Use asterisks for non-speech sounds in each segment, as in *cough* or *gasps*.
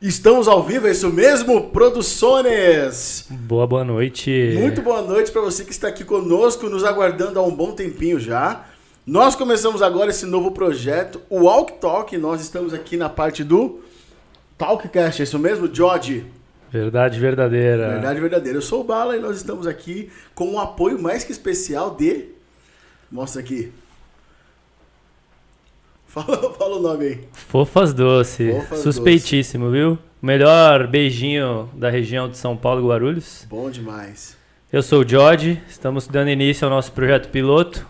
Estamos ao vivo, é isso mesmo? Produções! Boa, boa noite. Muito boa noite para você que está aqui conosco, nos aguardando há um bom tempinho já. Nós começamos agora esse novo projeto, o Walk Talk. Nós estamos aqui na parte do Talkcast, é isso mesmo, George? Verdade verdadeira. Verdade verdadeira. Eu sou o Bala e nós estamos aqui com um apoio mais que especial de. Mostra aqui. Fala, *laughs* fala o nome aí. Fofas Doce. Fofas Suspeitíssimo, viu? Melhor beijinho da região de São Paulo, Guarulhos. Bom demais. Eu sou o George, estamos dando início ao nosso projeto piloto.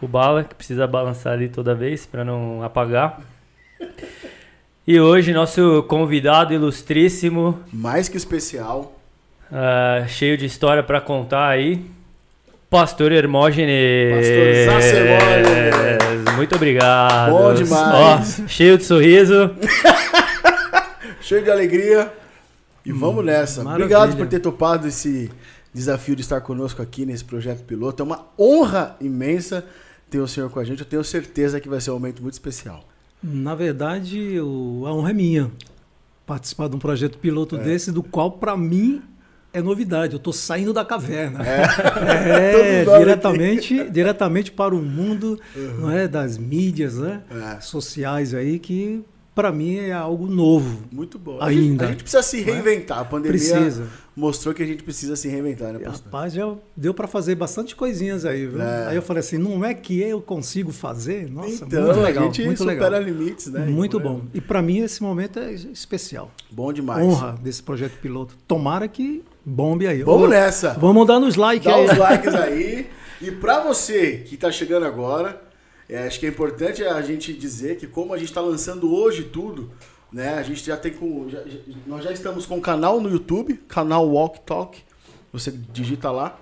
O Bala, que precisa balançar ali toda vez para não apagar. E hoje, nosso convidado ilustríssimo, Mais que especial. ah, cheio de história para contar aí. Pastor Hermógenes. Pastor Hermógenes. Muito obrigado. Bom demais. Ó, cheio de sorriso. *laughs* Cheio de alegria. E vamos nessa. maravilha. Obrigado por ter topado esse desafio de estar conosco aqui nesse projeto piloto. É uma honra imensa ter o senhor com a gente. Eu tenho certeza que vai ser um momento muito especial. Na verdade, a honra é minha participar de um projeto piloto desse, do qual, para mim, é novidade. Eu estou saindo da caverna. É, *laughs* nós diretamente, diretamente para o mundo não é, das mídias né, É. sociais aí, que para mim é algo novo. Muito bom. A gente- Ainda. A gente, precisa se reinventar. A pandemia Precisa. mostrou que a gente precisa se reinventar, né, pastor? Rapaz, já deu para fazer bastante coisinhas aí, viu? É. Aí eu falei assim, não é que eu consigo fazer? Nossa, então, muito legal, a gente muito supera legal. limites, né? Muito Então, é bom. E para mim esse momento é especial. Bom demais. honra desse projeto piloto. Tomara que bombe aí. Vamos Ô, nessa. Vamos dar nos likes Dá aí. os likes *laughs* aí. E pra você que tá chegando agora, é, acho que é importante a gente dizer que como a gente tá lançando hoje tudo, né? A gente já tem com. já- já- nós já estamos com um canal no YouTube, canal Walk Talk. Você digita lá.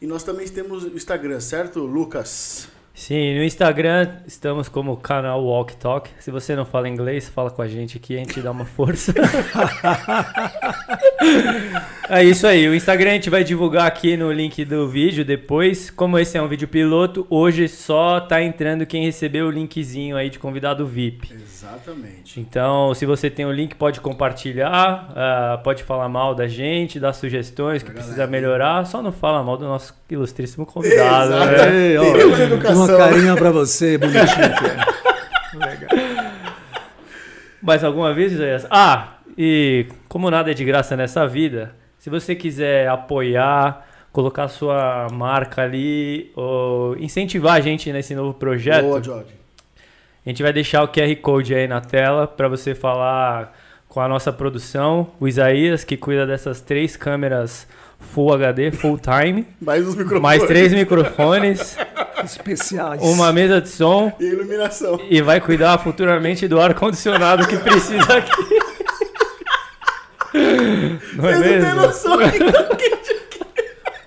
E nós também temos o Instagram, certo, Lucas? Sim, no Instagram estamos como canal Walk Talk. Se você não fala inglês, fala com a gente aqui, a gente dá uma força. *laughs* é isso aí, o Instagram a gente vai divulgar aqui no link do vídeo depois. Como esse é um vídeo piloto, hoje só tá entrando quem recebeu o linkzinho aí de convidado VIP. Exatamente. Então, se você tem o link, pode compartilhar, ah, pode falar mal da gente, dar sugestões que precisa melhorar. Só não fala mal do nosso ilustríssimo convidado. Exato. né? Ei, ó, uma carinha pra você, bonitinho. é. Legal. Mais alguma vez, Isaías? Ah, e como nada é de graça nessa vida, se você quiser apoiar, colocar sua marca ali, ou incentivar a gente nesse novo projeto, Boa, Jorge. a gente vai deixar o QR Code aí na tela para você falar com a nossa produção, o Isaías, que cuida dessas três câmeras Full HD, full time, *laughs* Mais os microfones. mais três microfones, Especiais. uma mesa de som E iluminação. e vai cuidar futuramente do ar-condicionado que precisa aqui. *laughs* Não é Vocês não têm mesmo? noção. *laughs*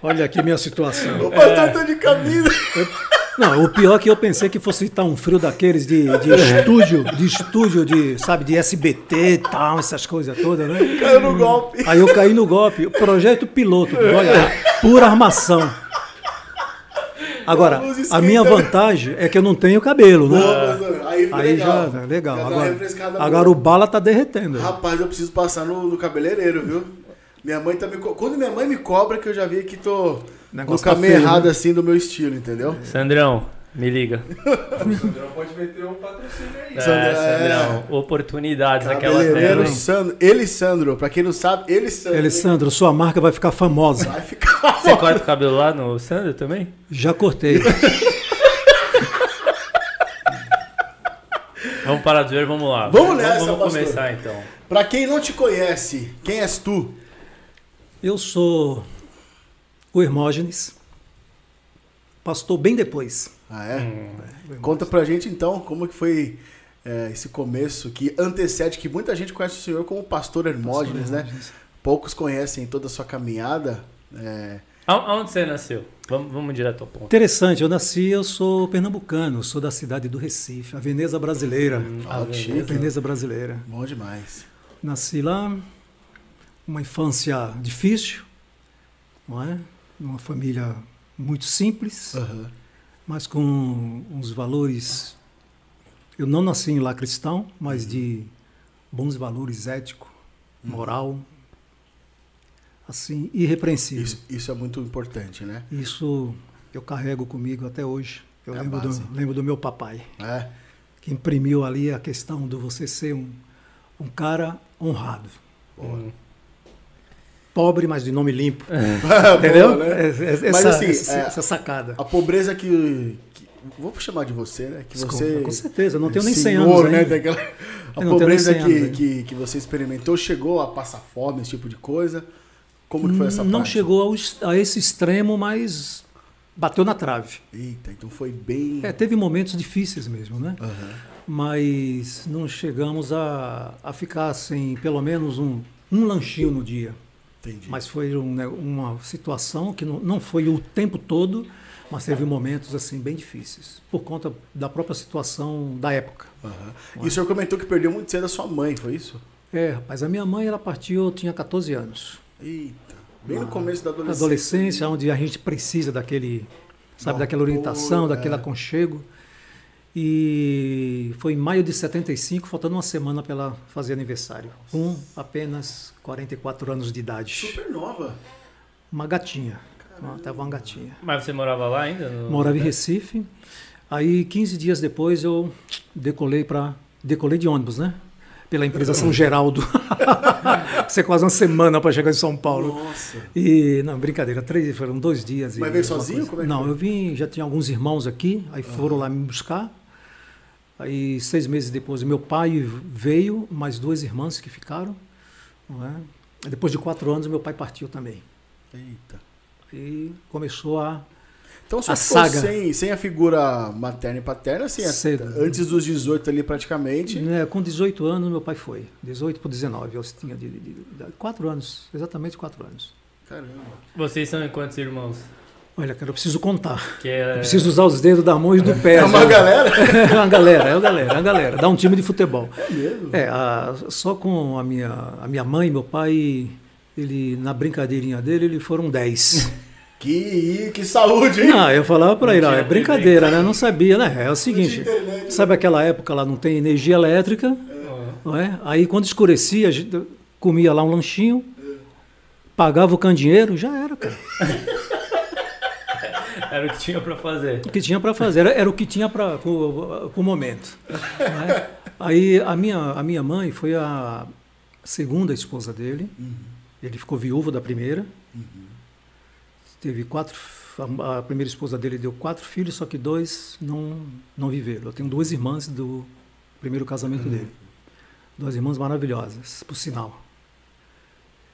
Olha aqui minha situação. O pastor tá de camisa. Não, o pior é que eu pensei que fosse estar um frio daqueles de, de estúdio, de estúdio, de, sabe, de SBT e tal, essas coisas todas, né? Caiu no golpe. Aí eu caí no golpe. O projeto piloto, olha, pura armação. Agora, A minha vantagem é que eu não tenho cabelo, né? Pastor. Aí fica Aí legal. já, legal. Já uma Agora, agora o bala tá derretendo. Rapaz, eu preciso passar no, no cabeleireiro, viu? Minha mãe tá me co... Quando minha mãe me cobra, que eu já vi que tô no negócio tá caminho feio, errado né? assim do meu estilo, entendeu? Sandrão, me liga. *laughs* Sandrão pode meter um patrocínio aí. É, Sandrão, Sandrão, oportunidades naquela Cabeleireiro tela. Sandro. Elisandro, pra quem não sabe, Elisandro. Alessandro, sua marca vai ficar famosa. Vai ficar. Você corta o cabelo lá no Sandro também? Já cortei. *laughs* Vamos parar de ver, vamos lá. Vamos nessa, Vamos pastor. começar então. Pra quem não te conhece, quem és tu? Eu sou o Hermógenes, pastor bem depois. Ah, é? Hum. Conta pra gente então como que foi é, esse começo que antecede, que muita gente conhece o senhor como pastor Hermógenes, né? Poucos conhecem toda a sua caminhada. é, Aonde você nasceu? Vamos, vamos direto ao ponto. Interessante, eu nasci, eu sou pernambucano, sou da cidade do Recife, a Veneza brasileira. Ah, que A chique. Veneza brasileira. Bom demais. Nasci lá, uma infância difícil, não é? Uma família muito simples, Aham. Mas com uns valores. Eu não nasci em lá cristão, mas de bons valores ético, moral, assim, irrepreensível. Isso, isso é muito importante, né? Isso eu carrego comigo até hoje. Eu É lembro, do, lembro do meu papai, É. que imprimiu ali a questão de você ser um, um cara honrado. Hum. Pobre, mas de nome limpo. *laughs* Boa, *laughs* Entendeu? né? É- é- Mas essa, assim, essa, é- essa sacada. A pobreza que, que- Vou chamar de você, né? Que Desculpa, você. com certeza, eu não tenho nem 100 senhor, anos né? Daquela... A pobreza 100 que, anos que, que você experimentou chegou a passar fome, esse tipo de coisa? Como que foi essa Não parte? chegou ao a esse extremo, mas bateu na trave. Eita, então foi bem. É, teve momentos difíceis mesmo, né? Aham. Mas não chegamos a, a ficar sem pelo menos um, um lanchinho no dia. Entendi. Mas foi um, né, uma situação que não, não foi o tempo todo, mas teve momentos assim bem difíceis, por conta da própria situação da época. Aham. E o senhor comentou que perdeu muito cedo a sua mãe, foi isso? É, rapaz, a minha mãe ela partiu, eu tinha 14 anos. Eita. Bem no começo da adolescência. adolescência, onde a gente precisa daquele, sabe, daquela orientação, apoio, daquele é. aconchego. E foi em maio de 75, faltando uma semana para ela fazer aniversário, com apenas 44 anos de idade. Super nova. Uma gatinha, uma, tava uma gatinha. Mas você morava lá ainda? No... Morava em Recife. Aí, 15 dias depois, eu decolei para decolei de ônibus, né? Pela empresa São Geraldo. *laughs* É quase uma semana para chegar em São Paulo. Nossa. E, não, brincadeira, três, foram dois dias. e Mas veio sozinho? Como é que não, foi? eu vim, já tinha alguns irmãos aqui, aí foram lá me buscar. Aí, seis meses depois, meu pai veio, mais duas irmãs que ficaram. Não é? Depois de quatro anos, meu pai partiu também. Eita. E começou a. Então só A saga. sem, sem a figura materna e paterna, assim, Cedo. antes dos 18 ali praticamente. Né, com 18 anos, meu pai foi. 18 para 19, eu tinha de, de, de, de- quatro anos, exatamente quatro anos. Caramba. Vocês são em quantos irmãos? Olha, cara, eu preciso contar. Que é... Eu preciso usar os dedos da mão e do pé. É uma galera? *laughs* É uma galera, é uma galera, é uma galera. Dá um time de futebol. É mesmo? É, a- só com a minha, a minha mãe e meu pai, ele, na brincadeirinha dele, ele foram 10. *laughs* Que, que saúde, hein? Não, eu falava para ele, ó, é brincadeira, né? Não sabia, né? É o seguinte, internet, sabe aquela época lá não tem energia elétrica, não é? Aí quando escurecia, a gente comia lá um lanchinho, pagava o candeeiro, já era, cara. *laughs* Era o que tinha pra fazer. O que tinha para fazer, era, era o que tinha para o momento. né? Aí a minha, a minha mãe foi a segunda esposa dele. Ele ficou viúvo da primeira. Teve quatro. A, a primeira esposa dele deu quatro filhos, só que dois não, não viveram. Eu tenho duas irmãs do primeiro casamento dele. Duas irmãs maravilhosas, por sinal.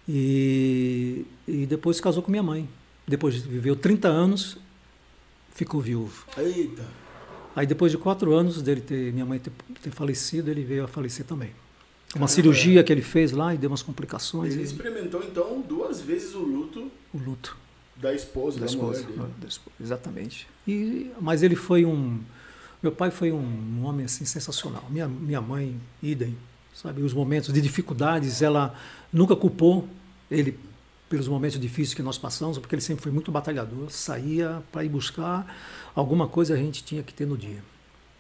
E, e depois casou com minha mãe. Depois viveu 30 anos, ficou viúvo. Eita. Aí depois de quatro anos dele ter minha mãe ter, ter falecido, ele veio a falecer também. Uma cirurgia que ele fez lá e deu umas complicações Ele e experimentou então duas vezes o luto o luto da esposa, da da, esposa, mulher da esposa, exatamente. E mas ele foi um meu pai foi um, um homem assim sensacional. Minha minha mãe idem, sabe, os momentos de dificuldades, ela nunca culpou ele pelos momentos difíceis que nós passamos, porque ele sempre foi muito batalhador, saía para ir buscar alguma coisa a gente tinha que ter no dia.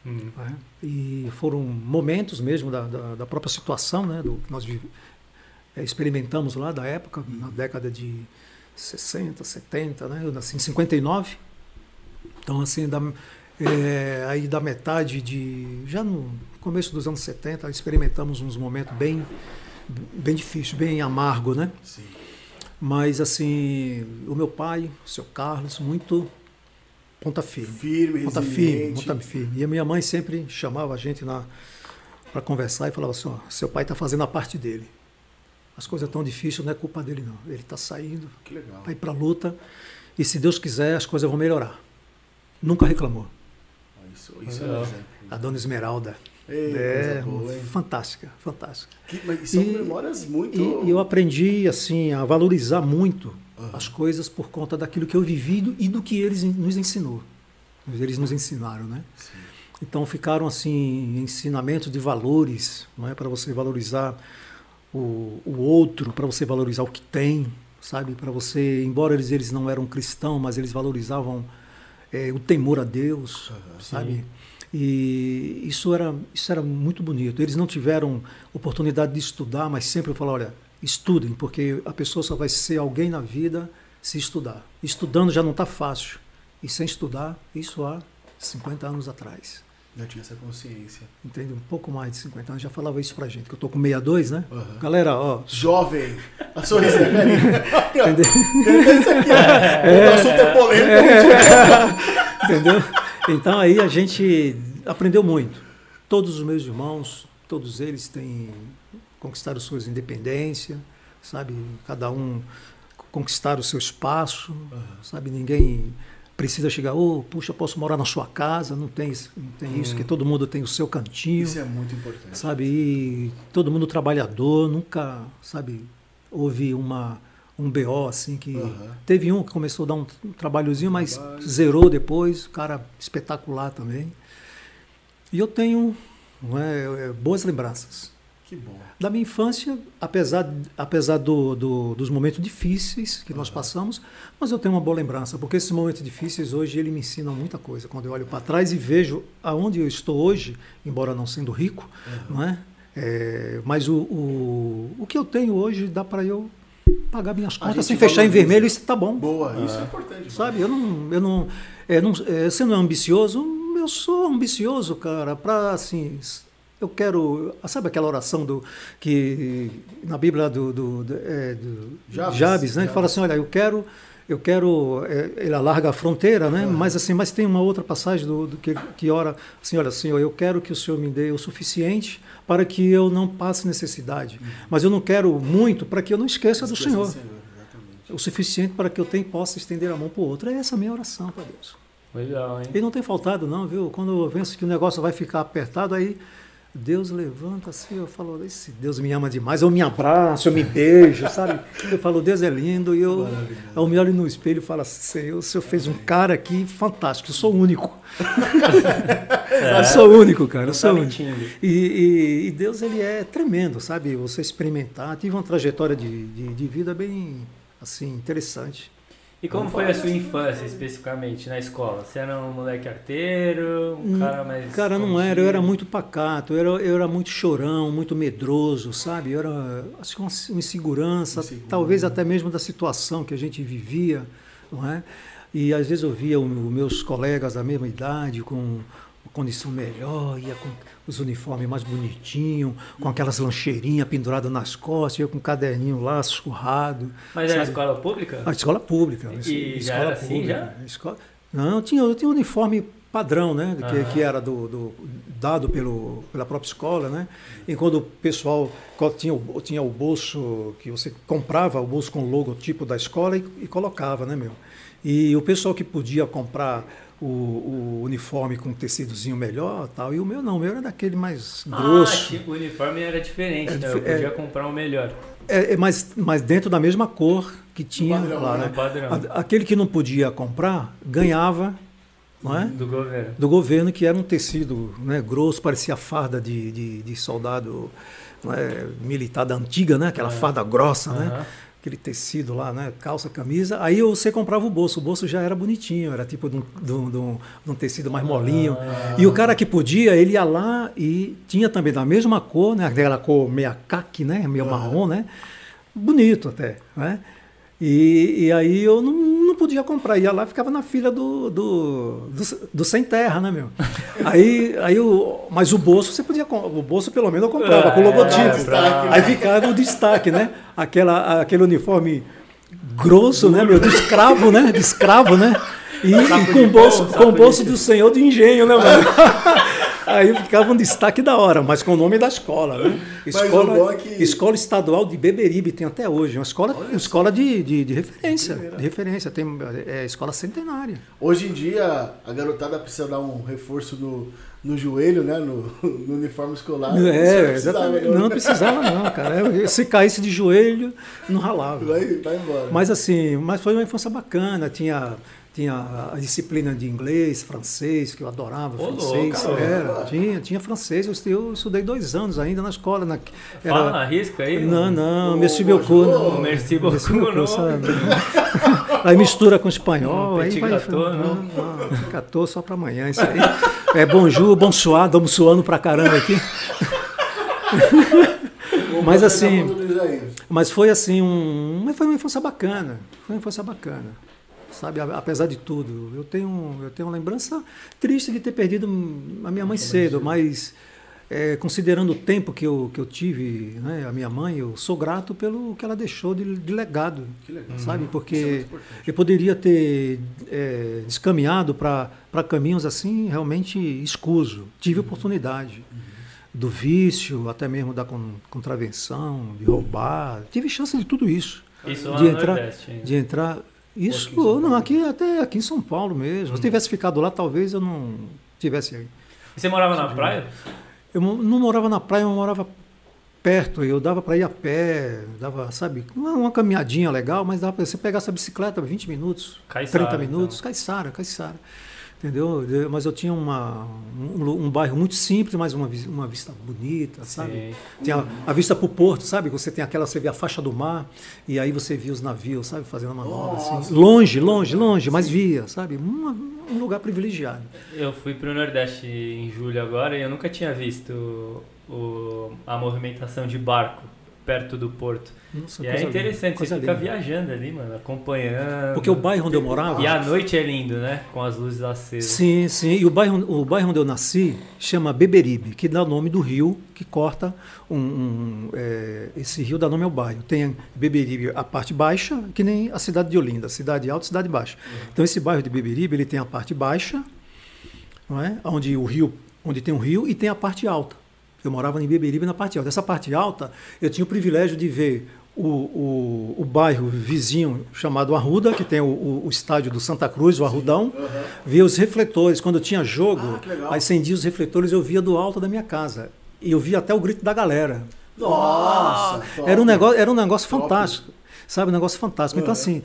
Hum. né? E foram momentos mesmo da, da, da própria situação, né, do que nós eh, experimentamos lá da época, na década de 60, 70, né, eu nasci em 59. Então, assim, da, eh, aí da metade de. Já no começo dos anos 70, experimentamos uns momentos bem, bem difíceis, bem amargo, né? Sim. Mas, assim, o meu pai, o seu Carlos, muito ponta firme. Firme, Ponta firme, ponta firme. E a minha mãe sempre chamava a gente para conversar e falava assim: ó, seu pai está fazendo a parte dele. As coisas tão difíceis não é culpa dele, não. Ele está saindo Que legal. para a luta e, se Deus quiser, as coisas vão melhorar. Nunca reclamou. Isso, isso é um exemplo. A dona Esmeralda. Ei, é, boa, fantástica, fantástica. Que- mas são E- memórias muito. E, eu aprendi assim a valorizar muito Aham. as coisas por conta daquilo que eu vivi e do que eles nos ensinou. Eles nos ensinaram, né? Sim. Então ficaram assim ensinamentos de valores, não é para você valorizar o, o outro, para você valorizar o que tem, sabe? Para você, embora eles eles não eram cristãos, mas eles valorizavam eh, o temor a Deus, Aham. sabe? E isso era, isso era muito bonito. Eles não tiveram oportunidade de estudar, mas sempre eu falo, olha, estudem, porque a pessoa só vai ser alguém na vida se estudar. Estudando já não está fácil. E sem estudar, isso há 50 anos atrás. Já tinha essa consciência. Entende? Um pouco mais de 50 anos. Já falava isso pra gente, que eu tô com 62, né? Uhum. Galera, ó. Jovem. A sorrisinha, peraí. Entendeu? Tem isso aqui, ó. O assunto é polêmico. *laughs* Entendeu? Então aí a gente aprendeu muito. Todos os meus irmãos, todos eles têm conquistaram suas independência, sabe? Cada um conquistar o seu espaço, sabe? Ninguém precisa chegar, oh, puxa, posso morar na sua casa, não tem, isso- não tem isso, que todo mundo tem o seu cantinho, Isso é muito importante. sabe? E todo mundo trabalhador, nunca, sabe, houve uma um BO assim que Aham. teve um que começou a dar um, um trabalhozinho, mas Trabalho. zerou depois, cara espetacular também. E eu tenho é, é, boas lembranças. Que bom. Da minha infância, apesar, apesar do, do- dos momentos difíceis que nós passamos, mas eu tenho uma boa lembrança, porque esses momentos difíceis hoje ele me ensinam muita coisa. Quando eu olho para trás e vejo aonde eu estou hoje, embora não sendo rico, não é? É, mas o, o, o que eu tenho hoje dá para eu pagar minhas contas sem fechar em vermelho, isso está bom. Boa, isso é importante. Sabe, eu não. Eu não, é, não é, você não é ambicioso? Eu sou ambicioso, cara, para assim. Eu quero. Sabe aquela oração do que na Bíblia do, do, do, é, do Jabes. Jabes, né? Jabes. fala assim: olha, eu quero. Eu quero. é, ele alarga a fronteira, né? Mas assim, mas tem uma outra passagem do, do que, que ora assim: olha, Senhor, eu quero que o Senhor me dê o suficiente para que eu não passe necessidade. Mas eu não quero muito para que eu não esqueça do Esqueça Senhor exatamente. o suficiente para que eu tenha, possa estender a mão para o outro. É essa a minha oração para Deus. Legal, hein? E não tem faltado, não, viu? Quando eu penso que o negócio vai ficar apertado, aí Deus levanta assim, eu falo, esse Deus me ama demais, eu me abraço, eu me beijo, sabe? Eu falo, Deus é lindo, e eu, eu me olho no espelho e falo assim, Senhor, o Senhor fez um cara aqui fantástico, eu sou único. *laughs* Eu sou único, cara, eu sou tá único. E, e- e Deus, ele é tremendo, sabe? Você experimentar. Tive uma trajetória de, de, de vida bem, assim, interessante. E como foi a sua infância, especificamente, na escola? Você era um moleque arteiro, um Hum, cara mais... Cara, não era. Eu era muito pacato, eu era, eu era muito chorão, muito medroso, sabe? Eu era, acho que uma, uma insegurança, talvez até mesmo da situação que a gente vivia, não é? E às vezes eu via os meus colegas da mesma idade com condição melhor, ia com os uniformes mais bonitinhos, com aquelas lancheirinhas penduradas nas costas, eu com um caderninho lá surrado. Mas era sabe? escola pública? A escola pública. E escola era assim, pública. já? Escola- Não, tinha, eu tinha um uniforme padrão, né? Que, que era do, do- dado pelo, pela própria escola, né? E quando o pessoal tinha o, tinha o bolso que você comprava, o bolso com o logotipo da escola e, e colocava, né, meu? E o pessoal que podia comprar o, o uniforme com um tecidozinho melhor tal, e o meu não, o meu era daquele mais grosso. Ah, tipo, o uniforme era diferente, É então eu dife- é. podia comprar o melhor. É, é, mas, mas dentro da mesma cor que tinha padrão, lá, né? né? A- Aquele que não podia comprar ganhava, não é? Do governo. Do governo que era um tecido né, grosso, parecia farda de, de, de soldado é, militar da antiga, né? Aquela Ah. farda grossa, né? Aquele tecido lá, né? Calça, camisa. Aí você comprava o bolso. O bolso já era bonitinho, era tipo de um, de um- de um- de um tecido mais molinho. Ah. E o cara que podia, ele ia lá e tinha também da mesma cor, né? Aquela cor meia caque, né? Meio marrom, né? Bonito até, né? E, e aí eu não, não podia comprar. Ia lá e ficava na fila do, do, do, do sem terra, né, meu? *laughs* Aí, aí o, mas o bolso você podia O bolso pelo menos eu comprava, com o É, logotipo. pra- Aí ficava o destaque, né? Aquela, aquele uniforme grosso, né, meu? De escravo, né? De escravo, né? E, e com o bolso, com bolso do senhor de engenho, né, mano? *laughs* Aí ficava um destaque da hora, mas com o nome da escola, né? Escola, é que- escola Estadual de Beberibe tem até hoje, uma escola, uma escola de, de, de referência, de referência, tem é, escola centenária. Hoje em dia, a garotada precisa dar um reforço no, no joelho, né? No, no uniforme escolar. É, não precisava, não. Não precisava não, cara. Se caísse de joelho, não ralava. Vai, vai embora. Mas assim, mas foi uma infância bacana, tinha tinha a- disciplina de inglês, francês, que eu adorava, Ô, francês. louco, era, tinha, tinha francês, eu estudei, eu estudei dois anos ainda na escola. Na, Fala, arrisca aí. não, não, merci beaucoup. não. Merci Merci beaucoup, não. *laughs* Aí mistura com espanhol, Um aí vai. gâteau, não? não, gâteau só para amanhã, isso aí. É bonjour, bonsoir, estamos suando pra caramba aqui. *laughs* Mas assim-. Mas foi assim, um, mas foi uma infância bacana. Foi uma infância bacana. Sabe, apesar de tudo. Eu tenho, eu tenho uma lembrança triste de ter perdido a minha mãe cedo, mas é, considerando o tempo que eu, que eu tive, né, a minha mãe, eu sou grato pelo que ela deixou de, de legado. Legal. Sabe, é muito porque importante. eu poderia ter é, descaminhado para caminhos assim realmente escuso. Tive oportunidade do vício, até mesmo da con- contravenção, de roubar. Tive chance de tudo isso. Isso de entrar, Nordeste. de entrar. Isso, aqui não, aqui até aqui em São Paulo mesmo. Se tivesse ficado lá, talvez eu não tivesse aí. E você morava na praia? Eu não morava na praia, eu morava perto. Eu dava para ir a pé, dava, sabe, uma, uma caminhadinha legal, mas dava para você pegar essa bicicleta 20 minutos, Caiçara, 30 minutos, então. Caiçara. Entendeu? Eu- Mas eu tinha uma, um, um bairro muito simples, mas uma, uma vista bonita, sabe? Tinha a, a vista para o porto, sabe? Você tem aquela, você vê a faixa do mar e aí você via os navios, sabe? Fazendo a manobra assim. Longe, longe, longe, mas via, sabe? Uma- um lugar privilegiado. Eu fui pro Nordeste em julho agora e eu nunca tinha visto o- a movimentação de barco perto do porto. Nossa, E é linda, interessante, coisa você fica linda. viajando ali, mano, acompanhando. Porque o bairro onde eu morava. E a noite é lindo, né? Com as luzes acesas. Sim, sim. E o bairro, o bairro onde eu nasci chama Beberibe, que dá o nome do rio que corta um, um, é, esse rio dá nome ao bairro. Tem Beberibe a parte baixa, que nem a cidade de Olinda, cidade alta, cidade baixa. Então esse bairro de Beberibe ele tem a parte baixa, não é? Onde o rio, onde tem um rio e tem a parte alta. Eu morava em Beberibe na parte alta. Essa parte alta, eu tinha o privilégio de ver o, o, o bairro vizinho chamado Arruda, que tem o, o, estádio do Santa Cruz, o Arrudão, ver os refletores. Quando tinha jogo, Ah, acendia os refletores, eu via do alto da minha casa. E eu via até o grito da galera. Nossa, top. Era um negócio, era um negócio Top. fantástico. Sabe, um negócio fantástico. Então, Uhum. assim,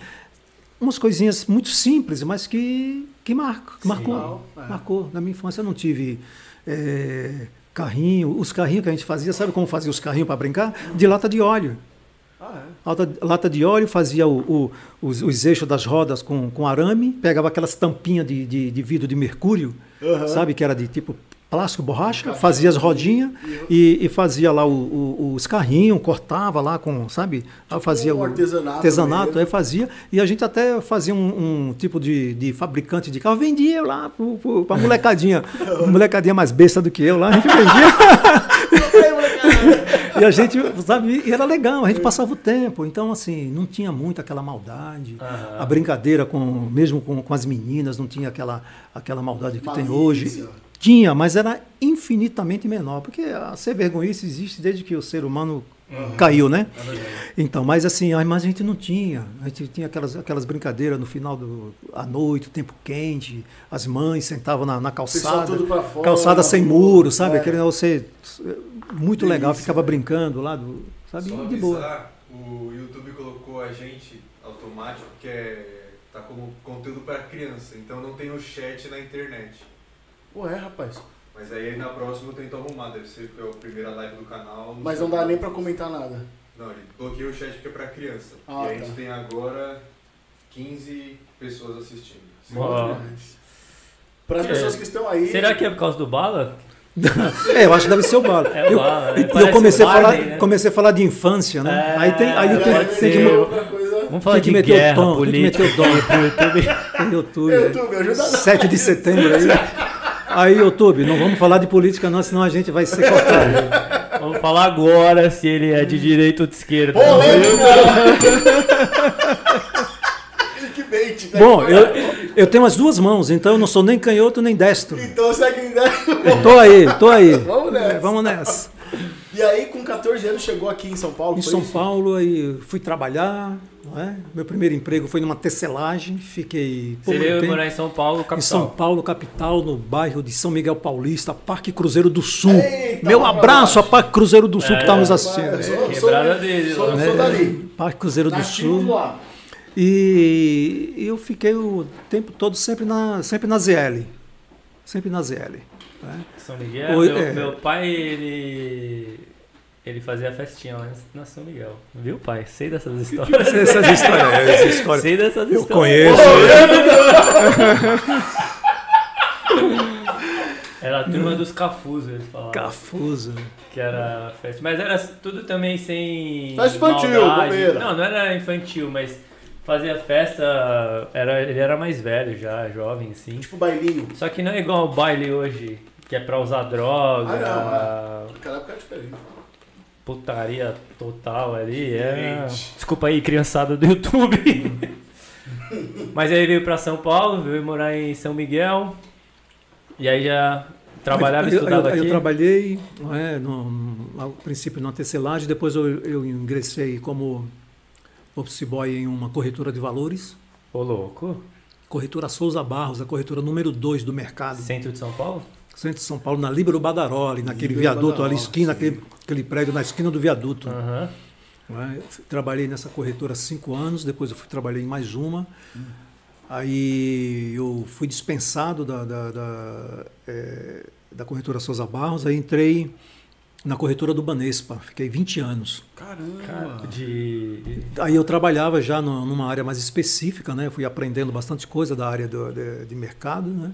umas coisinhas muito simples, mas que, que, marcam, que marcou. Legal, é. Marcou. Na minha infância eu não tive é, carrinho. Os carrinhos que a gente fazia, sabe como fazia os carrinhos para brincar? De lata de óleo. Ah, é. Lata de óleo, fazia o- o- os, os eixos das rodas com, com arame, pegava aquelas tampinhas de, de, de vidro de mercúrio, Aham. sabe, que era de tipo plástico, borracha, fazia as rodinhas e, e fazia lá o- o- os carrinhos, cortava lá com, sabe, aí fazia um o artesanato artesanato, aí fazia, e a gente até fazia um, um tipo de, de fabricante de carro, vendia lá para molecadinha, *laughs* molecadinha mais besta do que eu lá, a gente vendia. *laughs* E a gente, sabe, e era legal, a gente passava o tempo. Então, assim, não tinha muito aquela maldade. Aham. A brincadeira com, mesmo com, com as meninas, não tinha aquela, aquela maldade que tem Malícia. hoje. Tinha, mas era infinitamente menor. Porque a ser vergonhice existe desde que o ser humano caiu, né? Então, mas assim, a- mas a gente não tinha. A gente tinha aquelas, aquelas brincadeiras no final do à noite, o tempo quente, as mães sentavam na, na calçada, fora, calçada sem muro, sabe? é. Aquele você muito legal, Delícia, ficava né? brincando lá, do, sabe? Só de boa. o YouTube colocou a gente automático que é tá como conteúdo para criança, então não tem o chat na internet. Ué, rapaz. Mas aí na próxima eu tento arrumar, deve ser que é a primeira live do canal. Mas sei não dá nem pra comentar nada. Não, ele bloqueia o chat porque é pra criança. Ah, e a tá. gente tem agora 15 pessoas assistindo. Ó. Para as É. pessoas que estão aí. Será que é por causa do bala? *laughs* É, eu acho que deve ser o bala. *laughs* É o eu, Bala, né? e eu comecei, o a falar, Barney, né? comecei a falar de infância, né? É, aí tem, aí tem, tem ser. que, outra coisa. Vamos falar Tem que de meter o guerra, tom, tem que política. meter o tom. pro YouTube. tem *laughs* YouTube, YouTube, ajuda nós. 7 de setembro aí. Aí, YouTube, não vamos falar de política não, senão a gente vai ser cortado. Vamos falar agora se ele é de direita ou de esquerda. Polêmica! *laughs* Né? Bom, eu, eu tenho as duas mãos, então eu não sou nem canhoto nem destro. Então segue em 10. Tô aí, tô aí. Vamos nessa. Vamos nessa. E aí, com 14 anos, chegou aqui em São Paulo? Em foi São isso? Paulo, aí fui trabalhar. não é? Meu primeiro emprego foi numa tecelagem. Fiquei Você veio morar em São Paulo, capital. Em São Paulo, capital, no bairro de São Miguel Paulista, Parque Cruzeiro do Sul. Eita, Meu abraço a Parque Cruzeiro do Sul que está nos assistindo. sou- quebrada sou- dele, Sou, sou É, dali. Parque Cruzeiro do Nativo Sul. lá. E eu fiquei o tempo todo sempre na, sempre na ZL. Sempre na ZL. né? São Miguel, Oi, meu, é. meu pai, ele. Ele fazia festinha lá na São Miguel. Viu, pai? Sei dessas histórias. Essas histórias, *laughs* essas histórias. Sei dessas Eu histórias. conheço. *laughs* Era a turma dos Cafus, eles falavam. Cafuso. Que era festa. Mas era tudo também sem. Festa infantil, maldade. bobeira. Não, não era infantil, mas fazia festa. Era, ele era mais velho já, jovem, assim. Tipo bailinho. Só que não é igual o baile hoje, que é pra usar droga, Ah, Naquela época é diferente. Putaria total ali. É... Desculpa aí, criançada do YouTube. *laughs* Mas aí veio pra São Paulo, veio morar em São Miguel. E aí já trabalhava e eu, estudava eu, eu aqui. trabalhei, não é, no, no- ao princípio na tecelagem, depois eu, eu ingressei como office boy em uma corretora de valores. Ô, louco. Corretora Souza Barros, a corretora número 2 do mercado. Centro de São Paulo? Centro de São Paulo, na Líbero Badaroli, naquele Líbero viaduto ali, Badaroli, esquina, sim. aquele, aquele prédio na esquina do viaduto. É? Eu fui- Trabalhei nessa corretora cinco anos, depois eu fui trabalhei em mais uma. Aí eu fui dispensado da, da, da, eh, da corretora Souza Barros, aí entrei na corretora do Banespa, fiquei 20 anos. Caramba. Cara, de. Aí eu trabalhava já numa área mais específica, né? Fui aprendendo bastante coisa da área do- de, de mercado, né?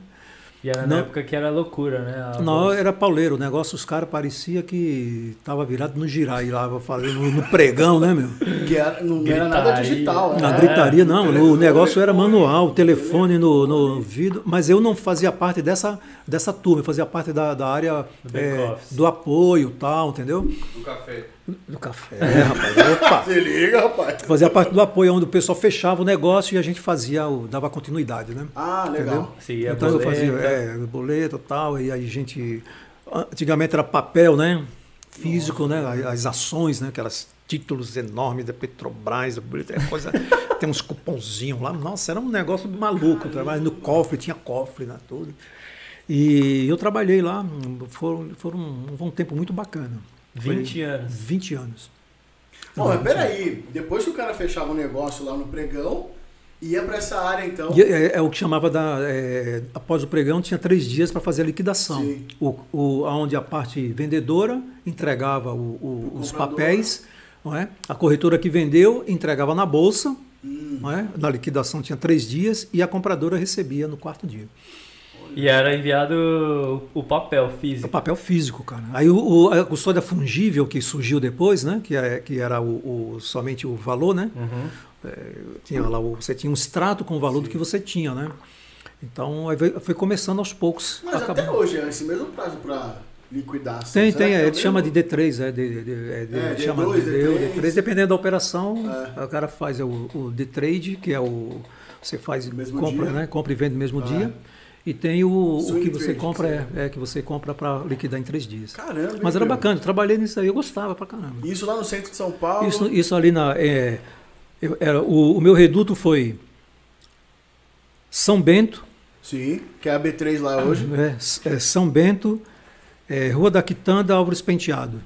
E era na Não. época que era loucura, né? A Não, bolsa. era pauleiro. O negócio, os caras parecia que tava virado no girar e lá fazendo no pregão, né, meu? Que era, não era nada Gritaria. digital. Na né? gritaria, não. o negócio era manual, telefone no, no vidro. Mas eu não fazia parte dessa, dessa turma, eu fazia parte da, da área Do é, do apoio tal, entendeu? Do café. Do café, rapaz. Opa! *laughs* Se liga, rapaz. Fazia parte do apoio, onde o pessoal fechava o negócio e a gente fazia, o, dava continuidade, né? Ah, legal. Seguia então eu boleta. fazia é, boleto e tal, e aí a gente. Antigamente era papel, né? Físico, né? As- As ações, né? Aquelas títulos enormes da Petrobras, é coisa, *laughs* tem uns cupomzinhos lá. Nossa, era um negócio maluco. Trabalhar no cofre, tinha cofre, né? Tudo. E eu trabalhei lá, foram, foram um, um tempo muito bacana. Foi 20 anos. 20 anos. Não, mas peraí. Depois que o cara fechava o negócio lá no pregão, ia pra essa área então. E é, é o que chamava da. é, após o pregão, tinha três dias para fazer a liquidação. Sim. O, o, onde a parte vendedora entregava o- o- O os papéis, não é? a corretora que vendeu entregava na bolsa, Hum. não é? na liquidação tinha três dias e a compradora recebia no quarto dia. E era enviado o papel É físico. papel físico, cara. Aí o, o- a custódia fungível que surgiu depois, né? que, é, que era o, o- somente o valor, né? Uhum. tinha lá, o- você tinha um extrato com o valor do que você tinha, né? Então foi começando aos poucos. Mas acabou. até hoje é esse mesmo prazo pra liquidar. assim. Tem, tem, é, o ele chama de mesmo? D3, é, de, de, é, de- É, chama D2, de D3. D3, dependendo da operação, É. o cara faz o, o D-Trade, que é o. Você faz, Mesmo compra, dia. né? Compra e vende no mesmo É. E tem o, o que você trade, compra, que é, é, que você compra para liquidar em três dias. Caramba. Mas era meu? bacana, eu trabalhei nisso aí, eu gostava pra caramba. Isso lá no centro de São Paulo. Isso, isso ali na. é, eu- era, o, o meu reduto foi São Bento, Sim, que é a B3 lá hoje. é, é, São Bento, é, Rua da Quitanda, Álvares Penteado.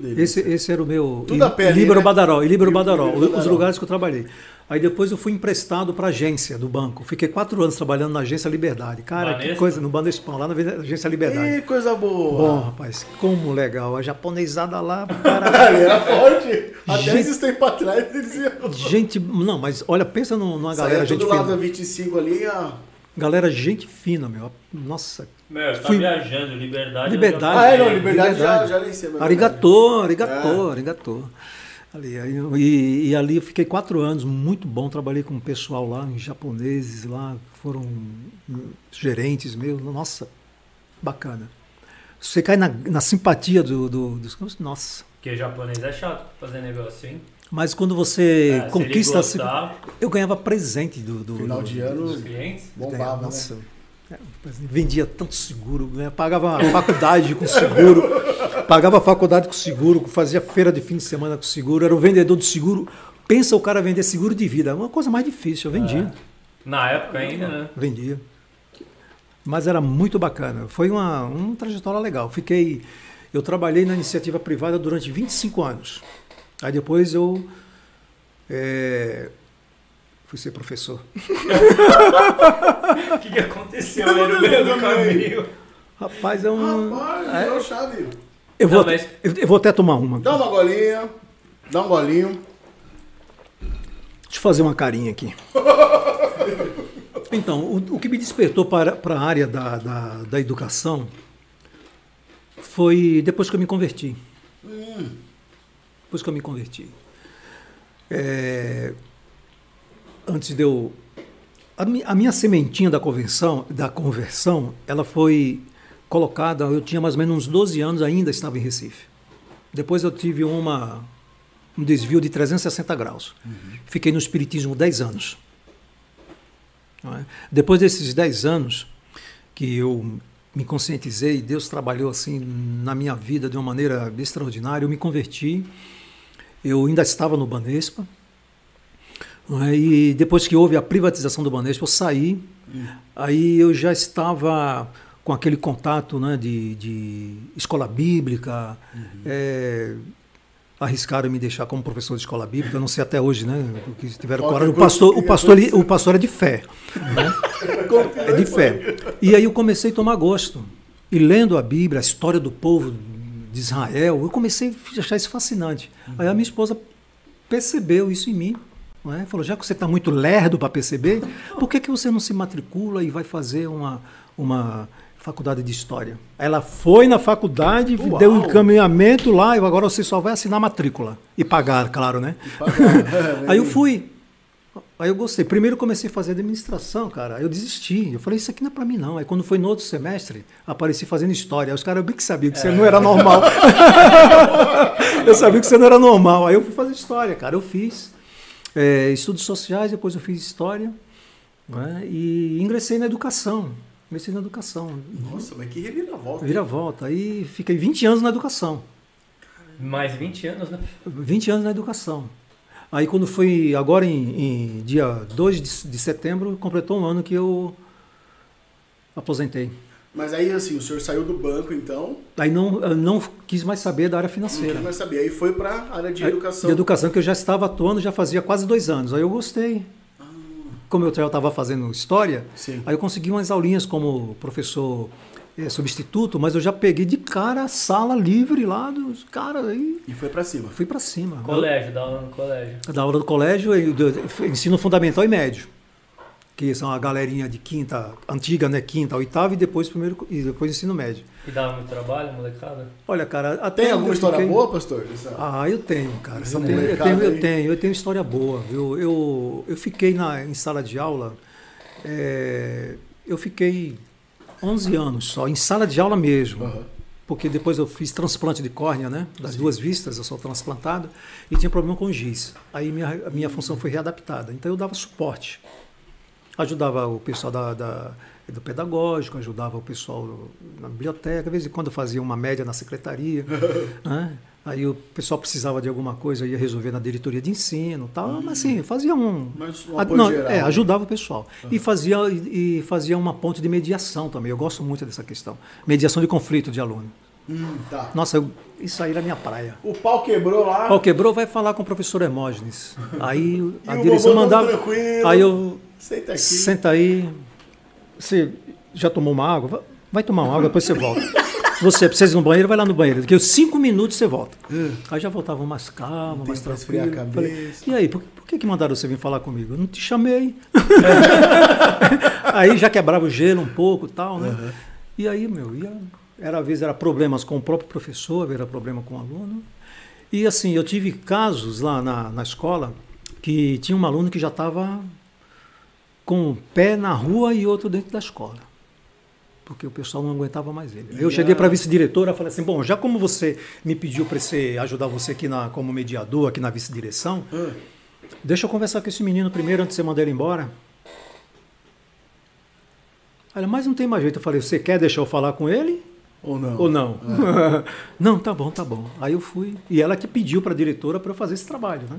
Delícia. Esse, esse era o meu. Tudo a pé Líbero né? Badaró, e Líbero Líbero Badaró, os Badaró. lugares que eu trabalhei. Aí depois eu fui emprestado para a agência do banco. Fiquei quatro anos trabalhando na agência Liberdade. Cara, que Banespa? coisa, no Banespão, lá na agência Liberdade. Ih, coisa boa. Bom, rapaz, como legal. A japonesada lá, *laughs* cara. Cara, era forte. Até Gente- esses tempos atrás eles iam. gente, não, mas olha, pensa num- numa Saía galera gente lá da fina. 25 ali, ó. Galera, gente fina, meu. Nossa. Meu, você tá Fui- viajando, liberdade. Liberdade. Ah, é, não, liberdade, Liberdade. já, já nem sei. mas Arigatô, arigatô, É. arigatô. Ali, aí eu- e, e ali eu fiquei quatro anos, muito bom. Trabalhei com o pessoal lá, uns japoneses lá, foram hum, gerentes meus. Nossa, bacana. Você cai na, na simpatia do, do- dos. Nossa. Porque japonês é chato fazer negócio, hein? Mas quando você É, se conquista. gostar sim- eu ganhava presente do. do Final do- de ano dos clientes. bombava, né? Nossa. É, Vendia tanto seguro, né? pagava a faculdade com seguro, pagava a faculdade com seguro, fazia feira de fim de semana com seguro, era o vendedor de seguro. Pensa o cara vender seguro de vida, é uma coisa mais difícil, eu vendia, Na época ainda, né? vendia. Mas era muito bacana, foi uma, uma trajetória legal. Fiquei, eu trabalhei na iniciativa privada durante 25 anos. Aí depois eu é, Fui ser professor. *laughs* O que, que aconteceu ali no meio do caminho? Rapaz, é um. Rapaz, é, virou chave. Eu, vou, Não, mas- eu, vou até tomar uma. Dá uma golinha. Dá um golinho. Deixa eu fazer uma carinha aqui. *laughs* Então, o, o que me despertou para, para a área da, da, da educação foi depois que eu me converti. Depois que eu me converti. É, antes de eu. A, a minha sementinha da convenção, da conversão, ela foi colocada, eu tinha mais ou menos uns 12 anos, ainda estava em Recife. Depois eu tive uma, um desvio de 360 graus. Fiquei no Espiritismo 10 anos. É? Depois desses 10 anos que eu me conscientizei, Deus trabalhou assim na minha vida de uma maneira extraordinária, eu me converti, eu ainda estava no Banespa, é? e depois que houve a privatização do Banespa, eu saí, aí eu já estava com aquele contato né, de, de escola bíblica, é, arriscaram me deixar como professor de escola bíblica, eu não sei até hoje, né? Porque tiveram coragem. O pastor, o pastor, ele- o pastor é de fé. Né? É de fé. E aí eu comecei a tomar gosto. E lendo a Bíblia, a história do povo de Israel, eu comecei a achar isso fascinante. Aí a minha esposa percebeu isso em mim. Não é? Falou, já que você está muito lerdo para perceber, por que, que você não se matricula e vai fazer uma, uma faculdade de História? Ela foi na faculdade, Uau! deu um encaminhamento lá, e agora você só vai assinar matrícula. E pagar, claro, né? *laughs* Aí eu fui. Aí eu gostei. Primeiro comecei a fazer administração, cara. Aí eu desisti. Eu falei, isso aqui não é pra mim, não. Aí quando foi no outro semestre, apareci fazendo história. Aí os caras bem que sabiam que você não era normal. *laughs* *laughs* eu sabia que você não era normal. Aí eu fui fazer história, cara. Eu fiz é, estudos sociais, depois eu fiz história. né? E ingressei na educação. Ingressei na educação. Nossa, mas que reviravolta. Vira volta. Aí fiquei 20 anos na educação. Mais 20 anos, né? 20 anos na educação. Aí quando foi agora em, em dia 2 de, de setembro, completou um ano que eu aposentei. Mas aí, assim, o senhor saiu do banco, então, Aí não, eu não quis mais saber da área não financeira. quis mais saber. Aí foi pra área de Aí, educação. De educação que eu já estava atuando já fazia quase dois anos. Aí eu gostei. Como eu já estava fazendo história, Sim. aí eu consegui umas aulinhas como professor eh, substituto, mas eu já peguei de cara a sala livre lá dos caras aí. E foi pra cima. Fui para cima. Colégio, dá aula no colégio. da aula do colégio, e ensino fundamental e médio, que são a galerinha de quinta, antiga, né, quinta, oitava e depois primeiro e depois ensino médio. E dava muito trabalho, molecada? Olha, cara, até Tem alguma história fiquei- boa, pastor? Essa- Ah, eu tenho, cara. Essa Eu tenho, eu tenho, eu tenho, eu tenho história boa, viu? Eu, eu fiquei na, em sala de aula, é, eu fiquei 11 anos só, em sala de aula mesmo. Aham. Porque depois eu fiz transplante de córnea, né? Das duas vistas, eu sou transplantado, e tinha problema com o giz. Aí minha, a minha função foi readaptada. Então eu dava suporte. Ajudava o pessoal da, da- do pedagógico, ajudava o pessoal na biblioteca, de vez em quando fazia uma média na secretaria. *laughs* né? Aí o pessoal precisava de alguma coisa, ia resolver na diretoria de ensino tal. Mas assim, fazia um. Mas um Ah, apoio não, geral. é, ajudava o pessoal. E, fazia, e, e fazia uma ponte de mediação também. Eu gosto muito dessa questão. Mediação de conflito de aluno. Hum, tá. Nossa, eu- isso aí era minha praia. O pau quebrou lá. Pau quebrou, vai falar com o professor Hermógenes. *laughs* Aí a o direção mandava. tranquilo. Aí eu. Senta aqui. Senta aí. Você já tomou uma água? Va- Vai tomar uma água, depois você volta. Você precisa ir no banheiro, vai lá no banheiro. Daqui a cinco minutos você volta. Aí já voltava mais calmo, mais tranquilo. a Falei, cabeça. e aí, por, por que, que mandaram você vir falar comigo? Eu não te chamei. *laughs* aí já quebrava o gelo um pouco e tal, né? E aí, meu, ia, era, às vezes era problemas com o próprio professor, era problema com o aluno. E assim, eu tive casos lá na, na escola que tinha um aluno que já estava com o pé na rua e outro dentro da escola. Porque o pessoal não aguentava mais ele. Eu E cheguei a- para a vice-diretora e falei assim: bom, já como você me pediu para ajudar você aqui na, como mediador, aqui na vice-direção, deixa eu conversar com esse menino primeiro antes de você mandar ele embora. Olha, mas não tem mais jeito. Eu falei: você quer deixar eu falar com ele? ou não? Ou não? *laughs* não, tá bom, tá bom. Aí eu fui. E ela que pediu para a diretora para eu fazer esse trabalho, né?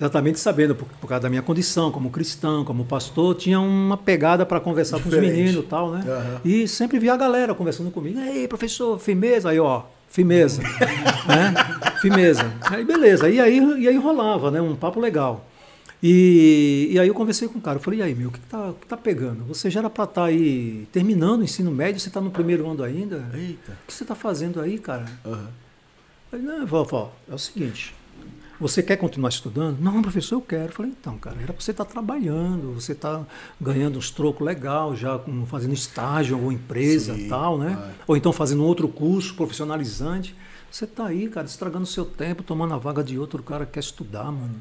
Exatamente sabendo, por, por causa da minha condição, como cristão, como pastor, tinha uma pegada para conversar com os Diferente. meninos e tal, né? Aham. E sempre via a galera conversando comigo. Ei, professor, firmeza. Aí, ó, firmeza. *laughs* né? Firmeza. Aí, beleza. E aí, e aí rolava, né? Um papo legal. E, e aí eu conversei com o cara, eu falei, e aí, meu, o que, que, tá, que tá pegando? Você já era para estar tá aí terminando o ensino médio, você está no primeiro ano ainda? Eita. O que você está fazendo aí, cara? Uhum. Falei, não, vovó, é o seguinte, você quer continuar estudando? Não, professor, eu quero. Eu falei, então, cara, era para você estar tá trabalhando, você está ganhando uns trocos legal, já com, fazendo estágio em alguma empresa e tal, né? Ou então fazendo outro curso profissionalizante. Você está aí, cara, estragando seu tempo, tomando a vaga de outro cara que quer estudar, mano.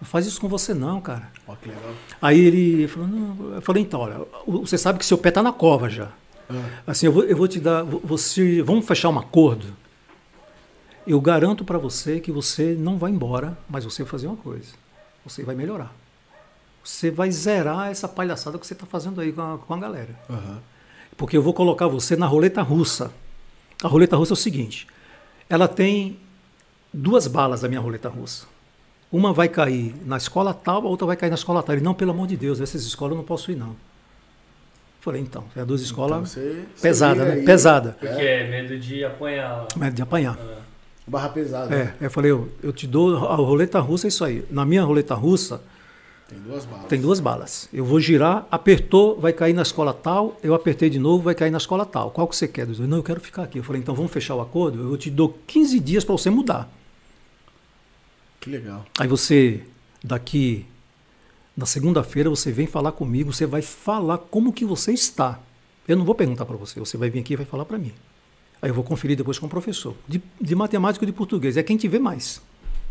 Não faz isso com você não, cara. Ó, que legal. Aí ele falou, não. Eu falei, então, olha, você sabe que seu pé tá na cova já. É. Assim, eu vou, eu vou te dar. Você, vamos fechar um acordo. Eu garanto para você que você não vai embora, mas você vai fazer uma coisa. Você vai melhorar. Você vai zerar essa palhaçada que você está fazendo aí com a, com a galera. Uhum. Porque eu vou colocar você na roleta russa. A roleta russa é o seguinte: ela tem duas balas da minha roleta russa. Uma vai cair na escola tal, a outra vai cair na escola tal. Ele, não, pelo amor de Deus, essas escolas eu não posso ir, não. Falei, então, é duas escolas então, pesada, né? Aí, pesada. Porque é medo de apanhar. Medo de apanhar. É. Barra pesada. É, eu falei, eu, eu te dou a roleta russa, é isso aí. Na minha roleta russa, tem duas balas. Tem duas balas. Eu vou girar, apertou, vai cair na escola tal, eu apertei de novo, vai cair na escola tal. Qual que você quer? Eu não, eu quero ficar aqui. Eu falei, então vamos fechar o acordo? Eu te dou 15 dias para você mudar. Que legal. Aí você, daqui, na segunda-feira, você vem falar comigo, você vai falar como que você está. Eu não vou perguntar para você, você vai vir aqui e vai falar para mim. Aí eu vou conferir depois com o professor. De, de matemática e de português. É quem te vê mais.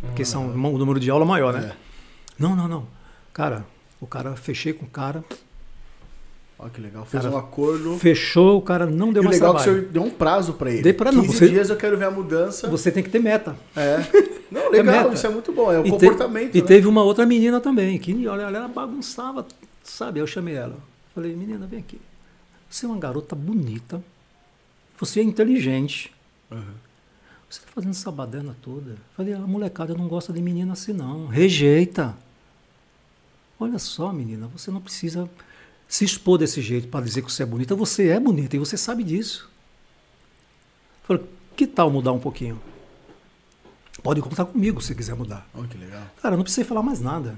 Porque são o número de aula maior, né? É. Não, não, não. Cara, o cara, fechei com o cara. Olha que legal. Fez cara, um acordo. Fechou, o cara não deu e mais legal trabalho. que o senhor deu um prazo para ele. Dei pra não. 15 você, dias eu quero ver a mudança. Você tem que ter meta. É. *laughs* Não, legal, é isso é muito bom. É o e comportamento. Te, né? E teve uma outra menina também, que olha, ela bagunçava, sabe? Eu chamei ela. Falei, menina, vem aqui. Você é uma garota bonita. Você é inteligente. Uhum. Você está fazendo essa badana toda. Falei, a molecada não gosta de menina assim, não. Rejeita. Olha só, menina, você não precisa se expor desse jeito para dizer que você é bonita. Você é bonita e você sabe disso. Falei, que tal mudar um pouquinho? Pode contar comigo se quiser mudar. Oh, que legal. Cara, não precisa falar mais nada.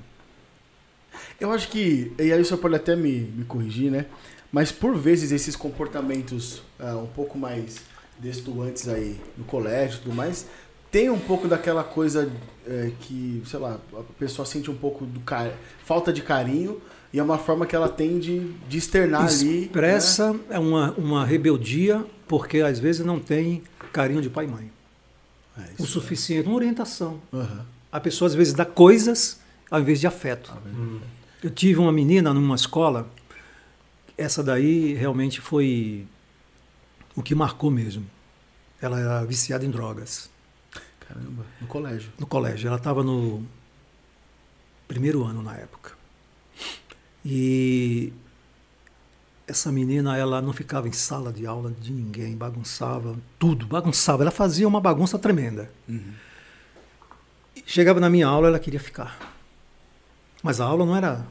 Eu acho que, e aí o senhor pode até me, me corrigir, né? Mas por vezes esses comportamentos uh, um pouco mais destoantes aí no colégio e tudo mais, tem um pouco daquela coisa é, que, sei lá, a pessoa sente um pouco do car... falta de carinho e é uma forma que ela tem de, de externar Expressa ali. Expressa né? é uma, uma rebeldia porque às vezes não tem carinho de pai e mãe. É, o suficiente, é. uma orientação. Uhum. A pessoa às vezes dá coisas ao invés de afeto. Uhum. Eu tive uma menina numa escola, essa daí realmente foi o que marcou mesmo. Ela era viciada em drogas. Caramba, no colégio. No colégio. Ela estava no primeiro ano na época. E essa menina, ela não ficava em sala de aula de ninguém, bagunçava tudo, bagunçava. Ela fazia uma bagunça tremenda. Uhum. Chegava na minha aula, ela queria ficar. Mas a aula não era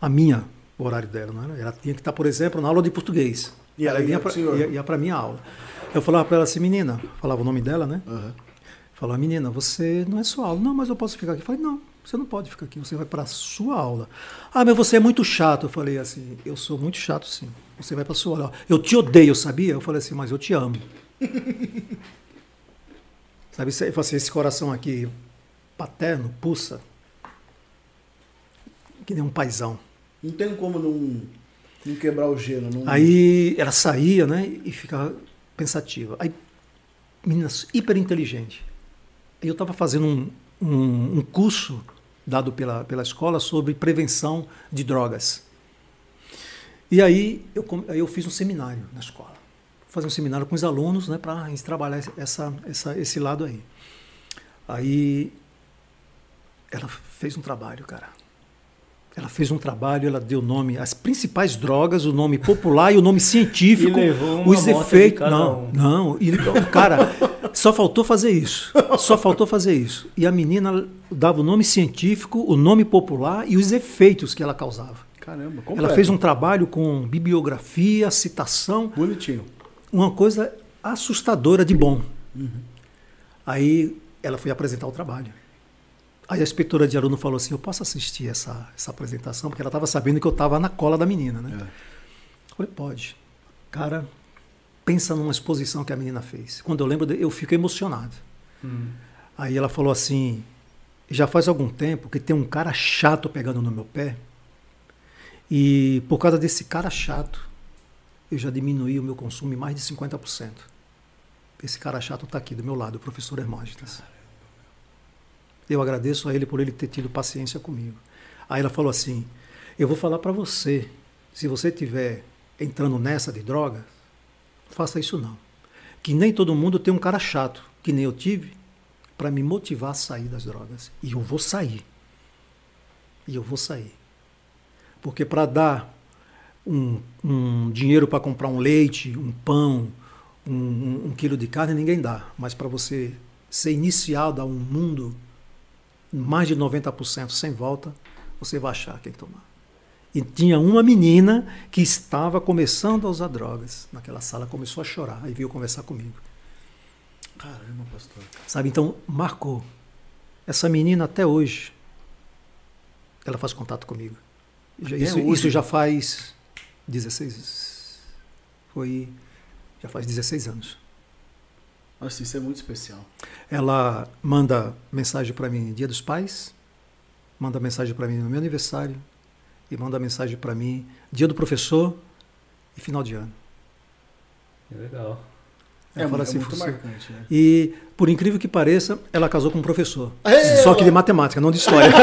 a minha, o horário dela, não era. Ela tinha que estar, por exemplo, na aula de português. E ela vinha para ia, ia para minha aula. Eu falava para ela assim, menina, falava o nome dela, né? Uhum. Falava, menina, você não é sua aula. Não, mas eu posso ficar aqui. Eu falei, não, você não pode ficar aqui, você vai para a sua aula. Ah, mas você é muito chato. Eu falei assim, eu sou muito chato sim. Você vai para a sua aula. Eu te odeio, sabia? Eu falei assim, mas eu te amo. *laughs* Sabe, assim, esse coração aqui paterno, pulsa, que nem um paizão. Não tem como não, não quebrar o gelo. Não... Aí ela saía, né, e ficava pensativa. Aí, menina hiper inteligente. Eu estava fazendo um, um, um curso dado pela, pela escola sobre prevenção de drogas. E aí eu, aí eu fiz um seminário na escola. Fazer um seminário com os alunos né, para trabalhar essa, essa, esse lado aí. Aí ela fez um trabalho, cara. Ela fez um trabalho, ela deu nome às principais drogas, o nome popular e o nome científico, e levou os efeitos. Não, um. não. E, cara, só faltou fazer isso. Só faltou fazer isso. E a menina dava o nome científico, o nome popular e os efeitos que ela causava. Caramba, completo. Ela fez um trabalho com bibliografia, citação. Bonitinho. Uma coisa assustadora de bom. Uhum. Aí ela foi apresentar o trabalho. Aí a inspetora de aluno falou assim: Eu posso assistir essa, essa apresentação? Porque ela estava sabendo que eu estava na cola da menina, né? É. Eu falei: Pode. Cara, pensa numa exposição que a menina fez. Quando eu lembro, eu fico emocionado. Hum. Aí ela falou assim: Já faz algum tempo que tem um cara chato pegando no meu pé. E por causa desse cara chato, eu já diminuí o meu consumo em mais de 50%. Esse cara chato está aqui do meu lado, o professor Hermógenes. Eu agradeço a ele por ele ter tido paciência comigo. Aí ela falou assim: Eu vou falar para você, se você estiver entrando nessa de droga, faça isso não. Que nem todo mundo tem um cara chato, que nem eu tive, para me motivar a sair das drogas. E eu vou sair. E eu vou sair. Porque para dar um, um dinheiro para comprar um leite, um pão, um, um, um quilo de carne, ninguém dá. Mas para você ser iniciado a um mundo mais de 90% sem volta, você vai achar quem tomar. E tinha uma menina que estava começando a usar drogas. Naquela sala começou a chorar, aí veio conversar comigo. Caramba, pastor. Sabe, então marcou. Essa menina até hoje, ela faz contato comigo. Isso, isso já faz 16. Foi. Já faz 16 anos. Nossa, isso é muito especial. Ela manda mensagem para mim Dia dos Pais, manda mensagem para mim no meu aniversário e manda mensagem para mim Dia do Professor e final de ano. Que legal. É, fala é assim, muito "Professor, marcante, né? E, por incrível que pareça, ela casou com um professor. Ei, Só que de matemática, não de história. *laughs*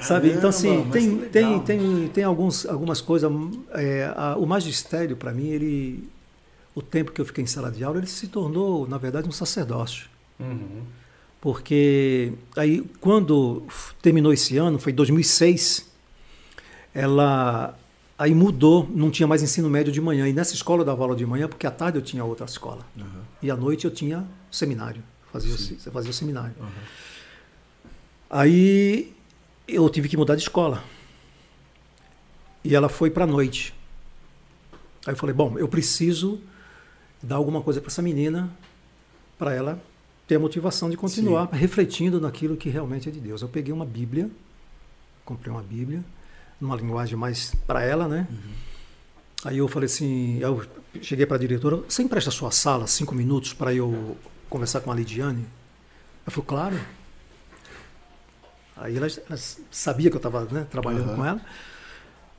Sabe? Então, assim, tem, tem, tem, tem alguns, algumas coisas. é, a- o magistério, para mim, ele. O tempo que eu fiquei em sala de aula, ele se tornou, na verdade, um sacerdócio. Uhum. Porque aí, quando terminou esse ano, foi 2006, ela aí mudou, não tinha mais ensino médio de manhã. E nessa escola eu dava aula de manhã, porque à tarde eu tinha outra escola. Aham, E à noite eu tinha seminário, fazia, o, Sim. se- fazia o seminário. aham. Aí eu tive que mudar de escola. E ela foi para a noite. Aí eu falei, bom, eu preciso dar alguma coisa para essa menina, para ela ter a motivação de continuar refletindo naquilo que realmente é de Deus. Eu peguei uma Bíblia, comprei uma Bíblia, numa linguagem mais para ela, né? Aí eu falei assim, eu cheguei para a diretora, você empresta a sua sala cinco minutos para eu conversar com a Lidiane? Ela falou, claro. Aí ela, ela sabia que eu estava trabalhando Aham. com ela.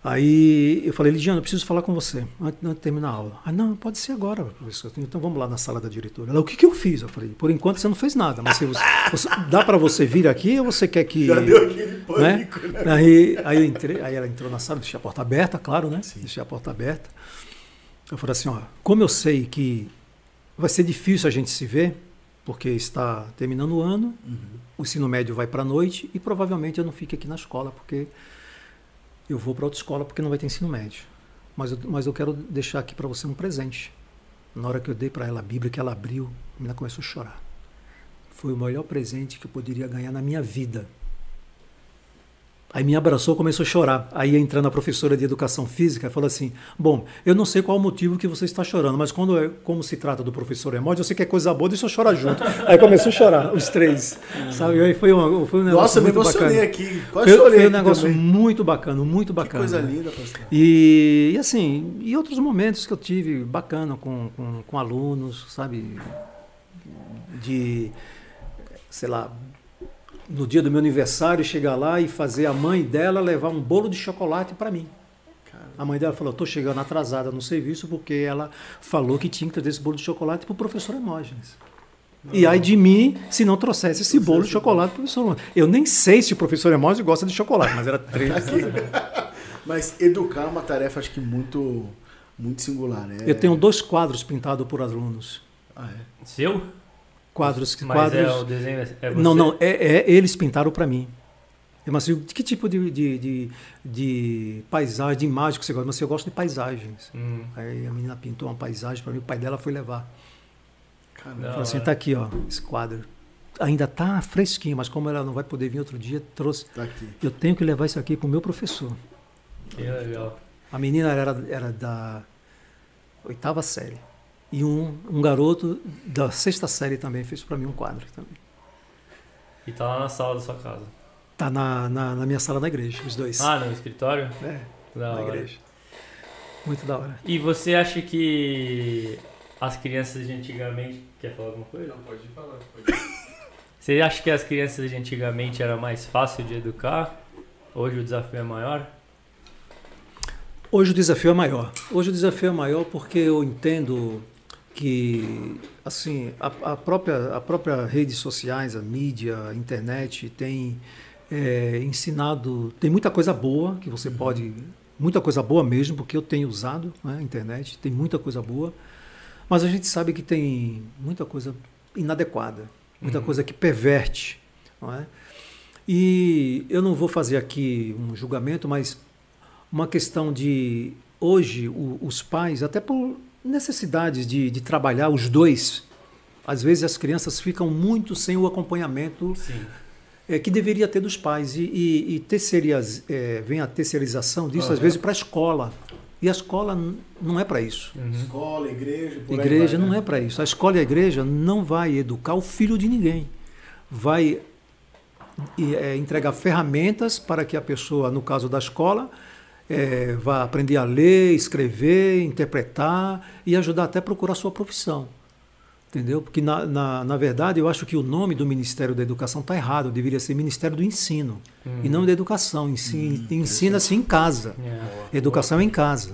Aí eu falei, Lidiane, eu preciso falar com você antes, de terminar a aula. Ah, não, pode ser agora, professor. Então vamos lá na sala da diretora. Ela, o que, que eu fiz? Eu falei, por enquanto você não fez nada, mas se você, *laughs* você- dá para você vir aqui ou você quer que. Já deu aquele né? pânico, né? Aí, aí, eu entrei, aí ela entrou na sala, deixei a porta aberta, claro, né? Sim. Deixei a porta aberta. Eu falei assim, ó, como eu sei que vai ser difícil a gente se ver, porque está terminando o ano, Uhum. o ensino médio vai para a noite e provavelmente eu não fico aqui na escola, porque eu vou para outra escola porque não vai ter ensino médio. Mas eu, mas eu quero deixar aqui para você um presente. Na hora que eu dei para ela a Bíblia, que ela abriu, a menina começou a chorar. Foi o melhor presente que eu poderia ganhar na minha vida. Aí me abraçou, começou a chorar. Aí entrando a professora de educação física, falou assim: Bom, eu não sei qual o motivo que você está chorando, mas quando é, como se trata do professor Emódio, eu sei que é coisa boa, deixa eu chorar junto. *laughs* Aí começou a chorar, os três. Sabe? Aí foi, uma, foi um negócio Nossa, eu me muito emocionei bacana. aqui. Quase Foi, chorei foi um negócio também. muito bacana, muito Que bacana. coisa linda, pastor. E, e assim, e outros momentos que eu tive bacana com, com, com alunos, sabe? De, sei lá, no dia do meu aniversário, chegar lá e fazer a mãe dela levar um bolo de chocolate para mim. Cara, A mãe dela falou: estou chegando atrasada no serviço porque ela falou que tinha que trazer esse bolo de chocolate para o professor Hermógenes. E aí de mim, se não trouxesse esse bolo de chocolate para o professor Hermógenes. Eu nem sei se o professor Hermógenes gosta de chocolate, mas era três. *laughs* Mas educar é uma tarefa, acho que muito, muito singular, né? Eu tenho dois quadros pintados por alunos. Ah, é? Seu? Quadros, Mas quadros. é o desenho é é você? não, não, é, é- eles pintaram para mim. Eu mas que tipo de, de, de, de paisagem, de imagem que você gosta? Mas eu gosto de paisagens. Hum, Aí a menina pintou uma paisagem para mim, o pai dela foi levar. Caramba. Falou assim, tá aqui, ó, esse quadro. Ainda tá fresquinho, mas como ela não vai poder vir outro dia, trouxe. Tá aqui. Eu tenho que levar isso aqui pro meu professor. que legal. A menina era, era da oitava série. E um, um garoto da sexta série também fez para mim um quadro também. E tá lá na sala da sua casa. Tá na, na, na minha sala na igreja, os dois. Ah, no escritório? É, Da na hora. igreja. Muito da hora. E você acha que as crianças de antigamente. Quer falar alguma coisa? Não, pode falar. Pode. *laughs* Você acha que as crianças de antigamente era mais fácil de educar? Hoje o desafio é maior? Hoje o desafio é maior. Hoje o desafio é maior porque eu entendo que assim a, a própria a própria redes sociais, a mídia, a internet tem é, ensinado tem muita coisa boa que você pode muita coisa boa mesmo porque eu tenho usado né, a internet tem muita coisa boa, mas a gente sabe que tem muita coisa inadequada, muita Uhum. coisa que perverte, não é? E eu não vou fazer aqui um julgamento, mas uma questão de hoje o- os pais, até por necessidades de, de trabalhar os dois, às vezes as crianças ficam muito sem o acompanhamento é, que deveria ter dos pais e, e, e terceirias- é, vem a terceirização disso Aham. às vezes para a escola e a escola não é para isso. Uhum. Escola, igreja, por aí Igreja vai, não né? é para isso. A escola e a igreja não vai educar o filho de ninguém. Vai é, entregar ferramentas para que a pessoa, no caso da escola, é, vá aprender a ler, escrever, interpretar e ajudar até a procurar sua profissão. Entendeu? Porque, na, na, na verdade, eu acho que o nome do Ministério da Educação está errado. Deveria ser Ministério do Ensino e não da Educação. Ensi- Ensina-se em casa. É. Educação é em casa.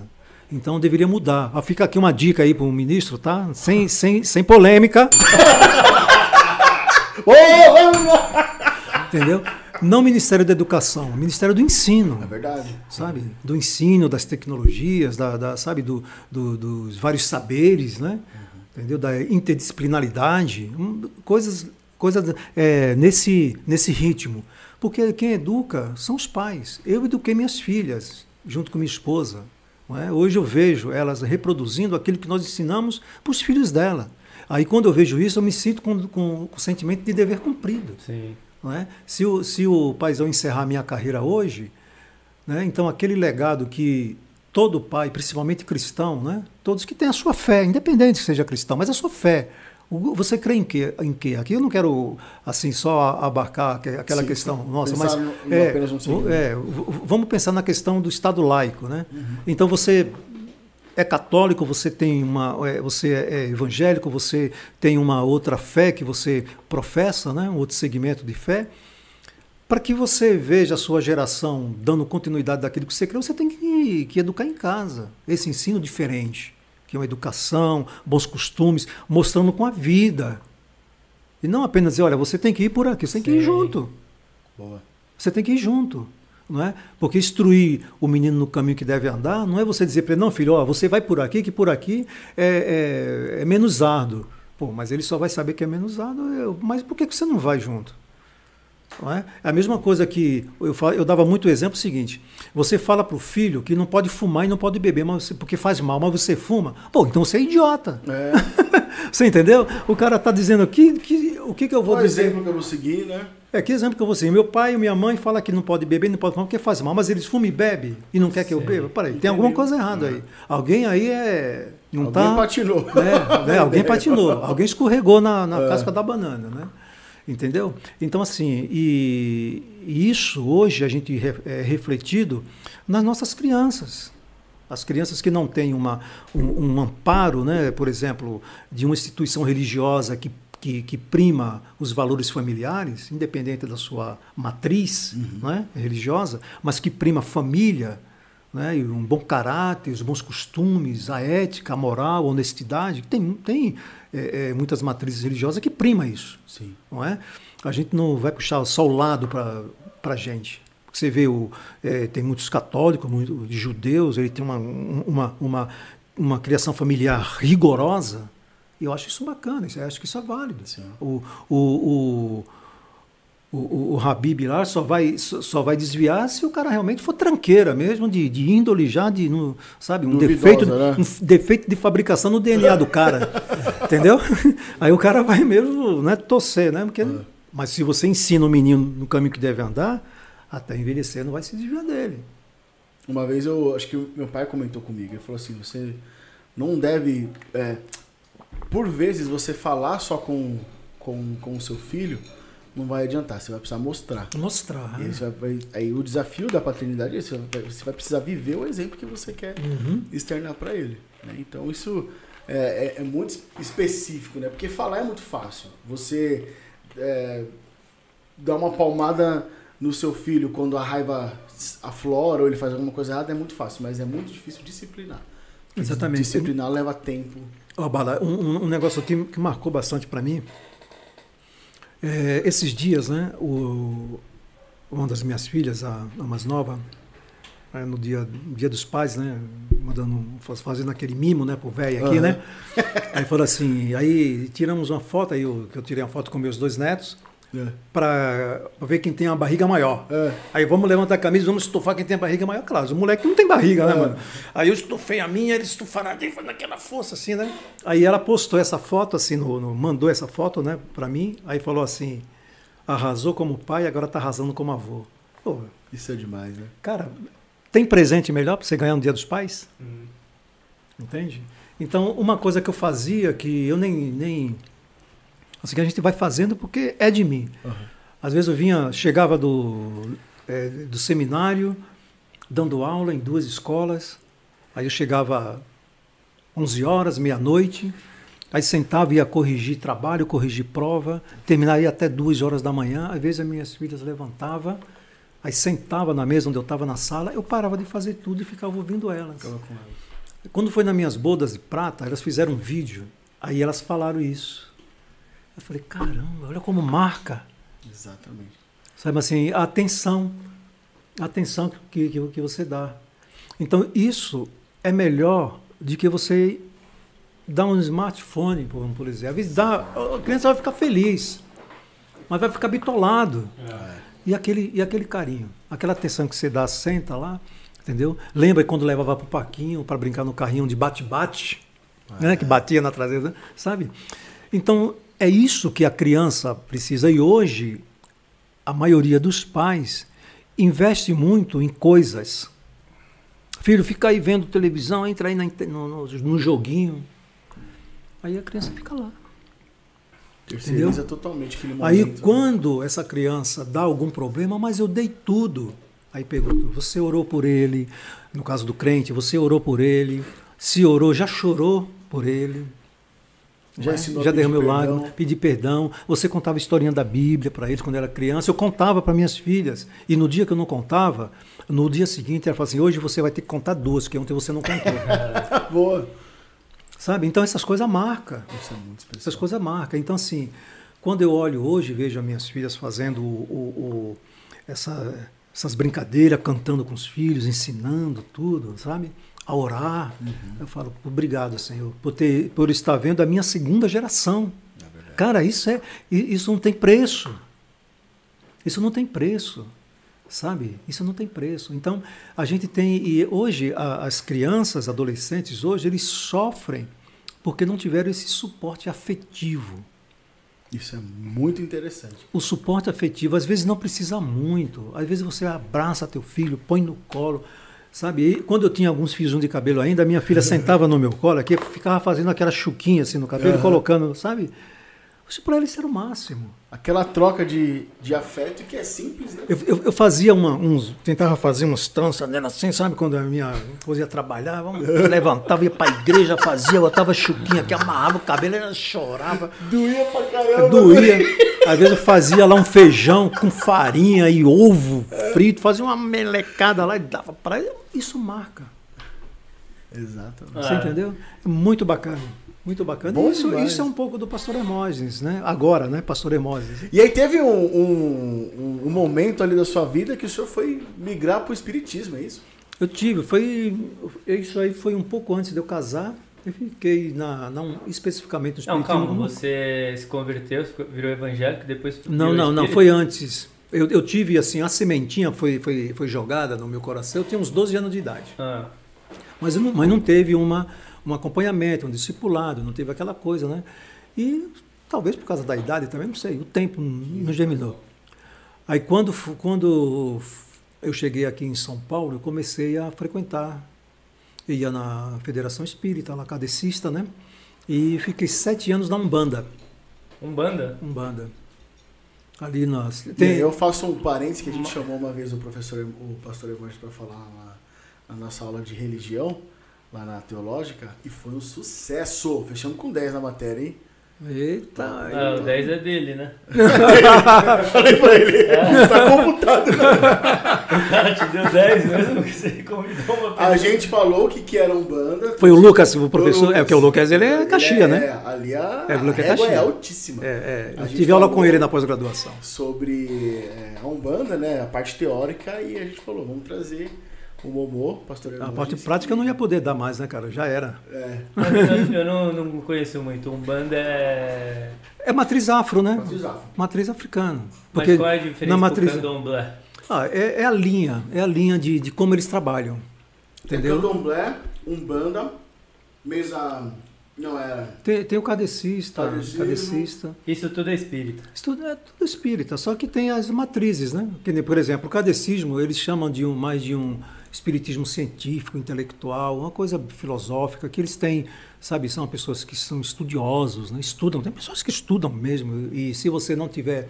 Então deveria mudar. Ah, Fica aqui uma dica aí para o ministro, tá? Sem, sem, sem polêmica, *laughs* *laughs* entendeu? Não Ministério da Educação, Ministério do Ensino. É verdade. sabe? Do ensino, das tecnologias, da, da- sabe? Do, do- dos vários saberes, né? Entendeu? Da interdisciplinaridade, coisas, coisas é, nesse, nesse ritmo. Porque quem educa são os pais. Eu eduquei minhas filhas, junto com minha esposa. não é? Hoje eu vejo elas reproduzindo aquilo que nós ensinamos para os filhos dela. Aí quando eu vejo isso, eu me sinto com, com, com o sentimento de dever cumprido. Sim. Não é? se, o, se o paizão encerrar minha carreira hoje, né, então aquele legado que todo pai, principalmente cristão, né, todos que têm a sua fé, independente que seja cristão, mas a sua fé, você crê em quê? Em quê? Aqui eu não quero assim só abarcar aque- aquela Sim, questão, nossa, mas no- é, um é, vamos pensar na questão do Estado laico, né? Uhum. Então você é católico, você tem uma, é, você é evangélico, você tem uma outra fé que você professa, né? Um outro segmento de fé. Para que você veja a sua geração dando continuidade daquilo que você crê, você tem que, que educar em casa. Esse ensino diferente, que é uma educação, bons costumes, mostrando com a vida. E não apenas dizer, olha, você tem que ir por aqui, você tem que ir Sim. junto. Boa. Você tem que ir junto. Não é? Porque instruir o menino no caminho que deve andar não é você dizer para ele, não, filho, ó, você vai por aqui, que por aqui é, é, é menos árduo. Pô, mas ele só vai saber que é menos árduo. mas por que que você não vai junto? Não é? É a mesma coisa que eu, fa- eu dava muito exemplo seguinte: você fala para o filho que não pode fumar e não pode beber mas você- porque faz mal, mas você fuma. Pô, então você é idiota. É, *laughs* Você entendeu? O cara está dizendo aqui que, o que, que eu vou o dizer. exemplo que eu vou seguir, né? É, que exemplo que eu vou seguir? Meu pai e minha mãe falam que não pode beber, não pode fumar porque faz mal, mas eles fumam e bebem e não quer que eu beba. Peraí, tem alguma coisa errada aí. Alguém aí é. Não Alguém tá, patinou. né, né, *laughs* alguém *laughs* patinou, alguém escorregou na, na É. casca da banana, né? Entendeu? Então, assim, e, e isso hoje a gente re- é refletido nas nossas crianças. As crianças que não têm uma, um, um amparo, né, por exemplo, de uma instituição religiosa que, que, que prima os valores familiares, independente da sua matriz né, religiosa, mas que prima a família, né, e um bom caráter, os bons costumes, a ética, a moral, a honestidade. Tem, tem é, é, muitas matrizes religiosas que prima isso Sim. não é? A gente não vai puxar só o lado para a gente. Você vê, o, é, tem muitos católicos, muitos judeus, ele tem uma, uma, uma, uma criação familiar rigorosa, e eu acho isso bacana, eu acho que isso é válido. O, o, o, o, o, Habib lá só vai, só, vai desviar se o cara realmente for tranqueira mesmo, de, de índole já, de, no, sabe, um Duvidosa, defeito, né? um defeito de fabricação no DNA do cara. *laughs* entendeu? Aí o cara vai mesmo né, torcer, né? Porque, Mas se você ensina o menino no caminho que deve andar, até envelhecer não vai se desviar dele. Uma vez eu acho que meu pai comentou comigo, ele falou assim, você não deve. é, por vezes você falar só com, com, com o seu filho, não vai adiantar. Você vai precisar mostrar. Mostrar. E aí, né? você vai- aí o desafio da paternidade é. Você vai- você vai precisar viver o exemplo que você quer Uhum. externar para ele. né? Então isso é, é- é muito específico, né? Porque falar é muito fácil. Você é, dar uma palmada no seu filho quando a raiva aflora ou ele faz alguma coisa errada é muito fácil, mas é muito difícil disciplinar. Exatamente. Disciplinar leva tempo. Ó, Bala, um, um- negócio aqui que marcou bastante para mim. É, esses dias, né? O, uma das minhas filhas, a, a mais nova, é, no dia, dia dos pais, né? Mandando, faz- fazendo aquele mimo, né? Pro velho aqui, Aham. né? Aí falou assim, aí tiramos uma foto, aí eu, que eu tirei uma foto com meus dois netos, para ver quem tem uma barriga maior. É. Aí vamos levantar a camisa, vamos estufar quem tem a barriga maior. Claro, o moleque não tem barriga, né, É. mano? Aí eu estufei a minha, eles estufaram a dele, foi naquela força assim, né? Aí ela postou essa foto, assim, no, no- mandou essa foto, né, pra mim. Aí falou assim: arrasou como pai, agora tá arrasando como avô. Pô, Isso é demais, né? cara, tem presente melhor pra você ganhar no dia dos pais? Entende? Então, uma coisa que eu fazia que eu nem. nem assim, que a gente vai fazendo porque é de mim. Às vezes eu vinha, chegava do, eh, do seminário, dando aula em duas escolas. Aí eu chegava 11 horas, meia-noite. Aí sentava e ia corrigir trabalho, corrigir prova. Terminaria até duas horas da manhã. Às vezes as minhas filhas levantavam, aí sentava na mesa onde eu estava na sala. Eu parava de fazer tudo e ficava ouvindo elas. Ficava com ela. Quando foi nas minhas bodas de prata, elas fizeram um vídeo. Aí elas falaram isso. Eu falei, caramba, olha como marca. Exatamente. Sabe assim, a atenção. A atenção que, que, que você dá. Então, isso é melhor do que você dar um smartphone, por, por exemplo. Dá, a criança vai ficar feliz, mas vai ficar bitolado. E, aquele, e aquele carinho, aquela atenção que você dá, senta lá, entendeu? Lembra quando levava pro parquinho para brincar no carrinho de bate-bate, né? que batia na traseira, sabe? Então, é isso que a criança precisa. E hoje, a maioria dos pais investe muito em coisas. Filho, fica aí vendo televisão, entra aí na no, no, joguinho. Aí a criança fica lá. Terceiriza totalmente aquele momento. Aí né? quando essa criança dá algum problema, mas eu dei tudo. Aí pergunto, você orou por ele? No caso do crente, você orou por ele? Se orou, já chorou por ele? Já Né? ensinou já perdão. lágrimas, pedir perdão. Você contava a historinha da Bíblia para eles quando era criança. Eu contava para minhas filhas. E no dia que eu não contava, no dia seguinte ela falava assim: hoje você vai ter que contar duas, que ontem você não contou. *laughs* Boa. Sabe? Então essas coisas marcam. É. Essas coisas marcam. Então, assim, quando eu olho hoje e vejo as minhas filhas fazendo o, o- o- essa- essas brincadeiras, cantando com os filhos, ensinando tudo, sabe? A orar, eu falo, obrigado, Senhor, por, ter, por estar vendo a minha segunda geração. Cara, isso, é, isso não tem preço. Isso não tem preço. Sabe? Isso não tem preço. Então, a gente tem. E hoje, a- as crianças, adolescentes, hoje, eles sofrem porque não tiveram esse suporte afetivo. Isso é muito interessante. O suporte afetivo, às vezes, não precisa muito. Às vezes, você abraça teu filho, põe no colo. Sabe? E quando eu tinha alguns fios de cabelo ainda, a minha filha *laughs* sentava no meu colo aqui, ficava fazendo aquela chuquinha assim no cabelo, Aham. colocando, sabe? Isso para eles era o máximo. Aquela troca de, de afeto que é simples, né? Eu, eu, eu fazia uma, uns. Tentava fazer umas tranças nela assim, sabe? Quando a minha esposa ia trabalhar, vamos, levantava, ia pra igreja, fazia, botava chuquinha aqui, amarrava o cabelo, ela chorava, Doía pra caramba. doía. Às vezes eu fazia lá um feijão com farinha e ovo frito, fazia uma melecada lá e dava pra ela. Isso marca. Exatamente. Você Ah. entendeu? É muito bacana. Muito bacana. Bom isso, demais. isso é um pouco do Pastor Hermógenes, né? Agora, né? Pastor Hermógenes. E aí teve um, um, um- momento ali da sua vida que o senhor foi migrar pro espiritismo, é isso? Eu tive, foi. Isso aí foi um pouco antes de eu casar. Eu fiquei na. Não especificamente no Não, espiritismo. calma, você se converteu, virou evangélico, depois Não, virou não, não, espírita? foi antes. Eu, eu tive assim, a sementinha foi, foi, foi jogada no meu coração, eu tinha uns 12 anos de idade. Ah, Mas não, mas não teve uma, um acompanhamento, um discipulado, não teve aquela coisa, né? E talvez por causa da idade também, não sei, o tempo não germinou. Aí quando, quando eu cheguei aqui em São Paulo, eu comecei a frequentar. Eu ia na Federação Espírita, lá cadecista, né? E fiquei sete anos na Umbanda. Umbanda? Umbanda. Ali nós. Tem, eu faço um parênteses que a gente chamou uma vez o professor, o pastor Evangelho para falar na, na nossa aula de religião, lá na teológica, e foi um sucesso. Fechamos com 10 na matéria, hein? Eita, Ah, o 10 é dele, né? *laughs* Falei pra ele, tá computado. O cara te deu 10 mesmo que você convidou uma pessoa. A gente falou que, que era um banda. Foi o Lucas, o professor. Lucas. É, porque o Lucas ele é Caxias, Ele né? É, ali a, É, o Lucas é régua é Caxias. altíssima. É, é, A eu gente tive aula com ele na pós-graduação. Sobre é, a Umbanda, né? A parte teórica, e a gente falou, vamos trazer o Momô, pastor A parte prática eu não ia poder dar mais, né, cara? Já era. É, Mas eu, não, não conheço muito. Um banda é. É matriz afro, né? matriz afro. Matriz africana. Mas Porque qual é a diferença na matriz. do candomblé? Ah, é, é a linha, é a linha de, de como eles trabalham. Entendeu? É candomblé, Umbanda, mesa... Não, era... Tem, tem o cadecista, Cadecismo. cadecista. Isso tudo é espírita. Isso tudo é tudo espírita, só que tem as matrizes, né? Que nem, por exemplo, o cadecismo, eles chamam de um, mais de um espiritismo científico, intelectual, uma coisa filosófica, que eles têm, sabe, são pessoas que são estudiosos, né? estudam, tem pessoas que estudam mesmo, e se você não tiver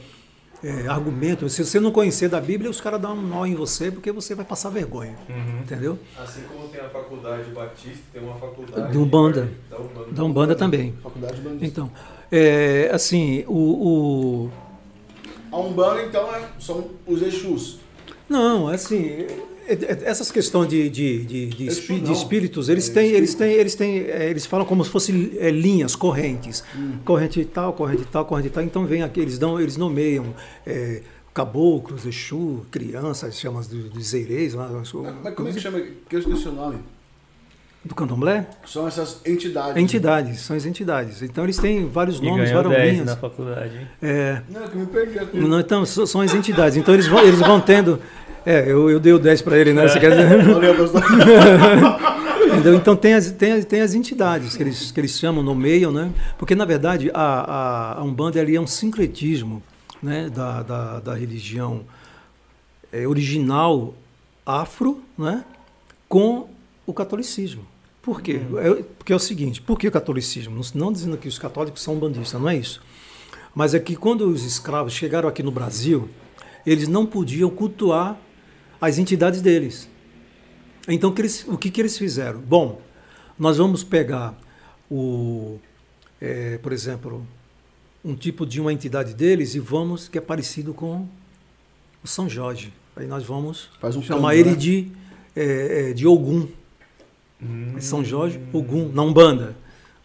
é, argumento, se você não conhecer da Bíblia, os caras dão um nó em você, porque você vai passar vergonha, entendeu? Assim como tem a faculdade batista, tem uma faculdade De Umbanda. Da Umbanda. Da Umbanda também. Faculdade Bandista. Então, é, assim, o- o, A Umbanda, então, é- são os Exus. Não, assim, essas questões de, de, de, de, espí- de espíritos, eles É, têm, eles têm, eles têm, é, eles falam como se fossem é, linhas, correntes, Hum. corrente tal, corrente tal, corrente tal. Então vem aqui, eles dão, eles nomeiam é, caboclos, exu, crianças, chamam do- dos eireis lá, Mas como é que chama? Que eu esqueci o nome. do candomblé, São essas entidades. entidades, são as entidades. Então eles têm vários E nomes, várias 10 linhas. na faculdade. hein? É, Não, que eu me perdi. aqui. não, então são as entidades. Então eles vão, eles vão tendo. É, eu, eu dei o 10 para ele, né? Você quer dizer? Valeu, pastor. *laughs* Entendeu? Então tem as, tem, as, tem as entidades que eles, que eles chamam, nomeiam, né? Porque na verdade a, a, a Umbanda ali é um sincretismo né? da, da, da religião é, original afro né? com o catolicismo. Por quê? É, porque é o seguinte, por que o catolicismo? Não, não dizendo que os católicos são bandistas, não é isso. Mas é que quando os escravos chegaram aqui no Brasil, eles não podiam cultuar as entidades deles. Então, que eles- o que, que eles fizeram? Bom, nós vamos pegar, o, eh, por exemplo, um tipo de uma entidade deles e vamos, que é parecido com o São Jorge. Aí nós vamos Faz um chamar ele né? de, eh, eh, de Ogum. São Jorge, Ogum, na Umbanda.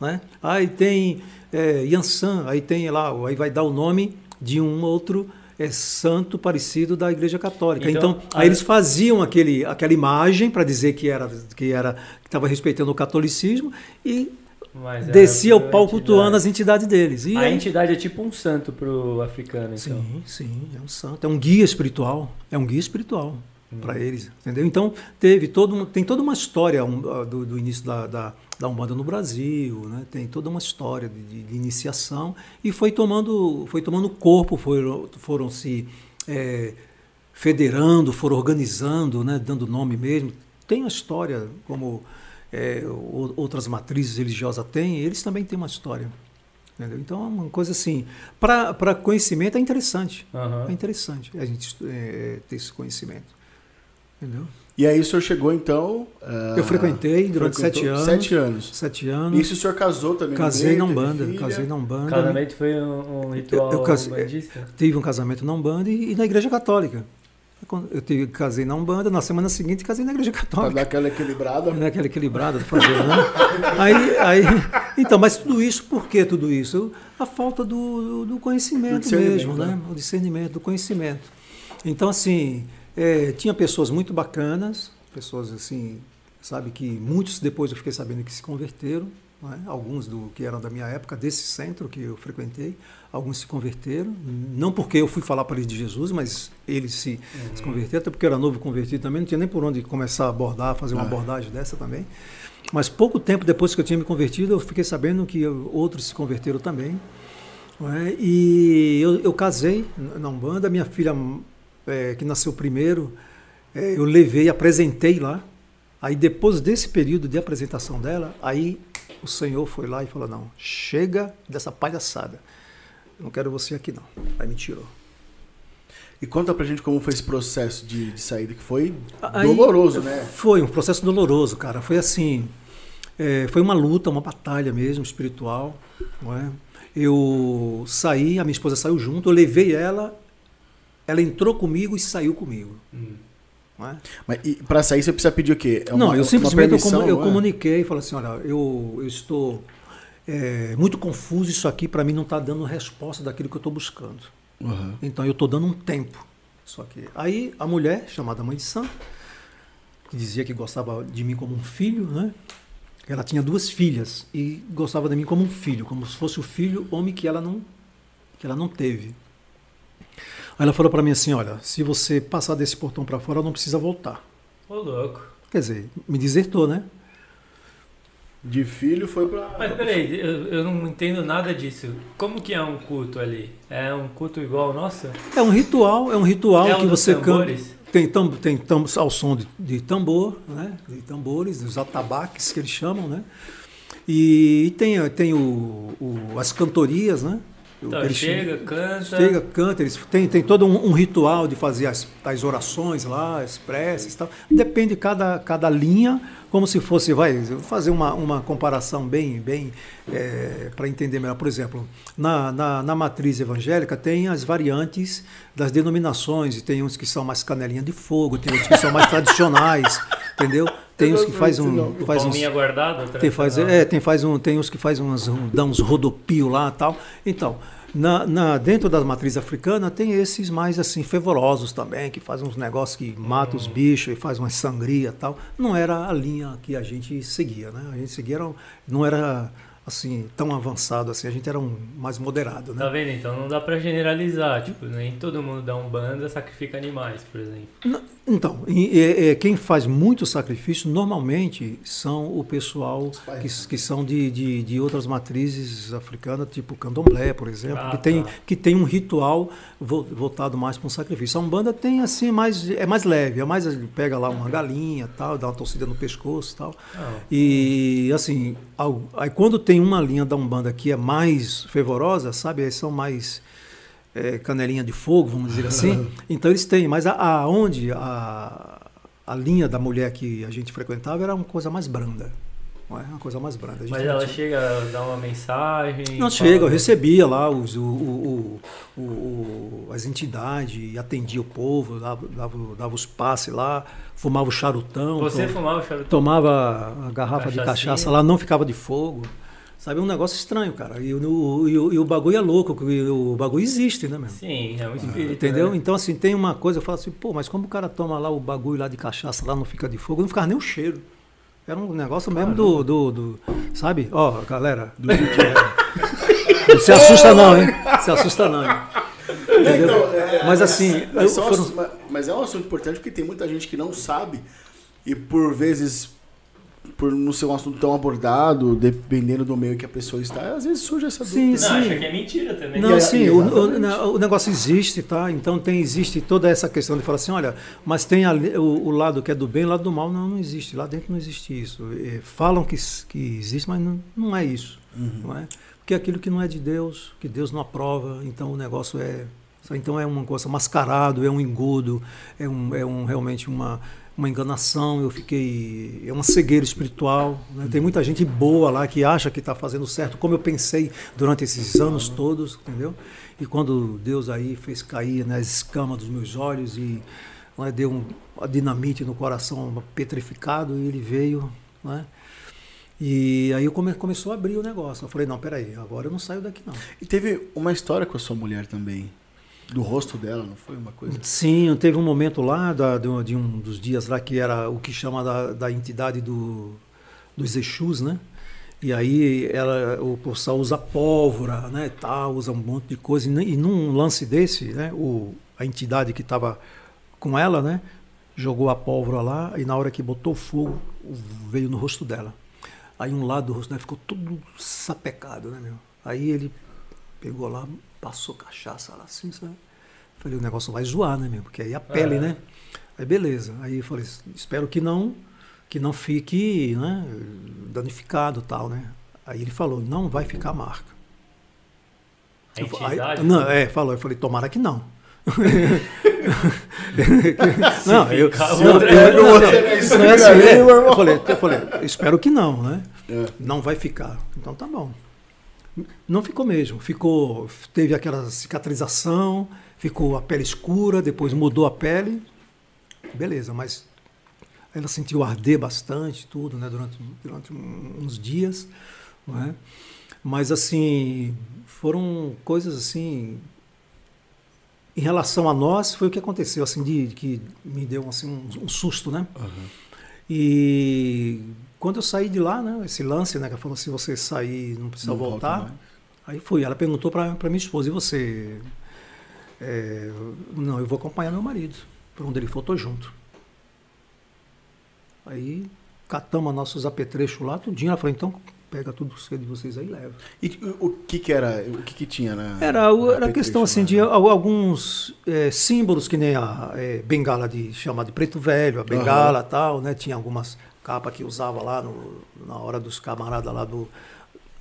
Né? Aí tem é, Yansan, aí tem lá, aí vai dar o nome de um outro é, santo parecido da Igreja Católica. Então, Então, a- aí eles faziam aquele, aquela imagem para dizer que era que era que estava respeitando o catolicismo e Mas descia o a pau entidade. cultuando as entidades deles. E A aí- entidade é tipo um santo pro africano, então. Sim, sim, é um santo, é um guia espiritual, é um guia espiritual para eles, entendeu? Então teve todo, tem toda uma história ah, do, do início da, da, da umbanda no Brasil, né? Tem toda uma história de, de- iniciação e foi tomando, foi tomando corpo, foram, foram se eh, federando, foram organizando, né? Dando nome mesmo. Tem uma história como o- outras matrizes religiosas têm, eles também têm uma história. Entendeu? Então é uma coisa assim, para conhecimento é interessante. Aham. É interessante a gente é, ter esse conhecimento. Entendeu? E aí o senhor chegou, então... ah, Eu frequentei durante sete anos. Sete anos. Sete anos. Isso o senhor casou também casei na Umbanda. filha? Casei na Umbanda. Casamento foi um, um ritual Eu- eu casei- bandista? Tive um casamento na Umbanda e, e na Igreja Católica. Eu tive, casei na Umbanda, na semana seguinte casei na Igreja Pra Católica. dar aquela equilibrada. Né, aquela equilibrada do fazer, né? aí, aí, então, mas tudo isso, por que tudo isso? A falta do, do conhecimento mesmo, né? né? O discernimento, do conhecimento. Então, assim, é, tinha pessoas muito bacanas, pessoas assim, sabe, que muitos depois eu fiquei sabendo que se converteram, né? alguns do que eram da minha época, desse centro que eu frequentei, alguns se converteram, não porque eu fui falar para eles de Jesus, mas eles se, se converteram, até porque eu era novo convertido também, não tinha nem por onde começar a abordar, fazer uma Ah. abordagem dessa também. Mas pouco tempo depois que eu tinha me convertido, eu fiquei sabendo que outros se converteram também. é? E eu, eu casei na Umbanda, minha filha, é, que nasceu primeiro, é, eu levei, apresentei lá. Aí depois desse período de apresentação dela, aí o Senhor foi lá e falou, não, chega dessa palhaçada. Eu não quero você aqui não. Aí me tirou. E conta pra gente como foi esse processo de, de saída, que foi Aí, doloroso, né? Foi um processo doloroso, cara. Foi assim, é, foi uma luta, uma batalha mesmo, espiritual. Não é? Eu saí, a minha esposa saiu junto, eu levei ela, ela entrou comigo e saiu comigo. Não é? Mas pra sair você precisa pedir o quê? É não, uma- eu uma simplesmente eu, permissão, comu- eu não é? comuniquei e falei assim, olha, eu, eu estou é, muito confuso, isso aqui para mim não está dando resposta daquilo que eu estou buscando. Uhum. Então eu estou dando um tempo. Só que aí a mulher, chamada mãe de santo, que dizia que gostava de mim como um filho, né? Ela tinha duas filhas e gostava de mim como um filho, como se fosse o filho homem que ela não que ela não teve. Aí ela falou para mim assim, olha, se você passar desse portão para fora, não precisa voltar. Ô, louco. Quer dizer, me desertou, né? De filho foi pra. Mas peraí, eu, eu não entendo nada disso. Como que é um culto ali? É um culto igual ao nosso? É um ritual, é um ritual É um que você canta. Tem, tam, tem tam, ao som de, de tambor, né? De tambores, dos atabaques que eles chamam, né? E, e tem, tem o, o- as cantorias, né? Então, eles chega, canta. Chega, canta, eles tem, tem todo um, um ritual de fazer as, as orações lá, as preces e tal. Depende de cada, cada linha, como se fosse, vai, vou fazer uma, uma comparação bem, bem para entender melhor. Por exemplo, na, na, na matriz evangélica tem as variantes das denominações, e tem uns que são mais canelinha de fogo, tem outros que são mais tradicionais, *laughs* entendeu? Tem uns que faz um. Faz uns, guardado? tem, faz, tradicional. é, tem, faz um, tem uns que faz umas, um, dá uns rodopio lá e tal. Então, na, na- dentro da matriz africana tem esses mais assim fervorosos também, que fazem uns negócios que matam os bichos e faz uma sangria e tal. Não era a linha que a gente seguia, né? A gente seguia, era, não era assim tão avançado assim, a gente era um mais moderado, né? Tá vendo? Então não dá pra generalizar. Tipo, nem todo mundo dá um banda sacrifica animais, por exemplo. N- Então, e- e- e quem faz muito sacrifício normalmente são o pessoal que, que são de, de, de outras matrizes africanas, tipo candomblé, por exemplo, Ah, que, tem, tá. que tem um ritual vo- voltado mais para um sacrifício. A Umbanda tem assim, mais, é mais leve, é mais pega lá uma galinha, tal, dá uma torcida no pescoço tal. Não. E assim, aí quando tem uma linha da Umbanda que é mais fervorosa, sabe, aí são mais é, canelinha de fogo, vamos dizer assim. *laughs* então eles têm, mas a, aonde a, a linha da mulher que a gente frequentava era uma coisa mais branda. É? Uma coisa mais branda. Mas não ela tinha- chega a dar uma mensagem. não fala- chega, eu recebia lá os, o, o- o- o- as entidades, atendia o povo, dava, dava, dava os passes lá, fumava o charutão. Você to- fumava o charuto? tomava a garrafa de Cachaçinha. cachaça lá, não ficava de fogo. Sabe, é um negócio estranho, cara. E, o- e o- e o bagulho é louco, o bagulho existe, né, meu? Sim, é um espírito. Entendeu? né? Então, assim, tem uma coisa, eu falo assim, pô, mas como o cara toma lá o bagulho lá de cachaça, lá não fica de fogo, não ficava nem o cheiro. Era um negócio mesmo do, do, do- Sabe? Ó, galera. é, *laughs* não se assusta não, hein? *laughs* Se assusta não, hein? Entendeu? Então, é, Mas assim, Mas, eu- foram- mas é um assunto importante porque tem muita gente que não sabe e por vezes, por não ser um assunto tão abordado, dependendo do meio que a pessoa está, às vezes surge essa Sim, dúvida. Não, sim. acha que é mentira também. Não, E- sim, o, o- na- o negócio existe, tá? Então tem, existe toda essa questão de falar assim, olha, mas tem ali- o, o lado que é do bem e o lado do mal, não, não existe. Lá dentro não existe isso. Eh, falam que, que existe, mas não, não é isso. Não é? Porque é aquilo que não é de Deus, que Deus não aprova, então o negócio é. Então é uma coisa mascarado, é um engodo, é, um, é um, realmente uma, uma enganação. Eu fiquei. É uma cegueira espiritual. né? Tem muita gente boa lá que acha que está fazendo certo, como eu pensei durante esses anos todos, entendeu? E quando Deus aí fez cair né, as escamas dos meus olhos e né, deu um, a dinamite no coração petrificado, e ele veio. Né? E aí eu come, começou a abrir o negócio. Eu falei, não, peraí, agora eu não saio daqui não. E teve uma história com a sua mulher também. Do rosto dela, não foi uma coisa? Sim, teve um momento lá da- de um dos dias lá que era o que chama da, da entidade do, dos Exus, né? E aí ela, o pessoal usa pólvora, né, tal, usa um monte de coisa. E, e num lance desse, né, o, a entidade que estava com ela, né, jogou a pólvora lá e na hora que botou fogo, veio no rosto dela. Aí um lado do rosto dela ficou todo sapecado, né, meu? Aí ele pegou lá, passou cachaça lá assim, sabe? Falei, o negócio vai zoar, né, meu? Porque aí a pele, É. né? Aí beleza. Aí eu falei, espero que não que não fique, né, danificado tal, né? Aí ele falou, não vai ficar marca. A Eu aí- não, é, falou, eu falei, tomara que não. *laughs* não, eu, é assim, é. eu falei, espero que não, né? É. Não vai ficar. Então tá bom. Não ficou mesmo. Ficou, teve aquela cicatrização, ficou a pele escura, depois mudou a pele. Beleza, mas ela sentiu arder bastante, tudo, né? Durante, durante uns dias, não é? Mas assim, foram coisas assim. Em relação a nós, foi o que aconteceu, assim, de que me deu assim, um, um susto, né? E quando eu saí de lá, né, esse lance, né, que ela falou se você sair não precisa Não volta voltar. mais. Aí fui, ela perguntou para minha esposa, e você? É, não, eu vou acompanhar meu marido. Por onde ele for, tô junto. Aí catamos nossos apetrechos lá, tudinho. Ela falou, então pega tudo que de vocês aí e leva. E o, que que era? O que que tinha na... Era, o- na era questão assim de al- alguns é, símbolos que nem a é, bengala de chamar de preto velho, a bengala tal, né? Tinha algumas capas que usava lá no- na hora dos camaradas lá do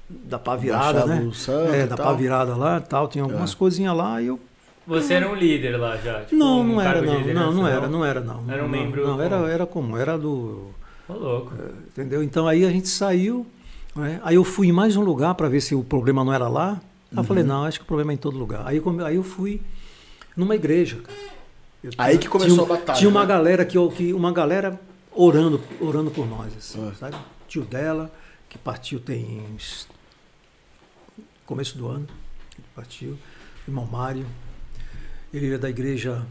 da pá virada, Baixava né? santo é, e da tal. pá virada lá, tal, tinha algumas É. coisinhas lá e eu Você era um líder lá já? Tipo, não, um não era cargo de não, não, não era, não era não. Era um Não, membro Não, era comum. era como, era do Ô, louco. Entendeu? Então aí a gente saiu, né? aí eu fui em mais um lugar para ver se o problema não era lá. Aí eu falei, Uhum. não, acho que o problema é em todo lugar. Aí, aí eu fui numa igreja. cara. Eu Aí que começou tinha, a batalha, Tinha uma né? galera que, que uma galera orando, orando por nós, assim, Ah. sabe? Tio dela, que partiu tem começo do ano, ele partiu, irmão Mário, ele era da igreja,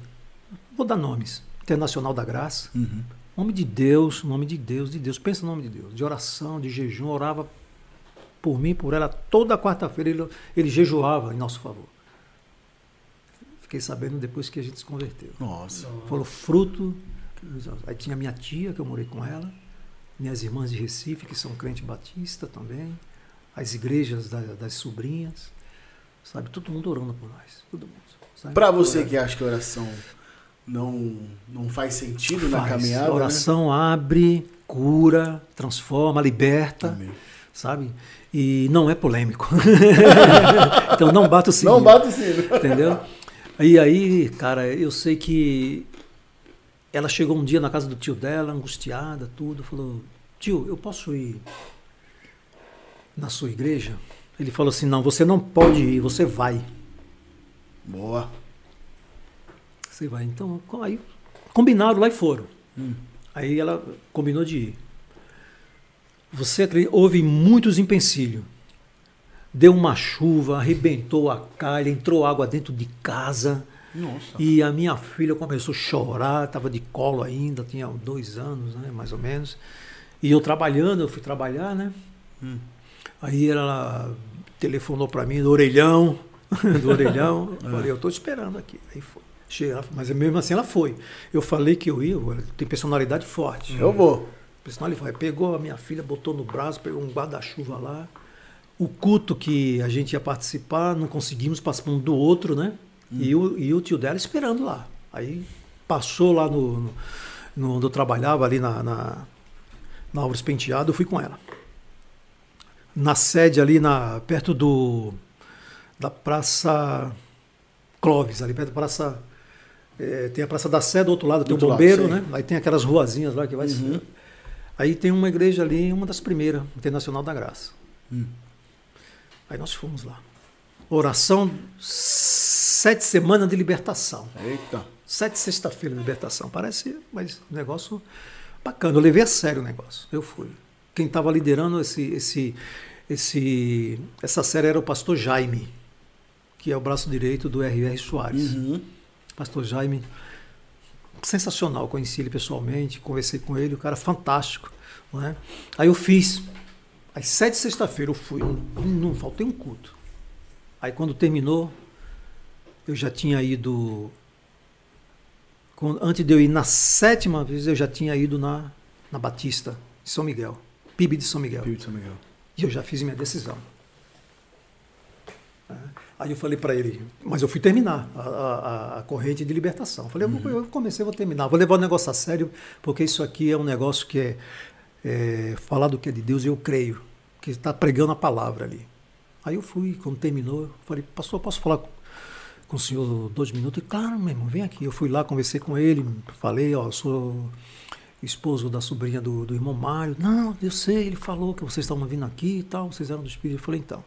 vou dar nomes, Internacional da Graça. Uhum. Nome de Deus, nome de Deus, de Deus. Pensa no nome de Deus. De oração, de jejum, orava por mim, por ela. Toda quarta-feira ele, ele jejuava em nosso favor. Fiquei sabendo depois que a gente se converteu. Nossa. Falou fruto. Aí tinha minha tia, que eu morei com ela. Minhas irmãs de Recife, que são crente batista também. As igrejas da- das sobrinhas. Sabe? Todo mundo orando por nós. Todo mundo. Pra você Orando. que acha que oração não, não faz sentido na Faz. caminhada, A oração abre, cura, transforma, liberta, né? Amém. sabe? E não é polêmico. *laughs* então não bata o sininho. Não bate o sino. Entendeu? E aí, cara, eu sei que ela chegou um dia na casa do tio dela, angustiada, tudo, falou: Tio, eu posso ir na sua igreja? Ele falou assim: Não, você não pode ir, você vai. Boa. Você vai. Então, aí, combinado lá e foram. Hum. Aí ela combinou de ir. Você? Houve muitos empecilhos. Deu uma chuva, arrebentou a calha, entrou água dentro de casa. Nossa. E a minha filha começou a chorar, estava de colo ainda, tinha dois anos, né, mais ou menos. E eu trabalhando, eu fui trabalhar, né? Hum. Aí ela telefonou para mim do orelhão, *laughs* do orelhão. Eu *laughs* falei, eu estou esperando aqui. Aí foi. Chega, mas mesmo assim ela foi. Eu falei que eu ia, tem personalidade forte. Eu vou. Vai, pegou a minha filha, botou no braço, pegou um guarda-chuva lá. O culto que a gente ia participar, não conseguimos um do outro, né? E, o, e o tio dela esperando lá. Aí passou lá no, no, no onde eu trabalhava, ali na, na, na Álvares Penteado, eu fui com ela. Na sede ali, na, perto do da Praça Clóvis, ali perto da Praça. eh, tem a Praça da Sé do outro lado, tem o lado, bombeiro, sei. né? Aí tem aquelas ruazinhas lá que vai. Uhum. Aí tem uma igreja ali, uma das primeiras, Internacional da Graça. Hum. Aí nós fomos lá. Oração, sete semanas de libertação. Eita. Sete sexta-feira de libertação. Parece, mas negócio bacana. Eu levei a sério o negócio. Eu fui. Quem estava liderando esse, esse, esse, essa série era o pastor Jaime, que é o braço direito do R.R. Soares. Uhum. Pastor Jaime, sensacional, conheci ele pessoalmente, conversei com ele, o cara fantástico. Não é? Aí eu fiz, às sete sexta-feira eu fui, não, não faltei um culto. Aí quando terminou, eu já tinha ido, quando- antes de eu ir na sétima vez, eu já tinha ido na, na Batista, de São Miguel, PIB de São Miguel. Pio de São Miguel. E eu já fiz minha decisão. É. Aí eu falei para ele, mas eu fui terminar a, a- a corrente de libertação. Eu falei, eu, vou- eu comecei, eu vou terminar. Vou levar o negócio a sério, porque isso aqui é um negócio que é, é falar do que é de Deus, eu creio, que está pregando a palavra ali. Aí eu fui, quando terminou, falei, pastor, posso falar com o senhor dois minutos. E, claro, meu irmão, vem aqui. Eu fui lá, conversei com ele, falei, ó, sou esposo da sobrinha do, do irmão Mário. Não, eu sei, ele falou que vocês estavam vindo aqui e tal, vocês eram do Espírito. Eu falei, então,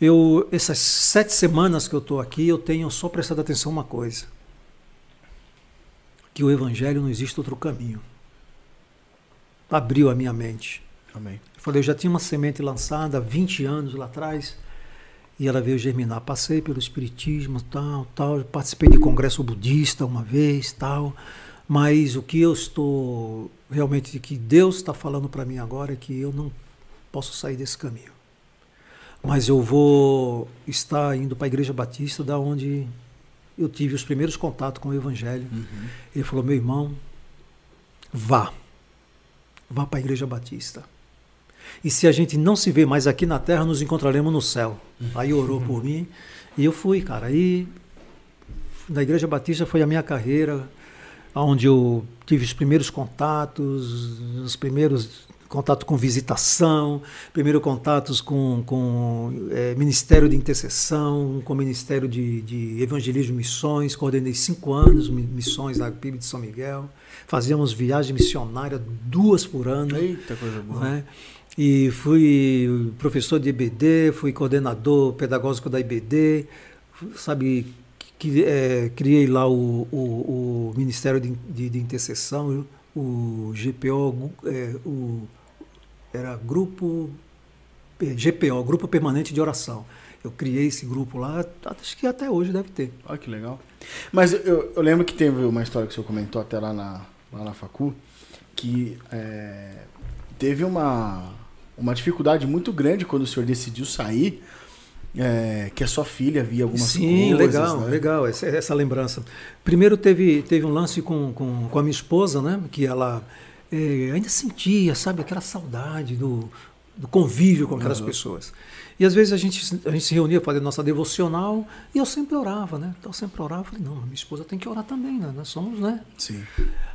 eu, essas sete semanas que eu estou aqui, eu tenho só prestado atenção uma coisa. Que o Evangelho não existe outro caminho. Abriu a minha mente. Amém. Eu falei, eu já tinha uma semente lançada há 20 anos lá atrás, e ela veio germinar. Passei pelo Espiritismo, tal, tal, participei de congresso budista uma vez, tal, mas o que eu estou realmente, que Deus está falando para mim agora é que eu não posso sair desse caminho. Mas eu vou estar indo para a Igreja Batista, da onde eu tive os primeiros contatos com o Evangelho. Uhum. Ele falou: meu irmão, vá, vá para a Igreja Batista. E se a gente não se vê mais aqui na terra, nos encontraremos no céu. Aí orou por mim e eu fui, cara. Aí na Igreja Batista foi a minha carreira, onde eu tive os primeiros contatos, os primeiros contato com visitação, primeiro contatos com, com é, Ministério de Intercessão, com Ministério de, de Evangelismo e Missões, coordenei cinco anos missões na PIB de São Miguel, fazíamos viagem missionária duas por ano. Eita, coisa boa. Né? E fui professor de IBD, fui coordenador pedagógico da IBD, sabe, que, é, criei lá o, o, o Ministério de, de, de, Intercessão, o GPO, é, o, era grupo GPO, Grupo Permanente de Oração. Eu criei esse grupo lá, acho que até hoje deve ter. Olha que legal. Mas eu, eu lembro que teve uma história que o senhor comentou até lá na, lá na Facu, que é, teve uma, uma dificuldade muito grande quando o senhor decidiu sair, é, que a sua filha via algumas Sim, coisas. Sim, legal, né? legal, essa, essa, lembrança. Primeiro teve, teve um lance com, com, com a minha esposa, né? Que ela é, ainda sentia, sabe, aquela saudade do, do convívio com aquelas uhum. pessoas. E às vezes a gente, a gente se reunia para fazer nossa devocional e eu sempre orava, né? Então eu sempre orava, falei, não, minha esposa tem que orar também, né? Nós somos, né? Sim.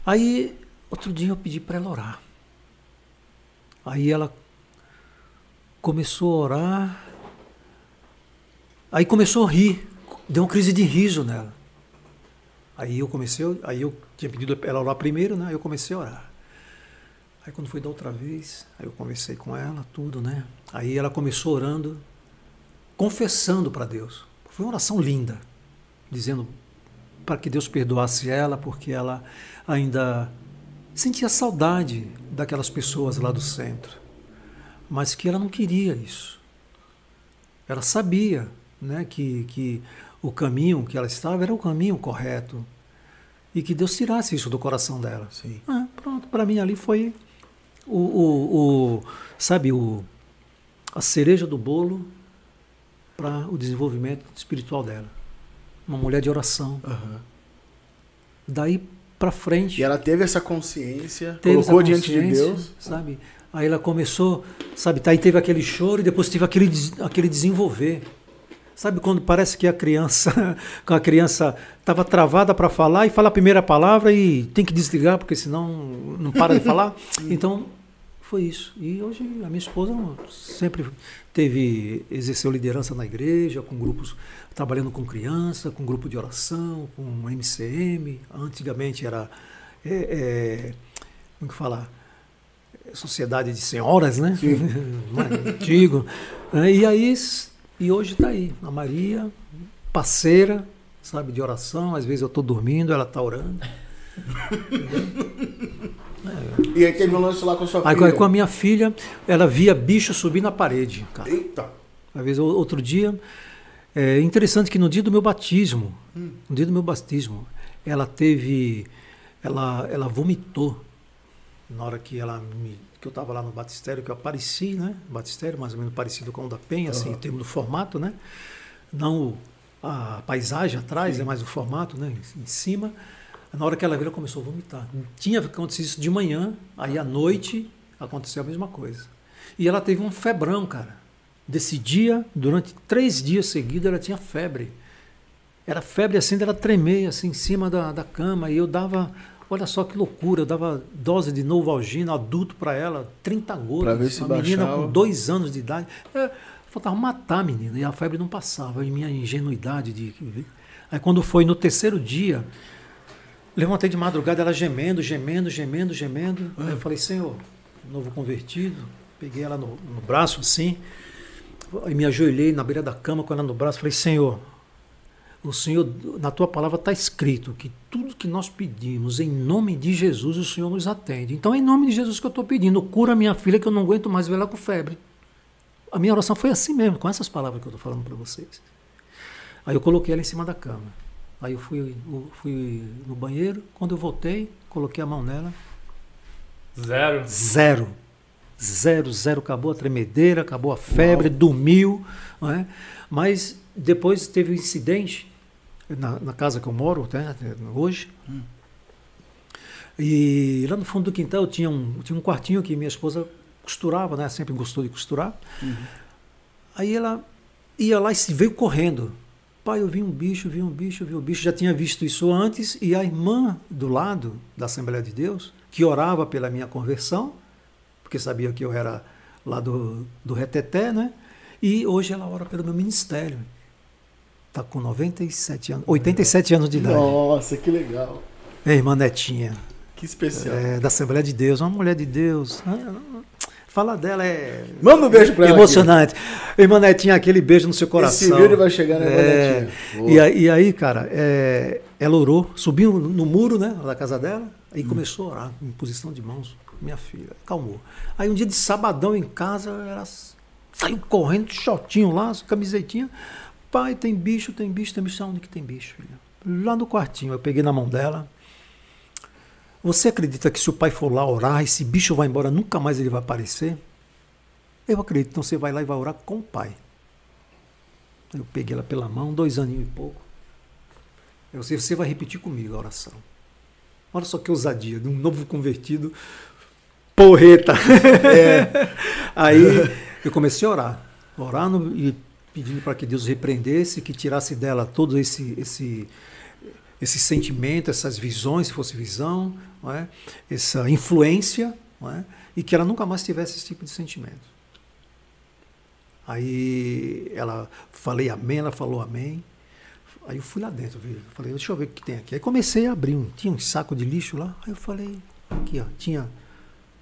Aí, outro dia eu pedi para ela orar. Aí ela começou a orar, aí começou a rir, deu uma crise de riso nela. Aí eu comecei, aí eu tinha pedido ela orar primeiro, né? Aí eu comecei a orar. Aí quando foi da outra vez, aí eu conversei com ela, tudo, né? Aí ela começou orando, confessando para Deus. Foi uma oração linda, dizendo para que Deus perdoasse ela, porque ela ainda sentia saudade daquelas pessoas lá do centro, mas que ela não queria isso. Ela sabia né, que, que o caminho que ela estava era o caminho correto e que Deus tirasse isso do coração dela. Sim. Ah, pronto, para mim ali foi o, o, o, sabe, o, a cereja do bolo para o desenvolvimento espiritual dela. Uma mulher de oração. Uhum. Daí para frente. E ela teve essa consciência, teve colocou essa consciência, diante de Deus. Sabe? Aí ela começou, sabe, tá, aí teve aquele choro e depois teve aquele, aquele desenvolver. Sabe quando parece que a criança, *laughs* com a criança estava travada para falar e fala a primeira palavra e tem que desligar porque senão não para de falar? *laughs* Então, foi isso. E hoje a minha esposa sempre teve, exerceu liderança na igreja, com grupos, trabalhando com criança, com grupo de oração, com MCM. Antigamente era, é, é, como que falar? Sociedade de senhoras, né? *laughs* Antigo. É, e aí, e hoje está aí, a Maria, parceira, sabe, de oração. Às vezes eu estou dormindo, ela está orando. É. *laughs* E aí teve um lance lá com a sua aí, filha? Com a minha filha, ela via bicho subir na parede. Cara. Eita! Às vezes, outro dia, é interessante que no dia do meu batismo, hum. no dia do meu batismo, ela teve, ela, ela vomitou na hora que ela me, que eu estava lá no batistério, que eu apareci, né? Batistério mais ou menos parecido com o da Penha, uhum. assim, em termos do formato, né? Não a paisagem atrás, Sim. é mais o formato, né? Em cima. Na hora que ela viu, ela começou a vomitar. Tinha acontecido isso de manhã, aí à noite aconteceu a mesma coisa. E ela teve um febrão, cara. Desse dia, durante três dias seguidos, ela tinha febre. Era febre assim, ela tremer assim em cima da, da cama. E eu dava, olha só que loucura, eu dava dose de novalgina adulto para ela, 30 gotas. Pra ver se uma menina baixava. com dois anos de idade. É, faltava matar a menina. E a febre não passava. E minha ingenuidade de. Aí quando foi no terceiro dia, levantei de madrugada, ela gemendo, gemendo, gemendo, gemendo. Aí eu falei, Senhor, novo convertido. Peguei ela no, no braço assim. Aí me ajoelhei na beira da cama com ela no braço. Falei, Senhor, o Senhor, na tua palavra está escrito que tudo que nós pedimos em nome de Jesus, o Senhor nos atende. Então, é em nome de Jesus que eu estou pedindo, cura minha filha que eu não aguento mais ver ela com febre. A minha oração foi assim mesmo, com essas palavras que eu estou falando para vocês. Aí eu coloquei ela em cima da cama. Aí eu fui, eu fui no banheiro, quando eu voltei, coloquei a mão nela. Zero. Zero. Zero, zero. Acabou a tremedeira, acabou a febre, Uau. dormiu. É? Mas depois teve um incidente na, na casa que eu moro né, hoje. Hum. E lá no fundo do quintal tinha um, tinha um quartinho que minha esposa costurava, né? Sempre gostou de costurar. Uhum. Aí ela ia lá e se veio correndo. Pai, eu vi um bicho, vi um bicho, vi um bicho. Já tinha visto isso antes. E a irmã do lado da Assembleia de Deus, que orava pela minha conversão, porque sabia que eu era lá do, do Reteté, né? E hoje ela ora pelo meu ministério. Está com 97 anos, 87 anos de idade. Nossa, que legal. É, irmã Netinha. Que especial. É, da Assembleia de Deus, uma mulher de Deus. Falar dela é. Manda um beijo pra ela. Emocionante. Aqui. Irmã Netinha, aquele beijo no seu coração. Esse vídeo vai chegar na é, e, aí, e aí, cara, é, ela orou, subiu no muro né, da casa dela e hum. começou a orar em posição de mãos. Minha filha, calmou. Aí um dia de sabadão em casa, ela saiu correndo, shotinho lá, camisetinha. Pai, tem bicho, tem bicho, tem bicho. Onde que tem bicho, filha? Lá no quartinho. Eu peguei na mão dela. Você acredita que se o pai for lá orar, esse bicho vai embora, nunca mais ele vai aparecer? Eu acredito. Então você vai lá e vai orar com o pai. Eu peguei ela pela mão, dois aninhos e pouco. Eu sei, você vai repetir comigo a oração. Olha só que ousadia, de um novo convertido. Porreta! *laughs* É. Aí eu comecei a orar. Orar no, e pedindo para que Deus repreendesse, que tirasse dela todo esse, esse, esse sentimento, essas visões, se fosse visão, é? essa influência, é? e que ela nunca mais tivesse esse tipo de sentimento. Aí ela falei amém, ela falou amém. Aí eu fui lá dentro, falei, deixa eu ver o que tem aqui. Aí comecei a abrir, um, tinha um saco de lixo lá. Aí eu falei, aqui ó, tinha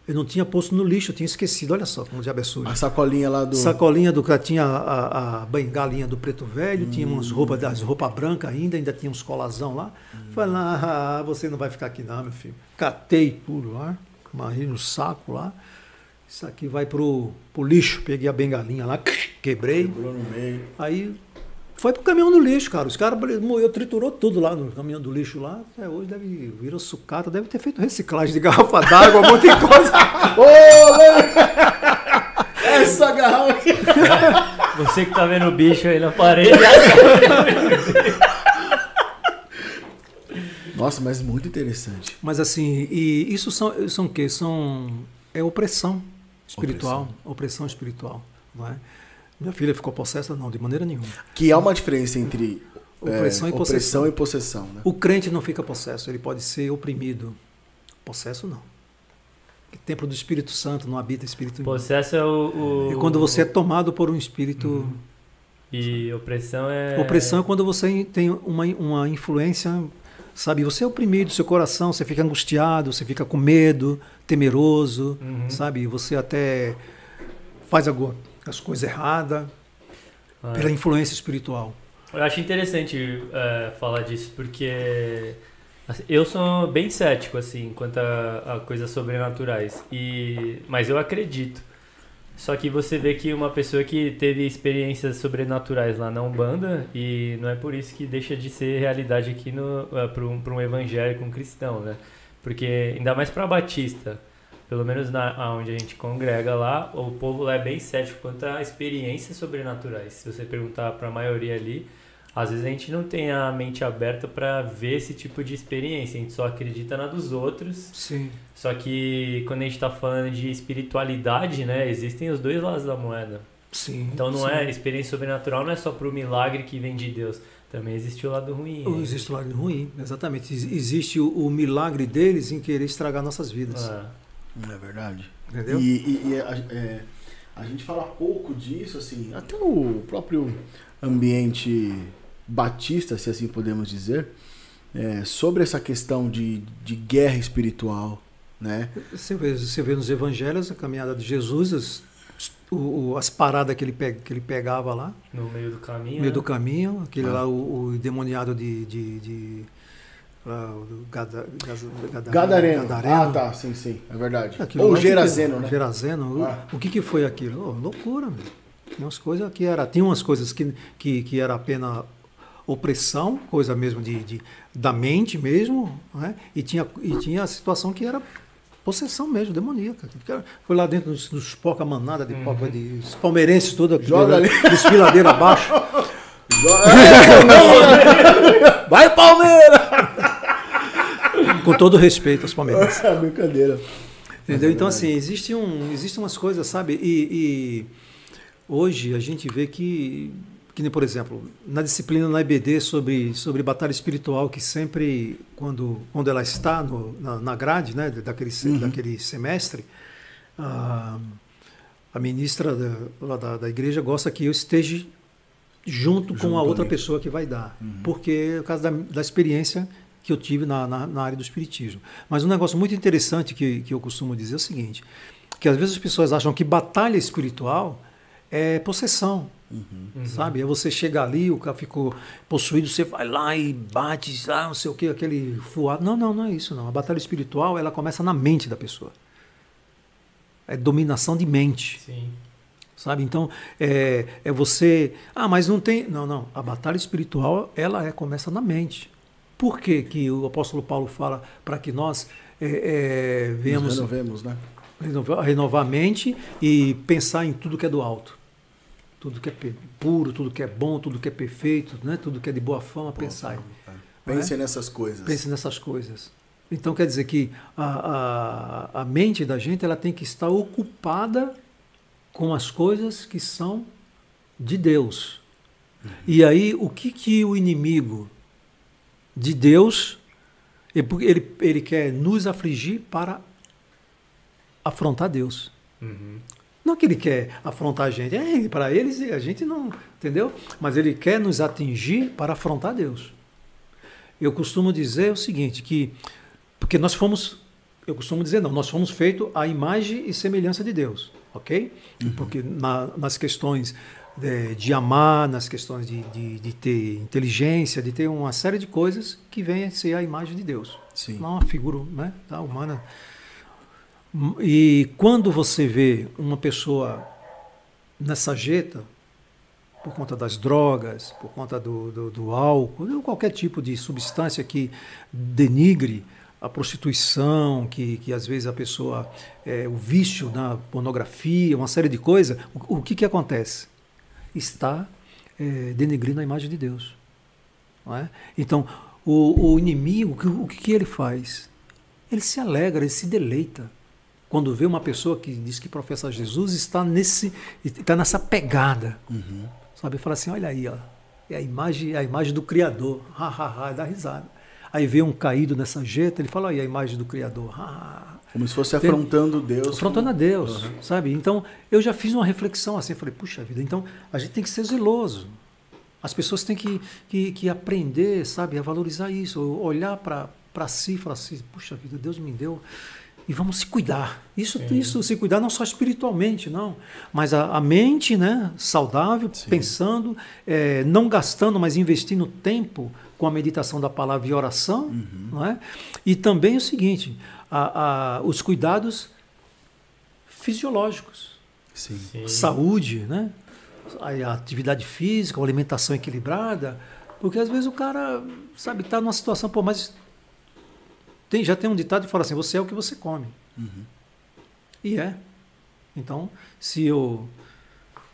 eu não tinha posto no lixo, eu tinha esquecido. Olha só como o diabo é sujo. A sacolinha lá do. Sacolinha do. Tinha a, a bengalinha do preto velho, hum. tinha umas roupas das roupas brancas ainda, ainda tinha uns colazão lá. Hum. Falei, ah, você não vai ficar aqui não, meu filho. Catei tudo lá, marrei no saco lá. Isso aqui vai pro, pro lixo. Peguei a bengalinha lá, *laughs* quebrei. Quebrou no meio. Aí foi pro caminhão do lixo, cara. Os caras moeu, triturou tudo lá no caminhão do lixo lá. Até hoje deve virou sucata, deve ter feito reciclagem de garrafa d'água, um monte de coisa. *laughs* Ô, Essa garrafa aqui. *laughs* Você que tá vendo o bicho aí na parede. *laughs* Nossa, mas muito interessante. Mas assim, e isso são, são o quê? São é opressão espiritual, opressão, opressão espiritual, não é? Minha filha ficou possessa? Não, de maneira nenhuma. Que há uma diferença entre opressão, é, e, possessão. opressão e possessão. Né? O crente não fica possesso, ele pode ser oprimido. Possesso não. O templo do Espírito Santo não habita espírito Possesso é o, o, É quando você é tomado por um espírito. Uhum. E opressão é. Opressão é quando você tem uma, uma influência. Sabe, você é oprimido, seu coração, você fica angustiado, você fica com medo, temeroso, uhum. sabe? Você até faz agora as coisas erradas, ah, pela influência espiritual. Eu acho interessante é, falar disso, porque assim, eu sou bem cético, assim, quanto a, a, coisas sobrenaturais. E, mas eu acredito. Só que você vê que uma pessoa que teve experiências sobrenaturais lá na Umbanda, e não é por isso que deixa de ser realidade aqui uh, para um, um evangélico, um cristão, né? Porque, ainda mais para Batista, pelo menos na onde a gente congrega lá, o povo lá é bem cético quanto a experiências sobrenaturais. Se você perguntar para a maioria ali, às vezes a gente não tem a mente aberta para ver esse tipo de experiência, a gente só acredita na dos outros. Sim. Só que quando a gente está falando de espiritualidade, né, existem os dois lados da moeda. Sim. Então não sim. é experiência sobrenatural, não é só para o milagre que vem de Deus. Também existe o lado ruim. Existe o lado ruim, exatamente. Existe o, o milagre deles em querer estragar nossas vidas. É. É verdade. Entendeu? E, e, e é, é a gente fala pouco disso, assim, até o próprio ambiente batista, se assim podemos dizer, é, sobre essa questão de, de guerra espiritual, né? Você vê, você vê nos evangelhos a caminhada de Jesus, as, o, o- as paradas que ele, pe- que ele pegava lá, No meio do caminho. no meio né? do caminho, aquele Ah. lá, o, o demoniado de. de, de o Gada, Gada- Gadareno. Gadareno. Ah, tá, sim, sim, é verdade. Aquilo Ou lá, o que Gerazeno, que- né? Gerazeno. o- Ah. O que, que foi aquilo? Oh, loucura, meu. Tinha umas coisas que era, tinha umas coisas que, que, que era apenas opressão, coisa mesmo de, de- da mente mesmo, né? e, tinha, e tinha a situação que era possessão mesmo, demoníaca. Foi lá dentro dos, dos poca manada de poca de os palmeirenses todos aqui, Joga né? ali. desfiladeira abaixo. *laughs* *laughs* Vai, Palmeiras! Com todo respeito aos palmeirenses. *laughs* É brincadeira. Entendeu? Então, assim, existe um, existem umas coisas, sabe? E, e hoje a gente vê que, que nem, por exemplo, na disciplina na EBD sobre, sobre batalha espiritual, que sempre, quando, quando ela está no, na, na grade né, daquele, se- daquele semestre, a, a ministra da, lá da, da igreja gosta que eu esteja junto, com Junto a outra ali. pessoa que vai dar. Porque é por causa da, da experiência que eu tive na, na, na área do espiritismo. Mas um negócio muito interessante que, que eu costumo dizer é o seguinte, que às vezes as pessoas acham que batalha espiritual é possessão. Sabe? É você chegar ali, o cara ficou possuído, você vai lá e bate, ah, não sei o que, aquele fuado. Não, não, não é isso não. A batalha espiritual, ela começa na mente da pessoa. É dominação de mente. Sim. Sabe? Então, é, é você. Ah, mas não tem. Não, não. A batalha espiritual, ela é, começa na mente. Por que, que o apóstolo Paulo fala para que nós é, é, Nos venhamos renovemos, né? renovar, renovar a mente e pensar em tudo que é do alto? Tudo que é puro, tudo que é bom, tudo que é perfeito, né? tudo que é de boa fama, pensar. Pense nessas coisas. Pense nessas coisas. Então quer dizer que a, a, a mente da gente ela tem que estar ocupada com as coisas que são de Deus. E aí o que, que o inimigo de Deus ele, ele, quer nos afligir para afrontar Deus. Uhum. Não que ele quer afrontar a gente, é, para eles a gente não, entendeu? Mas ele quer nos atingir para afrontar Deus. Eu costumo dizer o seguinte, que porque nós fomos, eu costumo dizer não, nós fomos feitos à imagem e semelhança de Deus, ok? Porque na- nas questões de, de amar, nas questões de, de, de ter inteligência, de ter uma série de coisas que vêm a ser a imagem de Deus. Sim. Não uma figura né, da humana. E quando você vê uma pessoa nessa jeta, por conta das drogas, por conta do, do, do álcool, ou qualquer tipo de substância que denigre a prostituição, que, que às vezes a pessoa, é, o vício na pornografia, uma série de coisas, o, o que, que acontece? Está é, denegrindo a imagem de Deus. é? Então, o, o inimigo, o que- o que, ele faz? Ele se alegra, ele se deleita. Quando vê uma pessoa que diz que professa Jesus está nesse está nessa pegada. Sabe? Fala assim, olha aí, ó, é a imagem, é a imagem do Criador. Ha, ha, ha, dá risada. Aí vê um caído nessa jeta, ele fala, olha aí a imagem do Criador. Ha, ha, ha. Como se fosse afrontando Deus. Afrontando a Deus, sabe? Então, eu já fiz uma reflexão assim, falei, puxa vida, então a gente tem que ser zeloso. As pessoas têm que, que, que aprender, sabe, a valorizar isso, olhar para si e falar assim, puxa vida, Deus me deu e vamos se cuidar. Isso, isso se cuidar não só espiritualmente, não, mas a, a mente, né, saudável, pensando, eh, não gastando, mas investindo tempo com a meditação da palavra e oração, não é? E também o seguinte, a- a- os cuidados fisiológicos, Sim. Sim. saúde, né? A a atividade física, uma alimentação equilibrada, porque às vezes o cara, sabe, está numa situação, pô, mas tem, já tem um ditado que fala assim, você é o que você come. E é. Então, se eu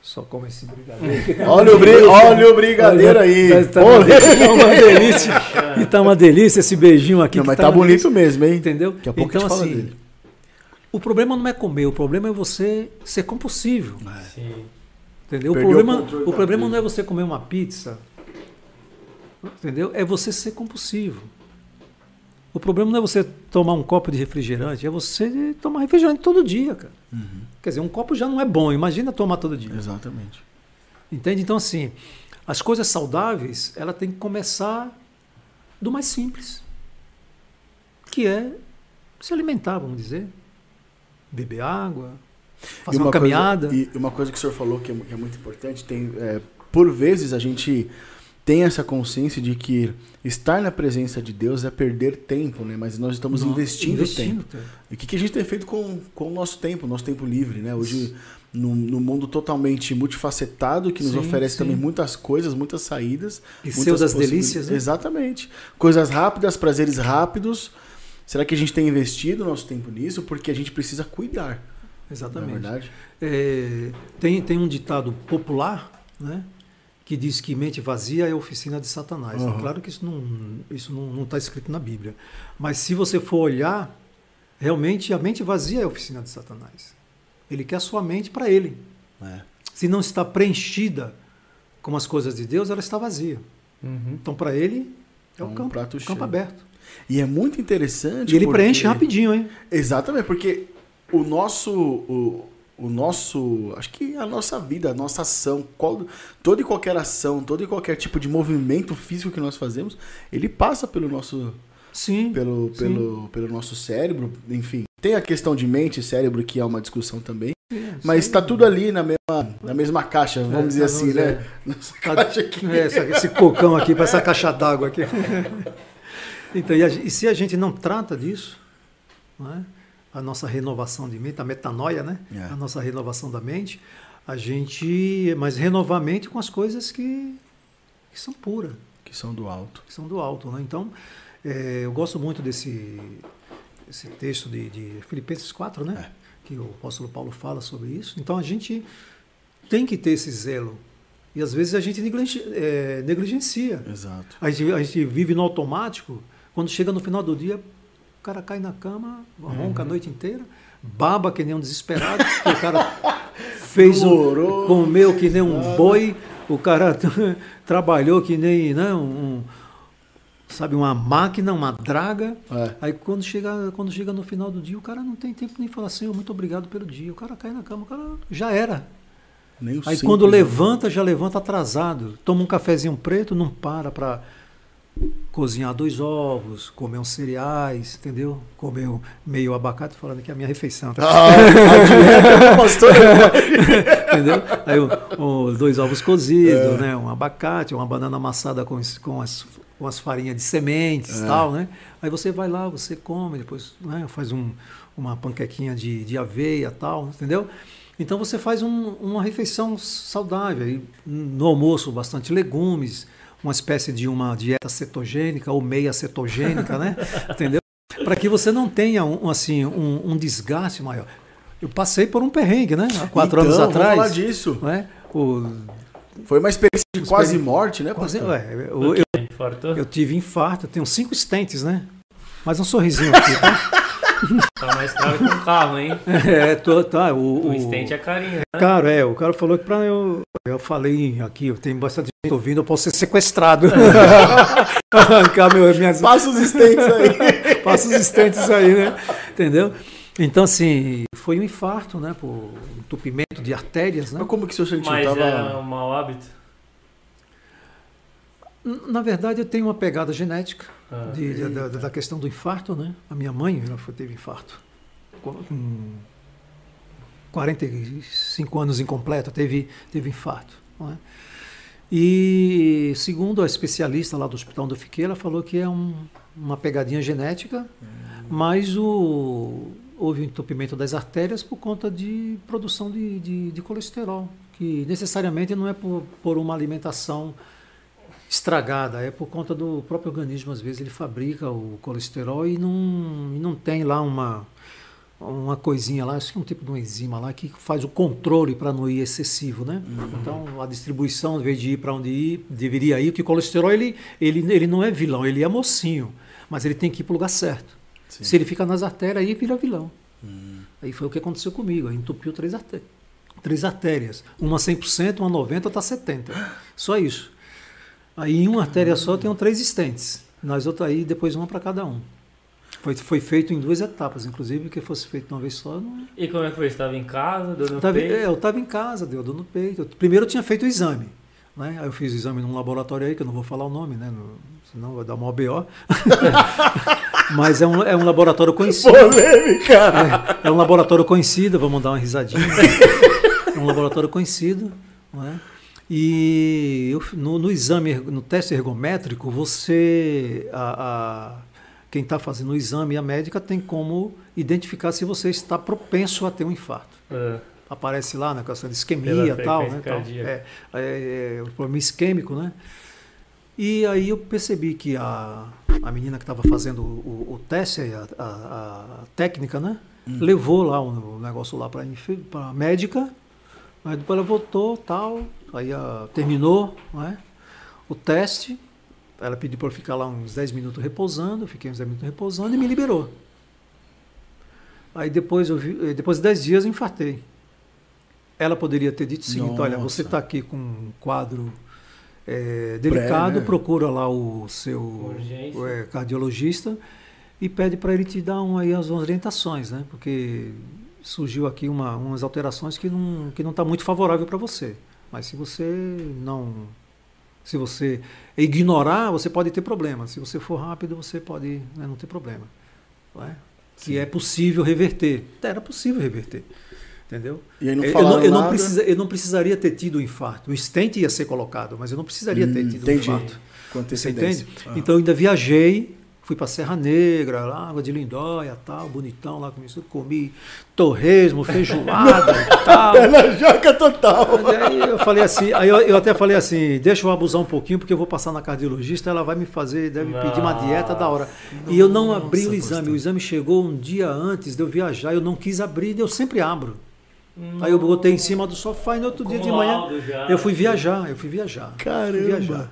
só como esse brigadeiro... *laughs* Olha o, bri... Olha o brigadeiro aí. Tá, tá uma, delícia, tá uma delícia. *laughs* E tá uma delícia esse beijinho aqui. Não, mas tá tá bonito delícia. mesmo, hein? Entendeu? Daqui a pouco então, a gente fala assim, dele. o problema não é comer, o problema é você ser compulsivo. Sim. Entendeu? O Perdeu o problema, o da problema não é você comer uma pizza. Entendeu? É você ser compulsivo. O problema não é você tomar um copo de refrigerante, é você tomar refrigerante todo dia, cara. Uhum. Quer dizer, um copo já não é bom, imagina tomar todo dia. Exatamente. Entende? Então, assim, as coisas saudáveis, ela tem que começar do mais simples, que é se alimentar, vamos dizer, beber água, fazer E uma, caminhada. Coisa, e uma coisa que o senhor falou que é, que é muito importante, tem, é, por vezes a gente tem essa consciência de que estar na presença de Deus é perder tempo, né? Mas nós estamos investindo, investindo tempo. E o que, que a gente tem feito com, com o nosso tempo, nosso tempo livre, né? Hoje, num, num mundo totalmente multifacetado, que nos Sim, oferece sim. também muitas coisas, muitas saídas. E muitas seu das delícias, né? Exatamente. Coisas rápidas, prazeres rápidos. Será que a gente tem investido nosso tempo nisso? Porque a gente precisa cuidar, é Exatamente. verdade? É, tem, tem um ditado popular, né? Que diz que mente vazia é oficina de Satanás. Uhum. Claro que isso não isso não não está escrito na Bíblia. Mas se você for olhar, realmente a mente vazia é a oficina de Satanás. Ele quer a sua mente para ele. É. Se não está preenchida com as coisas de Deus, ela está vazia. Uhum. Então, para ele, é o um campo, campo cheio. aberto. E é muito interessante. E ele porque- preenche rapidinho, hein? Exatamente, porque o nosso. O, o nosso. Acho que a nossa vida, a nossa ação, qual- toda e qualquer ação, todo e qualquer tipo de movimento físico que nós fazemos, ele passa pelo nosso. Sim. Pelo, Sim. pelo, pelo nosso cérebro, enfim. Tem a questão de mente e cérebro, que é uma discussão também. É, Mas sim. está tudo ali na mesma, na mesma caixa, vamos É, dizer vamos assim, dizer. né? *laughs* Nossa Tá- caixa aqui. é, esse cocão aqui, para essa caixa d'água aqui. *laughs* Então, e, a e se a gente não trata disso, não é? A nossa renovação de mente, a metanoia, né? É. A nossa renovação da mente, a gente. Mas renovar a mente com as coisas que, que são puras, Que são do alto. que são do alto. Né? Então, é, eu gosto muito desse, esse texto de, de Filipenses 4, né? É. Que o apóstolo Paulo fala sobre isso. Então, a gente tem que ter esse zelo. E às vezes a gente é, negligencia. Exato. A gente, a gente vive no automático. Quando chega no final do dia, o cara cai na cama, ronca a noite inteira, baba que nem um desesperado, o cara *laughs* fez um, comeu que nem um boi, o cara *laughs* trabalhou que nem né, um, sabe, uma máquina, uma draga. É. Aí quando chega, quando chega no final do dia, o cara não tem tempo nem falar assim, muito obrigado pelo dia. O cara cai na cama, o cara já era. Nem Aí quando né? levanta, já levanta atrasado. Toma um cafezinho preto, não para para cozinhar dois ovos, comer uns cereais, entendeu? Comer um meio abacate, falando que é a minha refeição. Tá? Ah, a pastor *laughs* entendeu? Aí o- o- dois ovos cozidos, né? um abacate, uma banana amassada com, com, as, com as farinhas de sementes e É. tal, né? Aí você vai lá, você come, depois né, faz um, uma panquequinha de, de aveia e tal, entendeu? Então você faz um- uma refeição saudável. No almoço, bastante legumes, uma espécie de uma dieta cetogênica ou meia cetogênica, né? *laughs* Entendeu? Para que você não tenha um, assim, um, um desgaste maior. Eu passei por um perrengue, né? Há quatro Então, anos vamos atrás. falar disso. né? O, Foi uma experiência de quase morte, né, quase- ué, eu, eu, eu tive infarto, eu tenho cinco stents, né? Mais um sorrisinho aqui, tá? *laughs* Tá mais caro que um carro, hein? *laughs* É, tô, tá. O, O stent é carinho, né? Cara, é, o cara falou que pra eu. Eu falei aqui, eu tenho bastante gente ouvindo, eu posso ser sequestrado. *laughs* Arrancar meu, minhas. Passa os stents aí. *laughs* Passa os estentes aí, né? Entendeu? Então, assim, foi um infarto, né? Por entupimento de artérias, né? Mas como que o senhor sentiu? Mas Tava... é um mau hábito. Na verdade, eu tenho uma pegada genética Ah. de- de- da, da questão do infarto, né? A minha mãe ela foi- teve infarto. Com 45 anos incompleta, teve, teve infarto. é? E segundo a especialista lá do hospital onde eu fiquei, ela falou que é um- uma pegadinha genética, mas o, houve um entupimento das artérias por conta de produção de, de, de colesterol, que necessariamente não é por, por uma alimentação estragada, é por conta do próprio organismo, às vezes ele fabrica o colesterol e não, e não tem lá uma, uma coisinha lá, acho que é um tipo de uma enzima lá que faz o controle para não ir excessivo, né? Então a distribuição, em vez de ir para onde ir, deveria ir, porque o colesterol ele, ele, ele não é vilão, ele é mocinho, mas ele tem que ir para o lugar certo. Sim. Se ele fica nas artérias, aí vira vilão. Aí foi o que aconteceu comigo, aí entupiu três artérias. Três artérias, uma 100%, uma 90%, outra 70%. Só isso. Aí em uma artéria só tem três estentes. Nas outras aí, depois uma para cada um. Foi, foi feito em duas etapas, inclusive, que fosse feito de uma vez só. Não... E como é que foi? Você estava em casa, deu no Eu tava, peito? é, eu estava em casa, deu dor no peito. Primeiro eu tinha feito o exame. Né? Aí eu fiz o exame num laboratório aí, que eu não vou falar o nome, né? No- senão vai dar uma BO. *laughs* Mas é um, é um laboratório conhecido. Polêmica! É um laboratório conhecido, vamos dar uma risadinha. É um laboratório conhecido. Não é? E eu- no, no exame, no teste ergométrico, você. a- a- quem está fazendo o exame, a médica, tem como identificar se você está propenso a ter um infarto. Ah, Aparece lá na questão de isquemia e tal, né? tal. É, é, é, o problema isquêmico, né? E aí eu percebi que a, a menina que estava fazendo o, o teste, a, a- a técnica, né? Levou lá o, negócio lá para a médica, aí depois ela voltou tal, aí a- terminou né? o teste, ela pediu para eu ficar lá uns 10 minutos repousando, eu fiquei uns 10 minutos repousando e me liberou. Aí depois, eu vi, eh, depois de 10 dias eu infartei. Ela poderia ter dito o seguinte, olha, você Nossa. está aqui com um quadro eh, delicado, né? procura lá o seu eh, cardiologista e pede para ele te dar um, aí as orientações, né? Porque surgiu aqui uma, umas alterações que não que não está muito favorável para você. Mas se você não se você ignorar, você pode ter problema. Se você for rápido, você pode né, não ter problema. Não é? Que é possível reverter. Era possível reverter. Entendeu? E aí não eu, não, eu, não precisa, eu não precisaria ter tido o infarto. O stent ia ser colocado, mas eu não precisaria ter Hum, tido entendi. infarto. Você entende? Ah. Então eu ainda viajei, fui para Serra Negra, lá, Água de Lindóia, tal, bonitão lá, comi, comi torresmo, feijoada e *laughs* tal. Pé na jaca total. Aí eu falei assim, aí eu, eu até falei assim, deixa eu abusar um pouquinho, porque eu vou passar na cardiologista, ela vai me fazer, deve pedir uma dieta da hora. E eu não abri o Nossa, exame, pastor. o exame chegou um dia antes de eu viajar, eu não quis abrir, eu sempre abro. Aí eu botei em cima do sofá e no outro dia de manhã laudo já. eu fui viajar, eu fui viajar. Fui Caramba. viajar.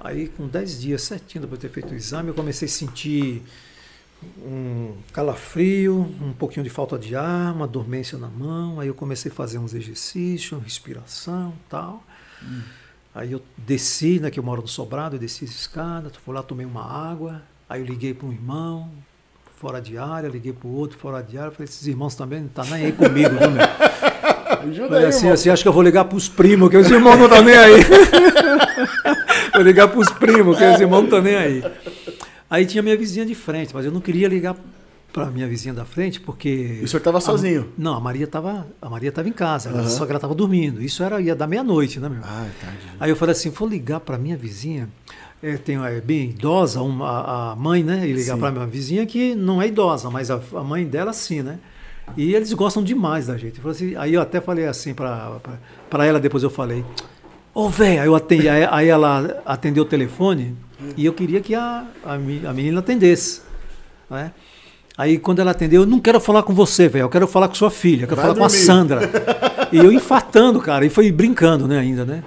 Aí com 10 dias certinho depois de ter feito o exame, eu comecei a sentir um calafrio, um pouquinho de falta de ar, uma dormência na mão. Aí eu comecei a fazer uns exercícios, respiração tal. Aí eu desci, né, que eu moro no sobrado, eu desci as escadas, fui lá, tomei uma água. Aí eu liguei para um irmão, fora de área, liguei para o outro, fora de área. Falei, esses irmãos também não estão nem aí comigo, né, meu? *laughs* Ajuda Falei aí, assim, irmão. assim, acho que eu vou ligar pros primos, que os irmãos não estão nem aí. *laughs* vou ligar pros primos, que os irmãos não estão nem aí. Aí tinha minha vizinha de frente, mas eu não queria ligar para minha vizinha da frente, porque. E o senhor estava sozinho? Não, a Maria estava a Maria tava em casa, Aham. só que ela estava dormindo. Isso era ia dar meia-noite, né, meu? Ah, tarde. Aí eu falei assim, vou ligar para minha vizinha, é, tem é bem idosa, uma, a- mãe, né? E ligar para minha vizinha que não é idosa, mas a, a mãe dela sim, né? E eles gostam demais da gente. Eu assim, aí eu até falei assim para ela, depois eu falei, ô velho, aí eu atendi, aí, aí ela atendeu o telefone e eu queria que a, a, a menina atendesse, né? Aí quando ela atendeu, eu não quero falar com você, velho, eu quero falar com sua filha, eu quero Vai falar com a dormir. Sandra. *laughs* E eu infartando, cara, e foi brincando, né, ainda, né?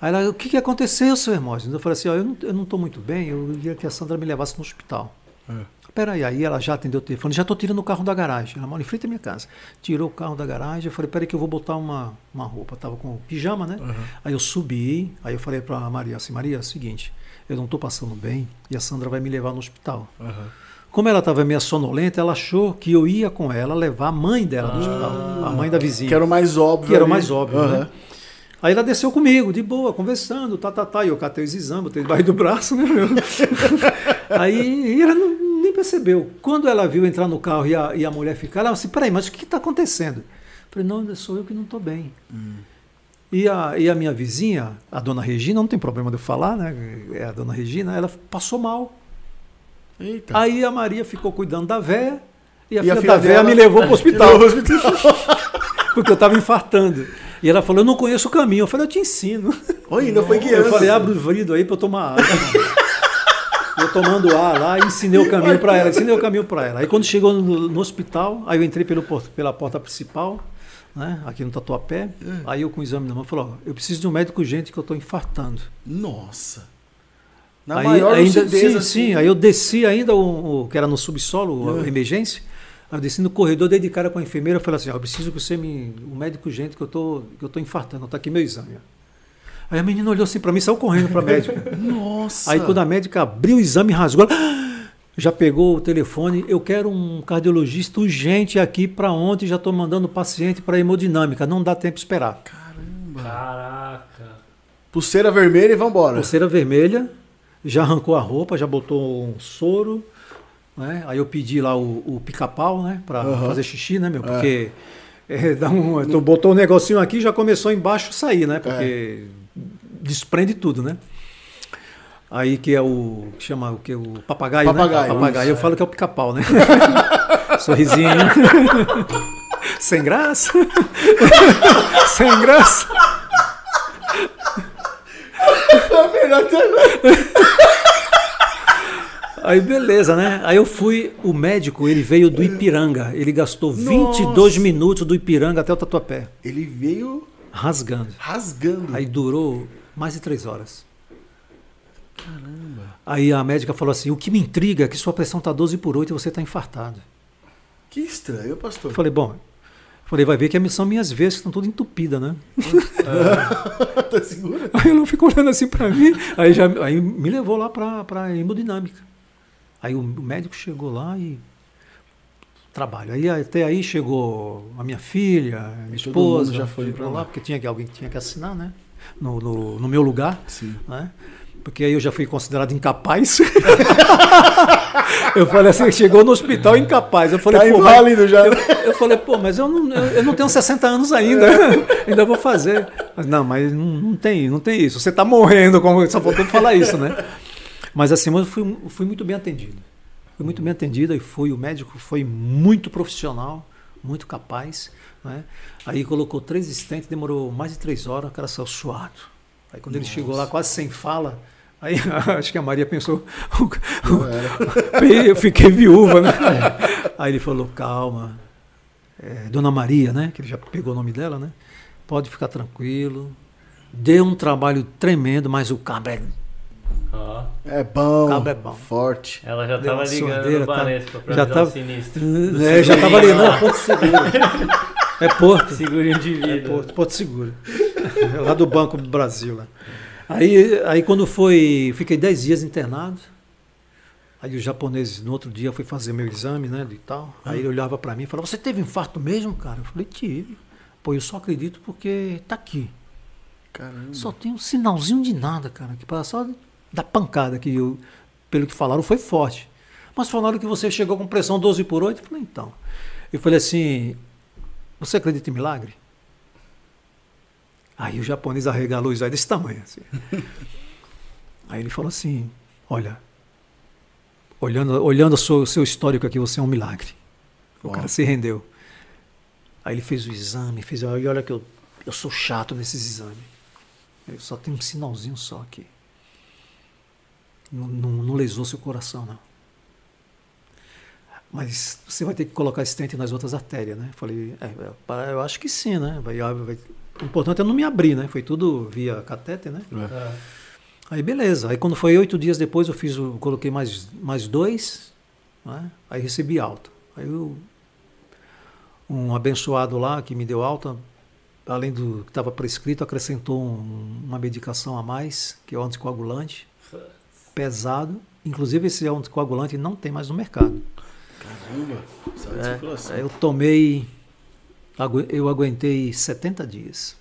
Aí ela, o que, que aconteceu, seu Hermógenes? Eu falei assim, ó, eu não, eu não tô muito bem, eu queria que a Sandra me levasse no hospital. É. Peraí, aí ela já atendeu o telefone, já tô tirando o carro da garagem. Ela mora em frente à minha casa. Tirou o carro da garagem, eu falei, peraí que eu vou botar uma, uma roupa. Tava com pijama, né? Aí eu subi, aí eu falei pra Maria assim, Maria, é o seguinte, eu não tô passando bem e a Sandra vai me levar no hospital. Aham. Como ela estava meio sonolenta, ela achou que eu ia com ela levar a mãe dela no hospital, a mãe da vizinha. Que era o mais óbvio. Que era o mais óbvio, Aham. né? Aí ela desceu comigo, de boa, conversando, tá, tá, tá. E eu catei os exames, botei debaixo do braço, né, meu? *laughs* Aí ela não- nem percebeu. Quando ela viu entrar no carro e a, e a mulher ficar, ela disse, peraí, mas o que está acontecendo? Eu falei, não, sou eu que não estou bem. E, a, e a minha vizinha, a dona Regina, não tem problema de eu falar, né? É a dona Regina, ela passou mal. Eita. Aí a Maria ficou cuidando da véia e a E a filha filha da véia dela- me levou para o hospital, Tirou o hospital. porque eu estava infartando. E ela falou, eu não conheço o caminho. Eu falei, eu te ensino. Oi, ainda foi guiando. Eu falei, abre o vidro aí para eu tomar água. *laughs* mano." Eu tomando ar lá e ensinei o caminho para ela, ensinei o *laughs* caminho para ela. Aí quando chegou no, no hospital, aí eu entrei pelo, pela porta principal, né, aqui no Tatuapé, aí eu com o exame na mão, falei, ó, eu preciso de um médico urgente que eu estou infartando. Nossa. Na aí, maior ainda, sim, assim. sim, aí eu desci ainda, o, o- que era no subsolo, a É. emergência, aí eu desci no corredor, dei de cara com a enfermeira, falei assim, ó, eu preciso que você me, um médico urgente que eu tô, que eu tô infartando, tá aqui meu exame. Aí a menina olhou assim para mim, e saiu correndo para médica. *laughs* Nossa. Aí quando a médica abriu o exame, rasgou, ela, "Ah, *gasps* já pegou o telefone, eu quero um cardiologista urgente aqui para ontem, já estou mandando o paciente para hemodinâmica, não dá tempo de esperar. Caraca. Pulseira vermelha e vambora. Pulseira vermelha, já arrancou a roupa, já botou um soro, né? Aí eu pedi lá o, o pica-pau, né, para Aham. fazer xixi, né, meu, porque é, *laughs* dá um, tu botou um negocinho aqui, já começou embaixo a sair, né, porque desprende tudo, né? Aí que é o que chama o que o papagaio, Papagaio, né? Papagaio. isso, Eu falo que é o pica-pau, né? *laughs* Sorrisinho. *laughs* Sem graça. *laughs* Sem graça. Aí beleza, né? Aí eu fui, o médico, ele veio do Ipiranga. Ele gastou 22 Nossa. minutos do Ipiranga até o Tatuapé, Ele veio rasgando. rasgando. Aí durou mais de três horas. Aí a médica falou assim: o que me intriga é que sua pressão tá 12 por 8 e você tá infartado. Que estranho, pastor. Eu falei, bom, falei, vai ver que são minhas veias que estão todas entupidas, né? *laughs* tá seguro? Aí ela ficou olhando assim pra mim, aí, já, aí me levou lá pra hemodinâmica. Aí o médico chegou lá e trabalho. Aí até aí chegou a minha filha, a minha Todo esposa, já foi pra lá. porque tinha que- alguém que tinha que assinar, né? No, no, no meu lugar, Sim. né? Porque aí eu já fui considerado incapaz. *laughs* eu falei assim, chegou no hospital incapaz. Eu falei, Tá pô, mas- inválido já. eu, eu falei, pô, mas eu não, eu, eu não tenho 60 anos ainda. ainda vou fazer. Mas, não, mas não, não tem, não tem isso. Você está morrendo, como só faltou falar isso, né? Mas assim, eu fui, fui muito bem atendido. Fui muito bem atendido e fui, o médico foi muito profissional, muito capaz. Né? Aí colocou três estentes, demorou mais de três horas, o cara saiu suado. Aí quando ele chegou lá, quase sem fala, aí *laughs* acho que a Maria pensou, *laughs* eu fiquei viúva, né? Aí ele falou, calma, é, Dona Maria, né? Que ele já pegou o nome dela, né? Pode ficar tranquilo. Deu um trabalho tremendo, mas o cabra é Ó, É bom. Cabo é bom. Forte. ela já Deu tava ligando suadeira, no tá- Banespa pra já tava- o sinistro. É, já tava ali, não, Porto Seguro. *laughs* É Porto. Segurinho de É vida. Porto, Porto Seguro. É lá do Banco do Brasil. Lá. Aí, aí quando foi. Fiquei 10 dias internado. Aí o japonês, no outro dia, foi fazer meu exame, né? E tal. Aí ele olhava pra mim e falava, você teve infarto mesmo, cara? Eu falei, tive. Pô, eu só acredito porque tá aqui. Caramba. Só tem um sinalzinho de nada, cara. Que passa só da pancada que eu, pelo que falaram, foi forte. Mas falaram que você chegou com pressão 12 por 8. Eu falei, então. Eu falei assim, você acredita em milagre? Aí o japonês arregalou os olhos desse tamanho. Assim. *laughs* Aí ele falou assim, olha, olhando, olhando o seu, o seu histórico aqui, você é um milagre. O Uau. cara se rendeu. Aí ele fez o exame, fez, e olha que eu, eu sou chato nesses exames. Eu só tenho um sinalzinho só aqui. Não, não, não lesou seu coração, não. Mas você vai ter que colocar estente nas outras artérias, né? Falei, é, é, eu acho que sim, né? Vai, vai- o importante é não me abrir, né? Foi tudo via catéter, né? Ah, Aí beleza. Aí quando foi oito dias depois eu fiz, coloquei mais, mais dois, né? aí recebi alta. Aí eu, um abençoado lá que me deu alta, além do que estava prescrito, acrescentou um- uma medicação a mais, que é o anticoagulante, pesado. Inclusive esse anticoagulante não tem mais no mercado. Caramba. É, eu tomei, eu aguentei 70 dias.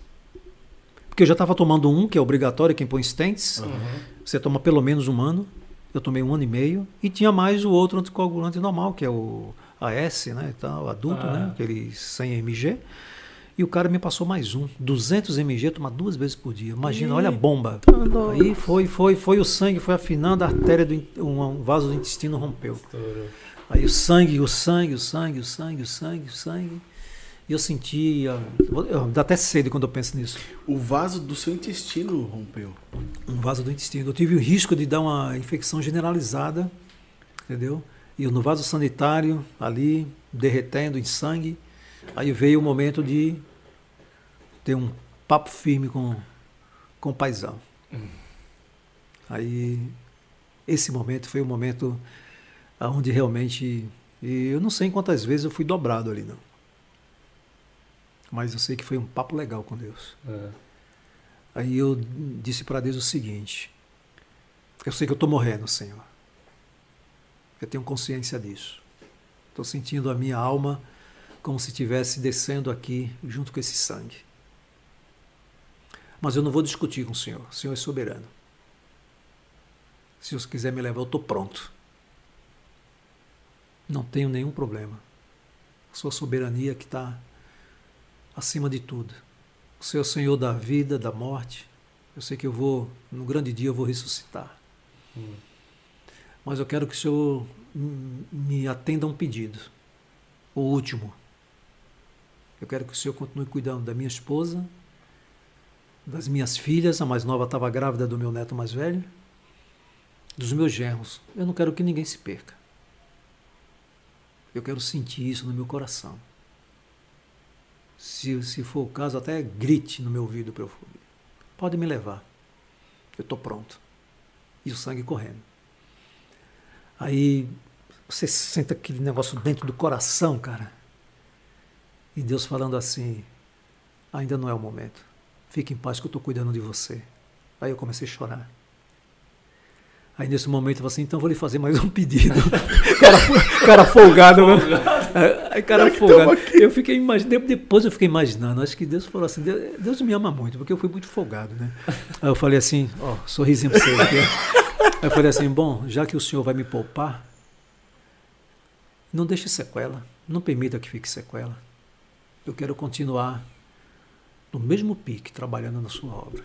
Porque eu já estava tomando um, que é obrigatório, quem põe stents. Você toma pelo menos um ano. Eu tomei um ano e meio. E tinha mais o outro anticoagulante normal, que é o AS, né? e tal, adulto, Ah. né? Aquele 100 mg. E o cara me passou mais um. 200 mg, tomar duas vezes por dia. Imagina, olha a bomba. Aí foi, foi, foi o sangue, foi afinando, a artéria do um, vaso do intestino rompeu. Aí o sangue, o sangue, o sangue, o sangue, o sangue, o sangue. E eu sentia. eu- Dá até sede quando eu penso nisso. O vaso do seu intestino rompeu. Um vaso do intestino. Eu tive o risco de dar uma infecção generalizada, entendeu? E eu no vaso sanitário, ali, derretendo em sangue. Aí veio o momento de ter um papo firme com, com o paizão. Aí, esse momento foi o momento onde realmente. E eu não sei quantas vezes eu fui dobrado ali, não. Mas eu sei que foi um papo legal com Deus. É. Aí eu disse para Deus o seguinte: Eu sei que eu estou morrendo, Senhor. Eu tenho consciência disso. Estou sentindo a minha alma como se estivesse descendo aqui junto com esse sangue. Mas eu não vou discutir com o Senhor. O Senhor é soberano. Se o Senhor quiser me levar, eu estou pronto. Não tenho nenhum problema. A sua soberania que está acima de tudo. O Senhor é o Senhor da vida, da morte. Eu sei que eu vou, no grande dia, eu vou ressuscitar. Hum. Mas eu quero que o Senhor me atenda a um pedido. O último. Eu quero que o Senhor continue cuidando da minha esposa, das minhas filhas, a mais nova estava grávida do meu neto mais velho, dos meus genros. Eu não quero que ninguém se perca. Eu quero sentir isso no meu coração. Se, se for o caso, até grite no meu ouvido para eu ouvir. Pode me levar. Eu estou pronto. E o sangue correndo. Aí você sente aquele negócio dentro do coração, cara. E Deus falando assim: ainda não é o momento. Fique em paz que eu estou cuidando de você. Aí eu comecei a chorar. Aí nesse momento eu falei assim, então vou lhe fazer mais um pedido. *laughs* cara, cara folgado, né? Aí cara folgado. Eu fiquei imaginando, depois eu fiquei imaginando, acho que Deus falou assim, Deus me ama muito, porque eu fui muito folgado, né? Aí eu falei assim, ó, sorrisinho pra você aqui. Aí eu falei assim, bom, já que o senhor vai me poupar, não deixe sequela, não permita que fique sequela. Eu quero continuar no mesmo pique, trabalhando na sua obra,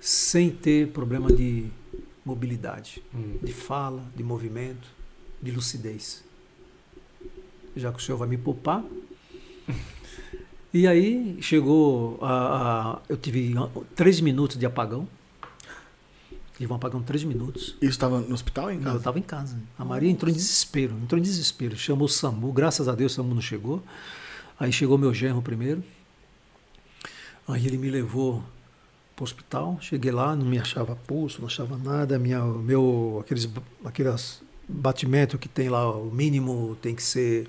sem ter problema de mobilidade, hum. de fala, de movimento, de lucidez. Já que o senhor vai me poupar. *laughs* e aí chegou a, a, Eu tive três minutos de apagão. Tive um apagão três minutos. Isso estava no hospital em casa? Não, eu estava em casa. A Maria entrou em desespero, entrou em desespero. Chamou o SAMU, graças a Deus o SAMU não chegou. Aí chegou meu genro primeiro. Aí ele me levou para o hospital. Cheguei lá, não me achava pulso, não achava nada. Minha, meu, aqueles, aqueles batimento que tem lá, o mínimo tem que ser.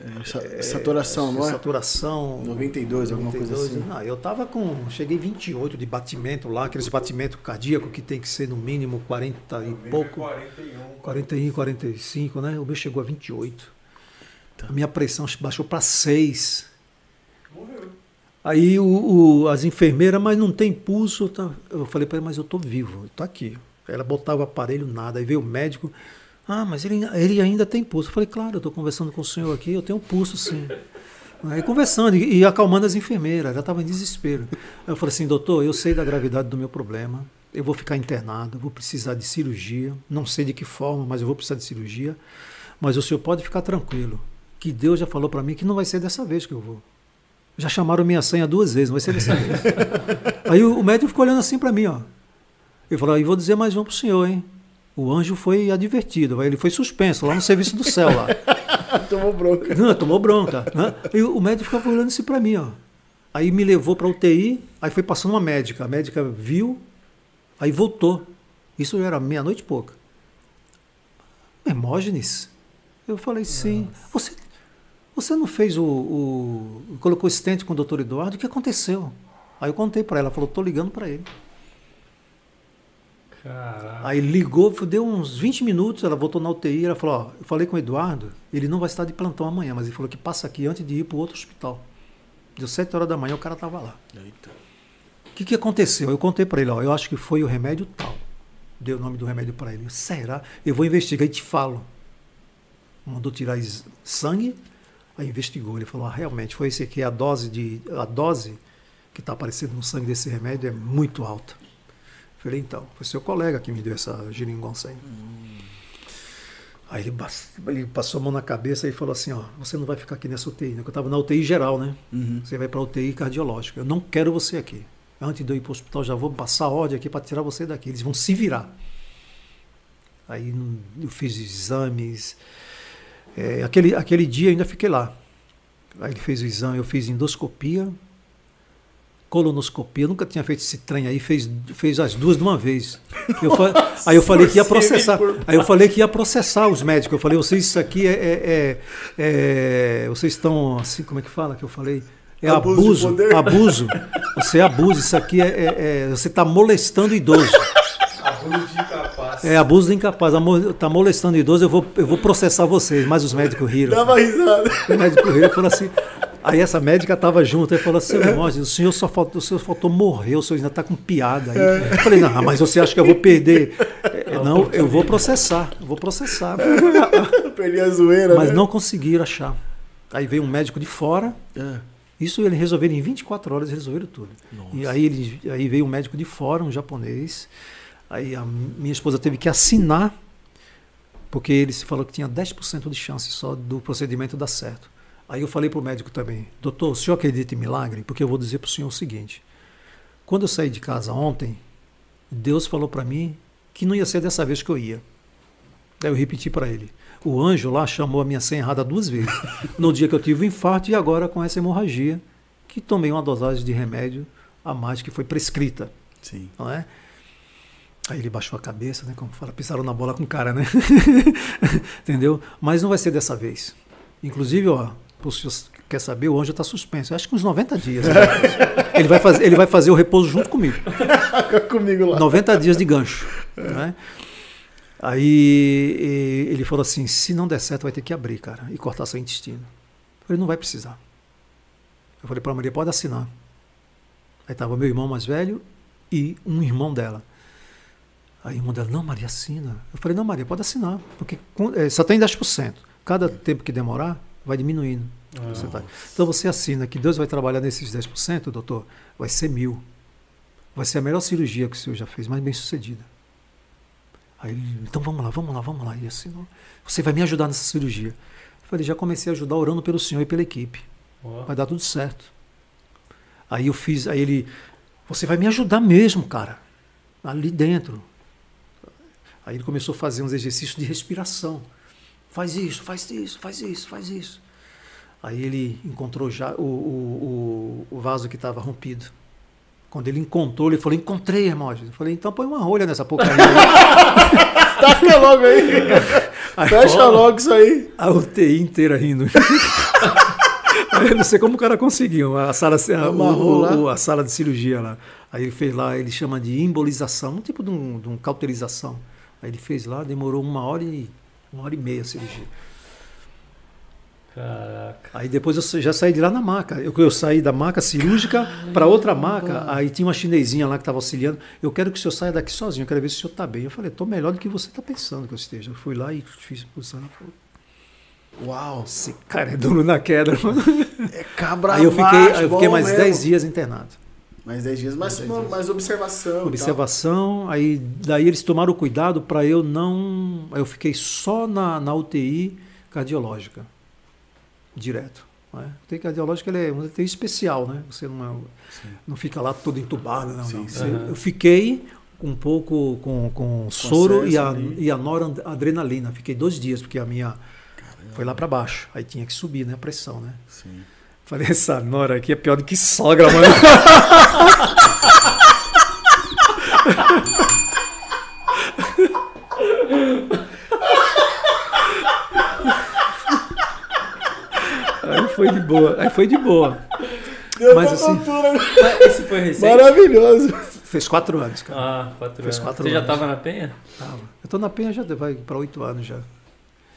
É, saturação, é, não é? Saturação. 92, 92 alguma coisa assim. Não, eu tava com. Cheguei 28 de batimento lá, aqueles batimentos cardíacos que tem que ser no mínimo 40 e pouco. 41. 41, 45, né? O meu chegou a 28. A minha pressão baixou para 6. Morreu. Aí o, o, as enfermeiras, mas não tem pulso. Tá? Eu falei para ela, mas eu estou vivo, estou aqui. Ela botava o aparelho, nada. Aí veio o médico, ah, mas ele, ele ainda tem pulso. Eu falei, claro, eu estou conversando com o senhor aqui, eu tenho pulso sim. Aí conversando e, acalmando as enfermeiras, ela estava em desespero. Eu falei assim, doutor, eu sei da gravidade do meu problema, eu vou ficar internado, vou precisar de cirurgia, não sei de que forma, mas eu vou precisar de cirurgia. Mas o senhor pode ficar tranquilo, que Deus já falou para mim que não vai ser dessa vez que eu vou. Já chamaram minha senha duas vezes, não vai ser dessa vez. *laughs* Aí o, o médico ficou olhando assim para mim, ó. Ele falou, e vou dizer mais um para o senhor, hein? O anjo foi advertido, ele foi suspenso lá no serviço do céu lá. *laughs* tomou bronca. Não, tomou bronca. Né? E o médico ficava olhando assim para mim, ó. Aí me levou para UTI, aí foi passando uma médica. A médica viu, aí voltou. Isso era meia-noite e pouca. Hermógenes? Eu falei, sim. Você você não fez o. o colocou estente com o doutor Eduardo? O que aconteceu? Aí eu contei para ela, falou, tô ligando para ele. Caraca. Aí ligou, deu uns 20 minutos, ela voltou na UTI, ela falou, ó, eu falei com o Eduardo, ele não vai estar de plantão amanhã, mas ele falou que passa aqui antes de ir para o outro hospital. Deu 7 horas da manhã, o cara tava lá. Eita. O que, que aconteceu? Eu contei para ele, ó, eu acho que foi o remédio tal. Deu o nome do remédio para ele. Será? Eu vou investigar e te falo. Mandou tirar sangue Aí investigou, ele falou, ah, realmente, foi esse aqui, a dose, de, a dose que está aparecendo no sangue desse remédio é muito alta. Eu falei, então, foi seu colega que me deu essa geringonça aí. Hum. Aí ele, ele, passou a mão na cabeça e falou assim, ó, você não vai ficar aqui nessa UTI, né? eu estava na UTI geral, né? Uhum. Você vai para a UTI cardiológica. Eu não quero você aqui. Antes de eu ir para o hospital, já vou passar ordem aqui para tirar você daqui. Eles vão se virar. Aí eu fiz exames, é, aquele, aquele dia ainda fiquei lá. Aí ele fez o exame, eu fiz endoscopia, colonoscopia, eu nunca tinha feito esse trem aí, fez, fez as duas de uma vez. Eu aí eu falei que ia processar. Aí eu falei que ia processar os médicos. Eu falei, vocês isso aqui é, é, é, é vocês estão assim, como é que fala que eu falei? É abuso, abuso. abuso. Você abusa, isso aqui é, é, é você está molestando idoso. Abuso de incapaz. É abuso do incapaz. Tá molestando idoso, eu vou, eu vou processar vocês. Mas os médicos riram. Dava risada. O médico riu e falou assim. Aí essa médica estava junto, aí falou assim, irmão, o senhor só faltou, o senhor faltou morrer, o senhor ainda está com piada aí. Eu falei, não, mas você acha que eu vou perder? *laughs* É, Não, eu vou processar, eu vou processar. *laughs* Perdi a zoeira, Mas né? não conseguiram achar. Aí veio um médico de fora, É. isso eles resolveram em 24 horas, resolveram tudo. E aí, eles, aí veio um médico de fora, um japonês. Aí a minha esposa teve que assinar, porque ele se falou que tinha 10% de chance só do procedimento dar certo. Aí eu falei para o médico também, doutor, o senhor acredita em milagre? Porque eu vou dizer para o senhor o seguinte: quando eu saí de casa ontem, Deus falou para mim que não ia ser dessa vez que eu ia. Daí eu repeti para ele. O anjo lá chamou a minha senha errada duas vezes. *laughs* No dia que eu tive o infarto e agora com essa hemorragia, que tomei uma dosagem de remédio a mais que foi prescrita, Sim. não é? Aí ele baixou a cabeça, né? Como fala, pisaram na bola com o cara, né? *laughs* Entendeu? Mas não vai ser dessa vez. Inclusive, ó, o senhor quer saber, o anjo está suspenso. Eu Acho que uns 90 dias. *laughs* ele, vai fazer, ele vai fazer o repouso junto comigo. *laughs* Comigo lá. 90 dias de gancho. Né? Aí ele falou assim: se não der certo, vai ter que abrir, cara, e cortar seu intestino. Eu falei: não vai precisar. Eu falei para Maria: pode assinar. Aí estava meu irmão mais velho e um irmão dela. Aí o irmão dela: não, Maria, assina. Eu falei: não, Maria, pode assinar, porque eh, só tem 10%. Cada tempo que demorar, vai diminuindo. a porcentagem. Então você assina que Deus vai trabalhar nesses 10%, doutor, vai ser mil. Vai ser a melhor cirurgia que o senhor já fez, mais bem sucedida. Aí ele, então vamos lá, vamos lá, vamos lá. E assim, você vai me ajudar nessa cirurgia. Eu falei, já comecei a ajudar orando pelo senhor e pela equipe. Ó. Vai dar tudo certo. Aí eu fiz, aí ele, você vai me ajudar mesmo, cara. Ali dentro. Aí ele começou a fazer uns exercícios de respiração. Faz isso, faz isso, faz isso, faz isso. Aí ele encontrou já o, o, o, vaso que estava rompido. Quando ele encontrou, ele falou: Encontrei, irmão. Eu falei: Então põe uma rolha nessa porcaria. aí." *laughs* Taca logo aí. *laughs* Aí, Fecha ó, logo isso aí. A UTI inteira rindo. *laughs* Eu não sei como o cara conseguiu. A sala, a, o- o- a sala de cirurgia lá. Aí ele fez lá, ele chama de embolização, um tipo de, um, de um cauterização. Aí ele fez lá, demorou uma hora e uma hora e meia a cirurgia. Caraca. Aí depois eu já saí de lá na maca. Eu, eu saí da maca cirúrgica para outra maca. Aí tinha uma chinesinha lá que estava auxiliando. Eu quero que o senhor saia daqui sozinho. Eu quero ver se o senhor está bem. Eu falei, estou melhor do que você está pensando que eu esteja. Eu fui lá e fiz posição. Falou, Uau. Esse cara é duro na queda. mano." É cabra Aí eu fiquei, aí eu fiquei mais mesmo. 10 dias internado. Mais 10 dias, mais, Mais 10 dias. mais observação. e tal. Observação, aí daí eles tomaram cuidado para eu não. Eu fiquei só na, na UTI cardiológica, direto. Né? A UTI cardiológica é uma UTI especial, né? Você não, é- não fica lá todo entubado, não. Sim, não. Você-. Eu fiquei um pouco com, com soro e a, ali. e a noradrenalina. Fiquei dois dias, porque a minha foi lá para baixo. Aí tinha que subir, né? A pressão, né? Sim. Falei, essa nora aqui é pior do que sogra, mano. Aí foi de boa, aí foi de boa. Deu Mas assim- Esse foi recente? Maravilhoso. Fez quatro anos, cara. Ah, quatro Fez anos. quatro Você já anos. tava na penha? Tava. Eu tô na penha já vai para oito anos já.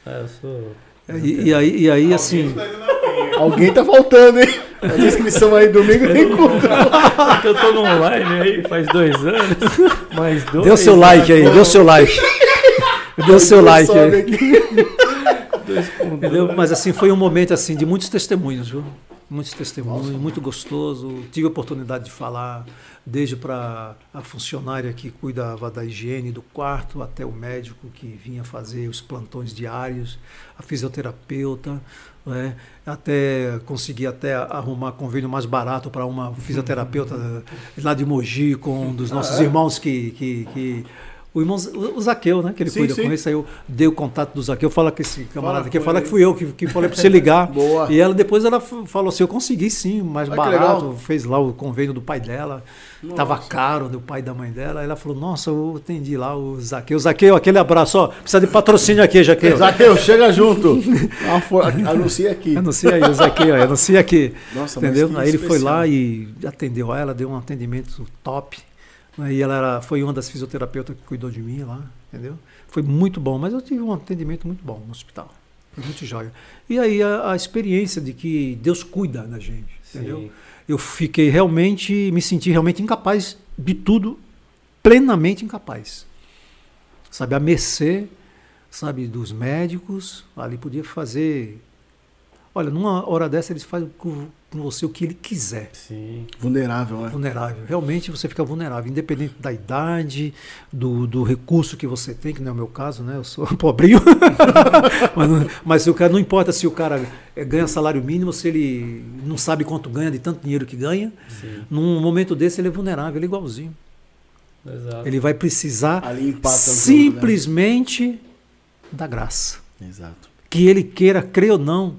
Ah, eu sou. E, e aí, e aí assim, Tá indo na penha. Alguém tá faltando, hein? A inscrição aí domingo tem culto. Porque eu tô no online aí faz dois anos. Mais dois. dê o seu like aí, dê o seu like. Dê o seu like aí. Entendeu? Mas assim, foi um momento assim de muitos testemunhos, viu? Muitos testemunhos, muito gostoso. Tive a oportunidade de falar desde para a funcionária que cuidava da higiene do quarto, até o médico que vinha fazer os plantões diários, a fisioterapeuta, né? até consegui até arrumar convênio mais barato para uma fisioterapeuta *laughs* lá de Mogi com um dos nossos irmãos que, que, que o irmão o Zaqueu, né? Que ele Sim, cuida sim. com isso. Aí eu dei o contato do Zaqueu. Fala que esse camarada aqui, fala que fui eu que, que falei para você ligar. *laughs* Boa. E ela depois ela falou assim: eu consegui sim, mais Ah, barato. Fez lá o convênio do pai dela. Tava caro do pai e da mãe dela. Aí ela falou: Nossa, eu atendi lá o Zaqueu. Zaqueu, aquele abraço, ó. Precisa de patrocínio aqui, Zaqueu. Zaqueu, chega *laughs* junto. Anuncia aqui. Anuncia aí, o Zaqueu, anuncia aqui. Nossa, mas Entendeu? Aí ele foi especial. lá e atendeu ela, deu um atendimento top. e ela era, foi uma das fisioterapeutas que cuidou de mim lá, entendeu? Foi muito bom, mas eu tive um atendimento muito bom no hospital. Foi muito jóia. E aí a, a experiência de que Deus cuida da gente, entendeu? Sim. Eu fiquei realmente, me senti realmente incapaz de tudo, plenamente incapaz. Sabe, a mercê, sabe, dos médicos, ali podia fazer. Olha, numa hora dessa eles fazem com, com você o que ele quiser. Sim. Vulnerável, né? Vulnerável. Realmente você fica vulnerável, independente da idade, do, do recurso que você tem, que não é o meu caso, né? Eu sou *laughs* pobrinho. *laughs* mas, não- mas o cara, não importa se o cara ganha salário mínimo, se ele não sabe quanto ganha de tanto dinheiro que ganha. Sim. Num momento desse ele é vulnerável, ele é igualzinho. Exato. Ele vai precisar Ali empata o jogo, né? simplesmente da graça. Exato. Que ele queira crer ou não.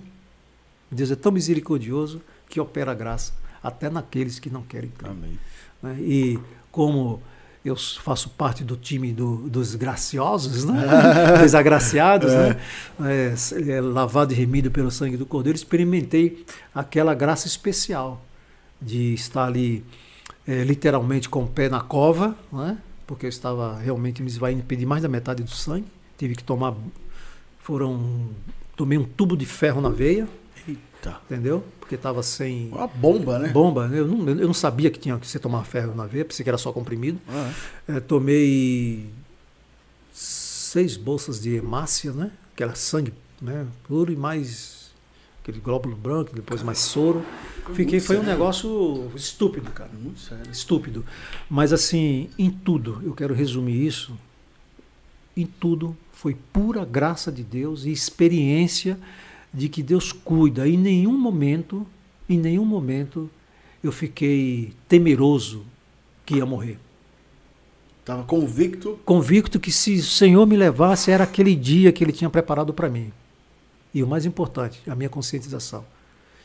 Deus é tão misericordioso que opera graça até naqueles que não querem crer. Né? E como eu faço parte do time do- dos graciosos, né? *laughs* dos agraciados, né? É, é, lavado e remido pelo sangue do Cordeiro, experimentei aquela graça especial de estar ali é, literalmente com o pé na cova, né? porque eu estava realmente me vai impedir mais da metade do sangue, tive que tomar, foram, tomei um tubo de ferro na veia, Eita. entendeu? Porque estava sem Uma bomba, né? bomba, eu não, eu não sabia que tinha que você tomar ferro na veia, pensei que era só comprimido. Ah, É, tomei seis bolsas de hemácia, né? Aquela sangue né? puro e mais aquele glóbulo branco, depois mais soro. Fiquei, foi um negócio estúpido, cara. é muito sério. Estúpido. Mas assim, em tudo, eu quero resumir isso. Em tudo foi pura graça de Deus e experiência de que Deus cuida. Em nenhum momento, em nenhum momento eu fiquei temeroso que ia morrer. Tava convicto. Convicto que se o Senhor me levasse era aquele dia que ele tinha preparado para mim. E o mais importante, a minha conscientização.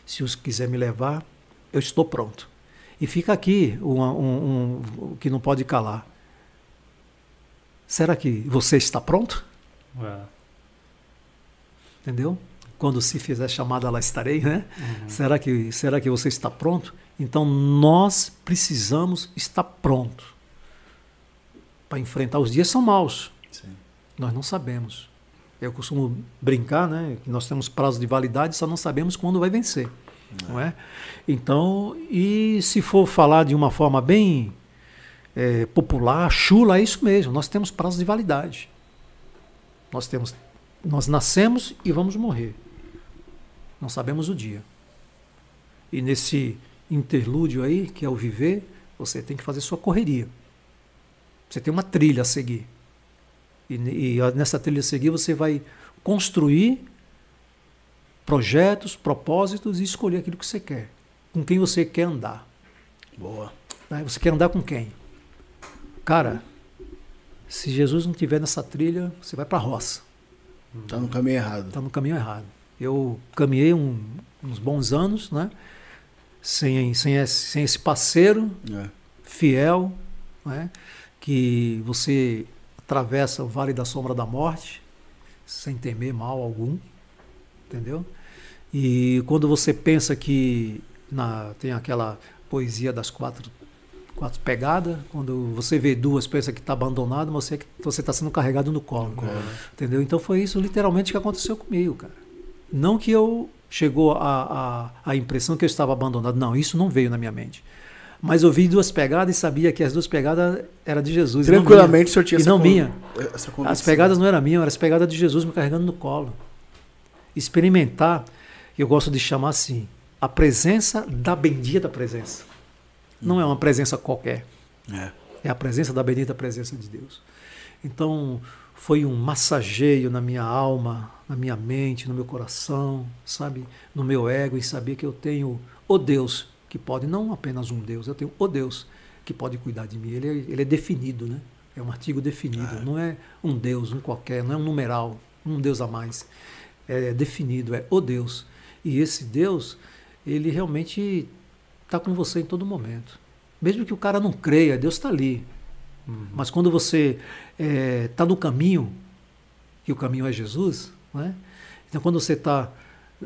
Se os quiser me levar, eu estou pronto. E fica aqui um, um, um, que não pode calar. Será que você está pronto? É. Entendeu? Quando se fizer chamada, lá estarei, né? Será, que, será que você está pronto? Então nós precisamos estar pronto para enfrentar. Os dias são maus. Sim. Nós não sabemos. Eu costumo brincar, né? Que nós temos prazo de validade, só não sabemos quando vai vencer, não é? Então, e se for falar de uma forma bem eh, popular, chula, é isso mesmo. Nós temos prazo de validade. Nós temos, nós nascemos e vamos morrer. Não sabemos o dia. E nesse interlúdio aí, que é o viver, você tem que fazer sua correria. Você tem uma trilha a seguir. E, e nessa trilha a seguir você vai construir projetos, propósitos e escolher aquilo que você quer. Com quem você quer andar. Boa. né? Você quer andar com quem? Cara, se Jesus não estiver nessa trilha, você vai para a roça. Tá no caminho errado. Está no caminho errado. Eu caminhei um- uns bons anos, né? Sem, sem, esse, sem esse parceiro É. fiel, né? que você atravessa o vale da sombra da morte sem temer mal algum, entendeu? E quando você pensa que na, tem aquela poesia das quatro, quatro pegadas, quando você vê duas, pensa que está abandonado, mas você você está sendo carregado no colo, entendeu? Então foi isso literalmente que aconteceu comigo, cara. Não que eu chegou a, a, a impressão que eu estava abandonado, não, isso não veio na minha mente. Mas eu vi duas pegadas e sabia que as duas pegadas eram de Jesus. Tranquilamente o senhor tinha E essa não minha. essa As pegadas não eram minhas, eram as pegadas de Jesus me carregando no colo. Experimentar, eu gosto de chamar assim, a presença da bendita presença. Não é uma presença qualquer, É. é a presença da bendita presença de Deus. Então, foi um massageio na minha alma, na minha mente, no meu coração, sabe? No meu ego, em saber que eu tenho o Deus que pode, não apenas um Deus, eu tenho o Deus que pode cuidar de mim. Ele é, ele é definido, né? É um artigo definido, não é um Deus, um qualquer, não é um numeral, um Deus a mais. É definido, é o Deus. E esse Deus, ele realmente está com você em todo momento. Mesmo que o cara não creia, Deus está ali. Mas quando você está no caminho, que o caminho é Jesus, né? então quando você, tá,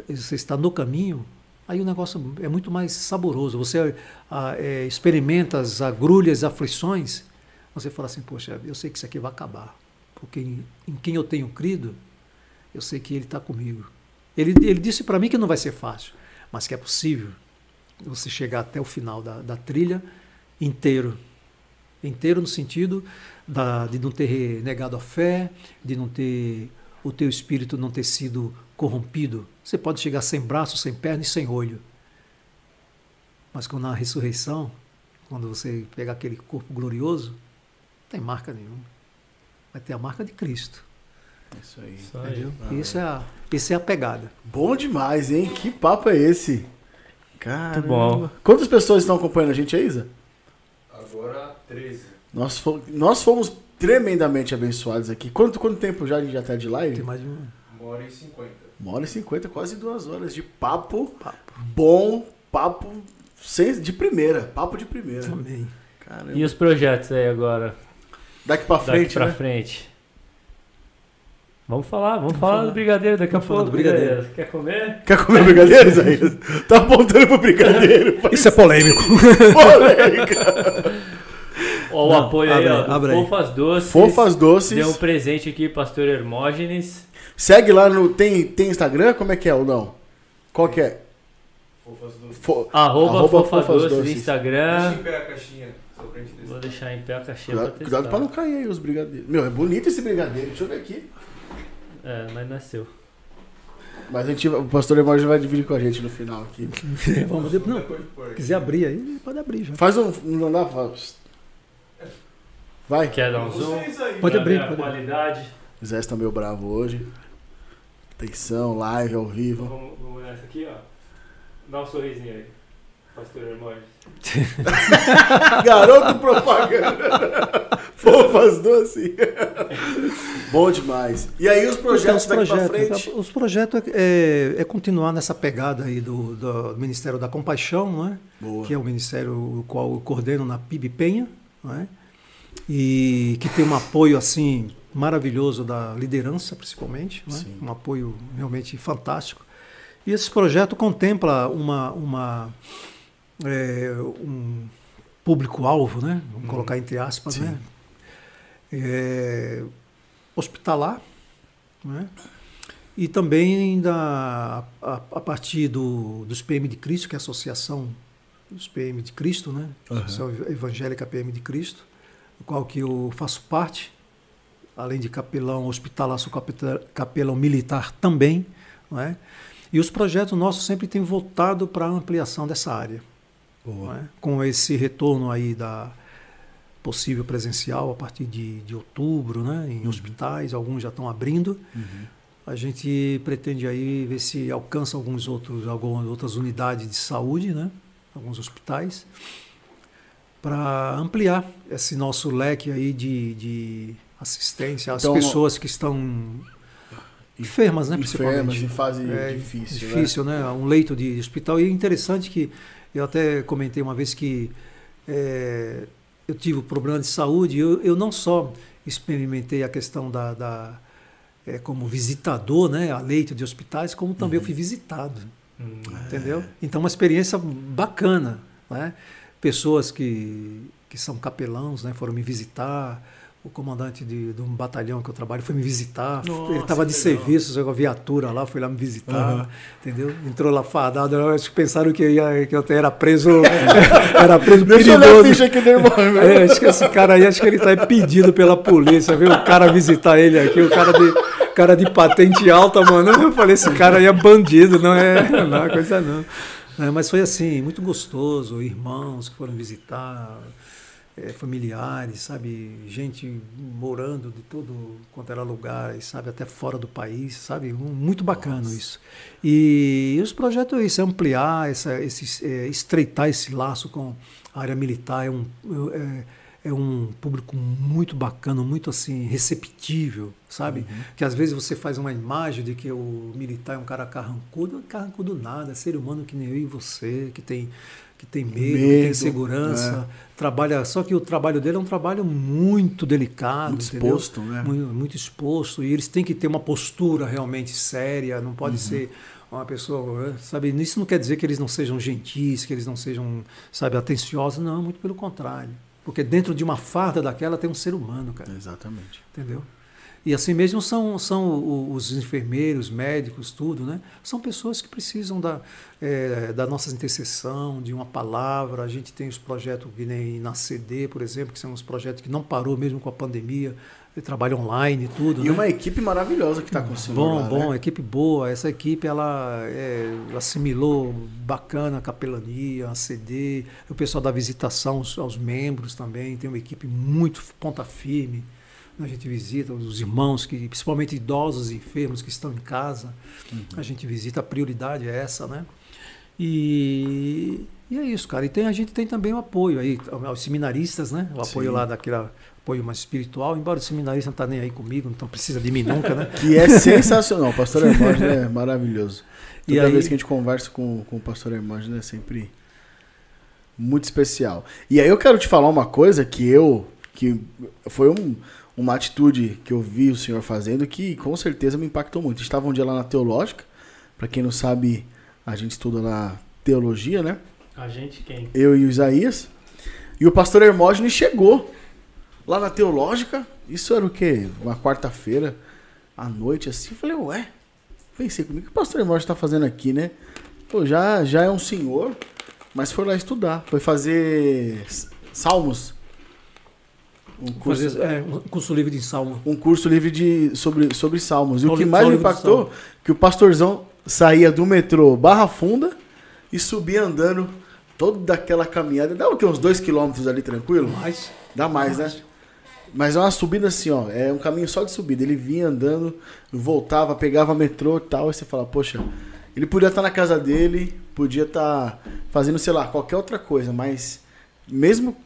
você está no caminho, aí o negócio é muito mais saboroso. Você ah, é, experimenta as agrulhas, as aflições, você fala assim, poxa, eu sei que isso aqui vai acabar. Porque em, em quem eu tenho crido, eu sei que Ele está comigo. Ele, ele disse para mim que não vai ser fácil, mas que é possível você chegar até o final da, da trilha inteiro. Inteiro no sentido da, de não ter negado a fé, de não ter o teu espírito não ter sido corrompido. Você pode chegar sem braço, sem perna e sem olho. Mas quando na ressurreição, quando você pegar aquele corpo glorioso, não tem marca nenhuma. Vai ter a marca de Cristo. Isso aí. Isso aí. Entendeu? Isso, é a, isso é a pegada. Bom demais, hein? Que papo é esse? Cara. bom. Quantas pessoas estão acompanhando a gente aí, Isa? Agora 13. Nós fomos, nós fomos tremendamente abençoados aqui. Quanto, quanto tempo já a gente já tá de live? Tem mais de um. Uma hora e 50. Uma hora e cinquenta, quase duas horas de papo, Papo. bom, papo sem- de primeira, papo de primeira. Amém. Caramba. E os projetos aí agora? Daqui pra Daqui frente, pra né? frente. Vamos falar, vamos falar falar. do brigadeiro daqui a Vamos falar pouco. do brigadeiro. Quer comer? Quer comer brigadeiro, Isaías? *laughs* Tá apontando pro brigadeiro. *laughs* Isso é polêmico. *laughs* Polêmica. Ó, o Não, apoio aí, abre ó. aí, abre aí. Fofas Doces. Fofas doces. Deu um presente aqui, pastor Hermógenes. Segue lá no. Tem, tem Instagram? Como é que é ou não? Qual que é? Fofas do. Fo- Arroba, Arroba Fofas, Fofas Doces, Doces. Instagram. Deixa em pé a caixinha, só pra gente Vou deixar em pé a caixinha Cuidado, pra testar. cuidado pra não cair aí os brigadeiros. Meu, é bonito esse brigadeiro. Deixa eu ver aqui. É, mas não é seu. Mas a gente, o pastor Emógio vai dividir com a gente no final aqui. *laughs* Vamos, não, quiser abrir aí, pode abrir já. Faz um. Não dá pra- Vai. Quer dar um zoom? Pode Pra abrir, pode abrir. qualidade. O Zé está meio bravo hoje. Atenção, live ao Então, vivo. vamos, vamos nessa aqui, ó. Dá um sorrisinho aí. Pastor Hermógenes. *laughs* Garoto propaganda. Fofas doce. Bom demais. E aí os projetos Então, os daqui pra projetos, frente? os projetos é, é continuar nessa pegada aí do, do Ministério da Compaixão, não é? Boa. que é o ministério o qual eu coordeno na PIB Penha, não é? E que tem um apoio assim maravilhoso da liderança, principalmente, é? Sim. um apoio realmente fantástico. E esse projeto contempla uma, uma é, um público-alvo, né? vamos colocar entre aspas, Sim. né? É, hospitalar, né? e também da, a, a partir do, dos PM de Cristo, que é a Associação dos PM de Cristo, né? Aham. Associação Evangélica PM de Cristo, do qual que eu faço parte, além de capelão hospitalar, sou capelão militar também, não é? E os projetos nossos sempre têm voltado para a ampliação dessa área é? com esse retorno aí da possível presencial a partir de, de outubro, né? em hospitais, alguns já estão abrindo. Uhum. A gente pretende aí ver se alcança alguns outros, algumas outras unidades de saúde, né? alguns hospitais, para ampliar esse nosso leque aí de, de assistência às Então, pessoas que estão enfermas, né? Enfermas principalmente. em fase É difícil. né? difícil, né? Um leito de hospital. E é interessante que eu até comentei uma vez que é, eu tive um problema de saúde. Eu, eu não só experimentei a questão da, da é, como visitador, né, a leito de hospitais, como também Uhum. eu fui visitado, Hum. entendeu? Então uma experiência bacana, né? Pessoas que que são capelãos, né, foram me visitar. O comandante de, de um batalhão que eu trabalho foi me visitar. Nossa, ele estava de legal. serviço, jogou a viatura lá, foi lá me visitar, Aham. entendeu? Entrou lá fardado, eu acho que pensaram que eu, ia, que eu era preso, *laughs* era preso Deixa eu ler a perigoso. ficha aqui. É, acho que esse cara aí, acho que ele tá impedido pela polícia, viu? O cara visitar ele aqui, o cara de, cara de patente alta, mano. Eu falei, esse cara aí é bandido, não é, não é coisa não. É, mas foi assim, muito gostoso, irmãos que foram visitar, é, familiares, sabe? Gente morando de todo quanto era lugar, e, sabe? Até fora do país, sabe? Muito bacana isso. E os projetos é isso, ampliar, essa, esse, é, estreitar esse laço com a área militar. É um, é, é um público muito bacana, muito assim, receptível, sabe? Que às vezes você faz uma imagem de que o militar é um cara carrancudo, é carrancudo nada, é ser humano que nem eu e você, que tem, que tem medo, que tem Medo, insegurança, trabalha. Só que o trabalho dele é um trabalho muito delicado, Muito entendeu? exposto, né? muito, muito exposto e eles têm que ter uma postura realmente séria, não Uhum. pode ser uma pessoa, né, sabe? Isso não quer dizer que eles não sejam gentis, que eles não sejam, sabe, atenciosos, não, muito pelo contrário. Porque dentro de uma farda daquela tem um ser humano, cara. Exatamente. Entendeu? E assim mesmo são, são os enfermeiros, médicos, tudo, né? São pessoas que precisam da, eh, da nossa intercessão, de uma palavra. A gente tem os projetos que nem na CD, por exemplo, que são os projetos que não parou mesmo com a pandemia, trabalho online e tudo. E né? uma equipe maravilhosa que está com o senhor Bom, lá, bom, né? equipe boa. Essa equipe ela é, assimilou bacana a capelania, a CD, o pessoal da visitação aos, aos membros também. Tem uma equipe muito ponta firme. A gente visita os irmãos que, principalmente idosos e enfermos que estão em casa. A gente visita, a prioridade é essa, né? E, e é isso, cara. E tem, a gente tem também o apoio aí, aos seminaristas, né? O apoio Sim. lá daquele apoio mais espiritual, embora o seminarista não está nem aí comigo, então precisa de mim nunca, né? Que é sensacional. O pastor *laughs* Hermógenes é maravilhoso. E Toda aí- vez que a gente conversa com, com o pastor Hermógenes é sempre muito especial. E aí eu quero te falar uma coisa que eu. que foi um- uma atitude que eu vi o senhor fazendo que com certeza me impactou muito. A gente estava um dia lá na Teológica. Para quem não sabe, a gente estuda lá teologia, né? A gente quem? eu e o Isaías. E o pastor Hermógenes chegou lá na Teológica. Isso era o quê? Uma quarta-feira à noite, assim. Eu falei, ué, pensei comigo, o que o pastor Hermógenes está fazendo aqui, né? Pô, já, já é um senhor, mas foi lá estudar. Foi fazer salmos. Um curso, Fazer, é, um curso livre de salmo. um curso livre de, sobre, sobre salmos. E o que mais me impactou, que o pastorzão saía do metrô Barra Funda e subia andando toda aquela caminhada. Dá o quê? Uns dois quilômetros ali tranquilo? Mas Dá mais, né? Mas é uma subida assim, ó. É um caminho só de subida. Ele vinha andando, voltava, pegava metrô e tal. Aí você fala, poxa, ele podia estar na casa dele, podia estar fazendo, sei lá, qualquer outra coisa, mas mesmo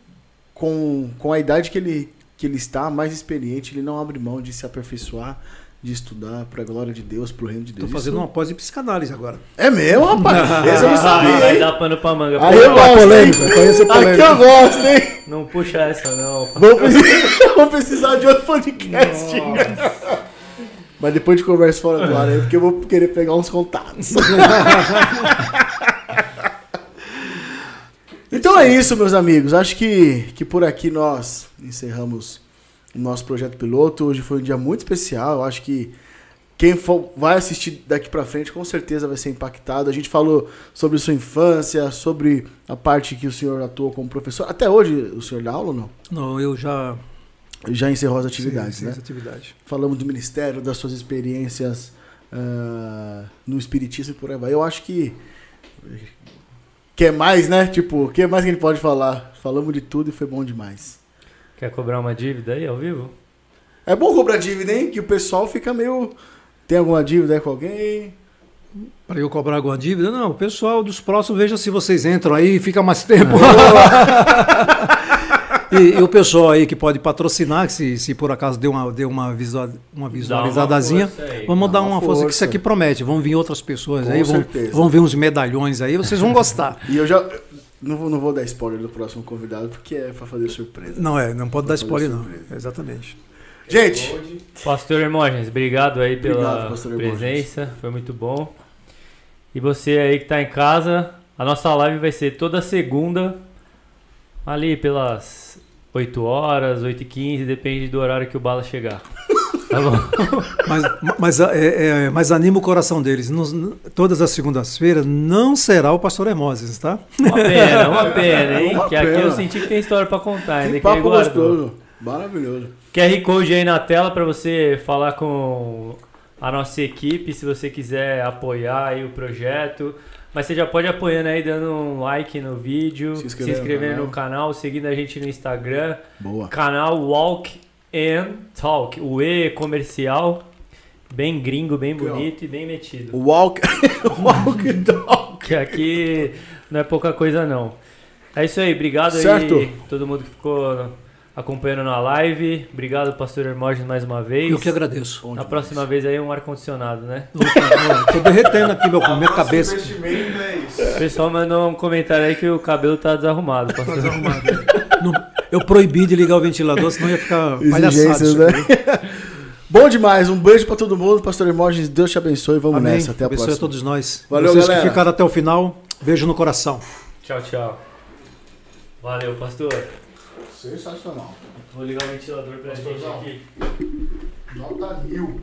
com, com a idade que ele, que ele está, mais experiente, ele não abre mão de se aperfeiçoar, de estudar para a glória de Deus, para o reino de estou Deus. fazendo Isso- uma pós de psicanálise agora. É mesmo, rapaz? *laughs* Esse eu não Ah, sabia, vai dar pano pra manga. Aí eu gosto, polêmica, hein? conheço a Aqui polêmica. eu gosto, hein? Não puxa essa, não. Vamos precisar, *laughs* vamos precisar de outro podcast. Mas depois de conversa fora do ar aí, porque eu vou querer pegar uns contatos. *laughs* então é isso, meus amigos. Acho que, que por aqui nós encerramos nosso projeto piloto. Hoje foi um dia muito especial. Eu acho que quem for, vai assistir daqui pra frente com certeza vai ser impactado. A gente falou sobre sua infância, sobre a parte que o senhor atuou como professor. Até hoje o senhor dá aula ou não? Não, eu já Já encerrou as atividades, Sim, né? atividade. Falamos do ministério, das suas experiências ah, no espiritismo e por aí vai. Eu acho que quer mais, né? Tipo, o que mais que a gente pode falar? Falamos de tudo e foi bom demais. Quer cobrar uma dívida aí ao vivo? É bom cobrar dívida, hein? Que o pessoal fica meio tem alguma dívida aí com alguém? Para eu cobrar alguma dívida? Não, o pessoal dos próximos, veja se vocês entram aí e fica mais *laughs* tempo. e, e o pessoal aí que pode patrocinar, que se, se por acaso deu uma, deu uma, visual, uma visualizadazinha, aí. vamos dar uma uma força, que isso aqui promete. Vão vir outras pessoas Com aí, vão, vão ver uns medalhões aí, vocês vão gostar. E eu já não vou, não vou dar spoiler do próximo convidado porque é pra fazer surpresa. Não é, não pode dar Vou spoiler não. Exatamente. Gente, Pastor Hermógenes, obrigado aí pela Obrigado, presença, foi muito bom. E você aí que tá em casa, a nossa live vai ser toda segunda, ali pelas 8 horas, 8 e 15, depende do horário que o Bala chegar. *laughs* Tá bom? *laughs* Mas, mas, é, é, mas anima o coração deles. Nos- todas as segundas-feiras não será o pastor Hermógenes, tá? Uma pena, uma *laughs* pena, hein? Uma que aqui pena. eu senti que tem história pra contar, ainda que que ele papo guardou. gostoso. Maravilhoso. QR Code aí na tela para você falar com a nossa equipe se você quiser apoiar aí o projeto. Mas você já pode ir apoiando aí, dando um like no vídeo, Se se, inscrever no inscrevendo no canal, seguindo a gente no Instagram, Boa. canal Walk and Talk, o E comercial, bem gringo, bem bonito e bem metido. Walk, *laughs* walk dog. Que aqui não é pouca coisa não. É isso aí, obrigado Certo. aí todo mundo que ficou acompanhando na live. Obrigado, pastor Hermógenes, mais uma vez. Eu que agradeço. Na próxima vez aí um ar-condicionado, né? Estou derretendo aqui meu, minha cabeça. investimento é isso. O pessoal mandou um comentário aí que o cabelo tá desarrumado. pastor. Não- *laughs* eu proibi de ligar o ventilador, senão ia ficar palhaçado. Né? *laughs* Bom demais. Um beijo pra todo mundo. Pastor Hermógenes, Deus te abençoe. Vamos Amém. nessa. Até a Abençoe a próxima. todos nós. Valeu, Vocês galera. que ficaram até o final, beijo no coração. Tchau, tchau. Valeu, pastor. Sensacional. Vou ligar o ventilador pra gente Pastorzão. aqui. Nota mil.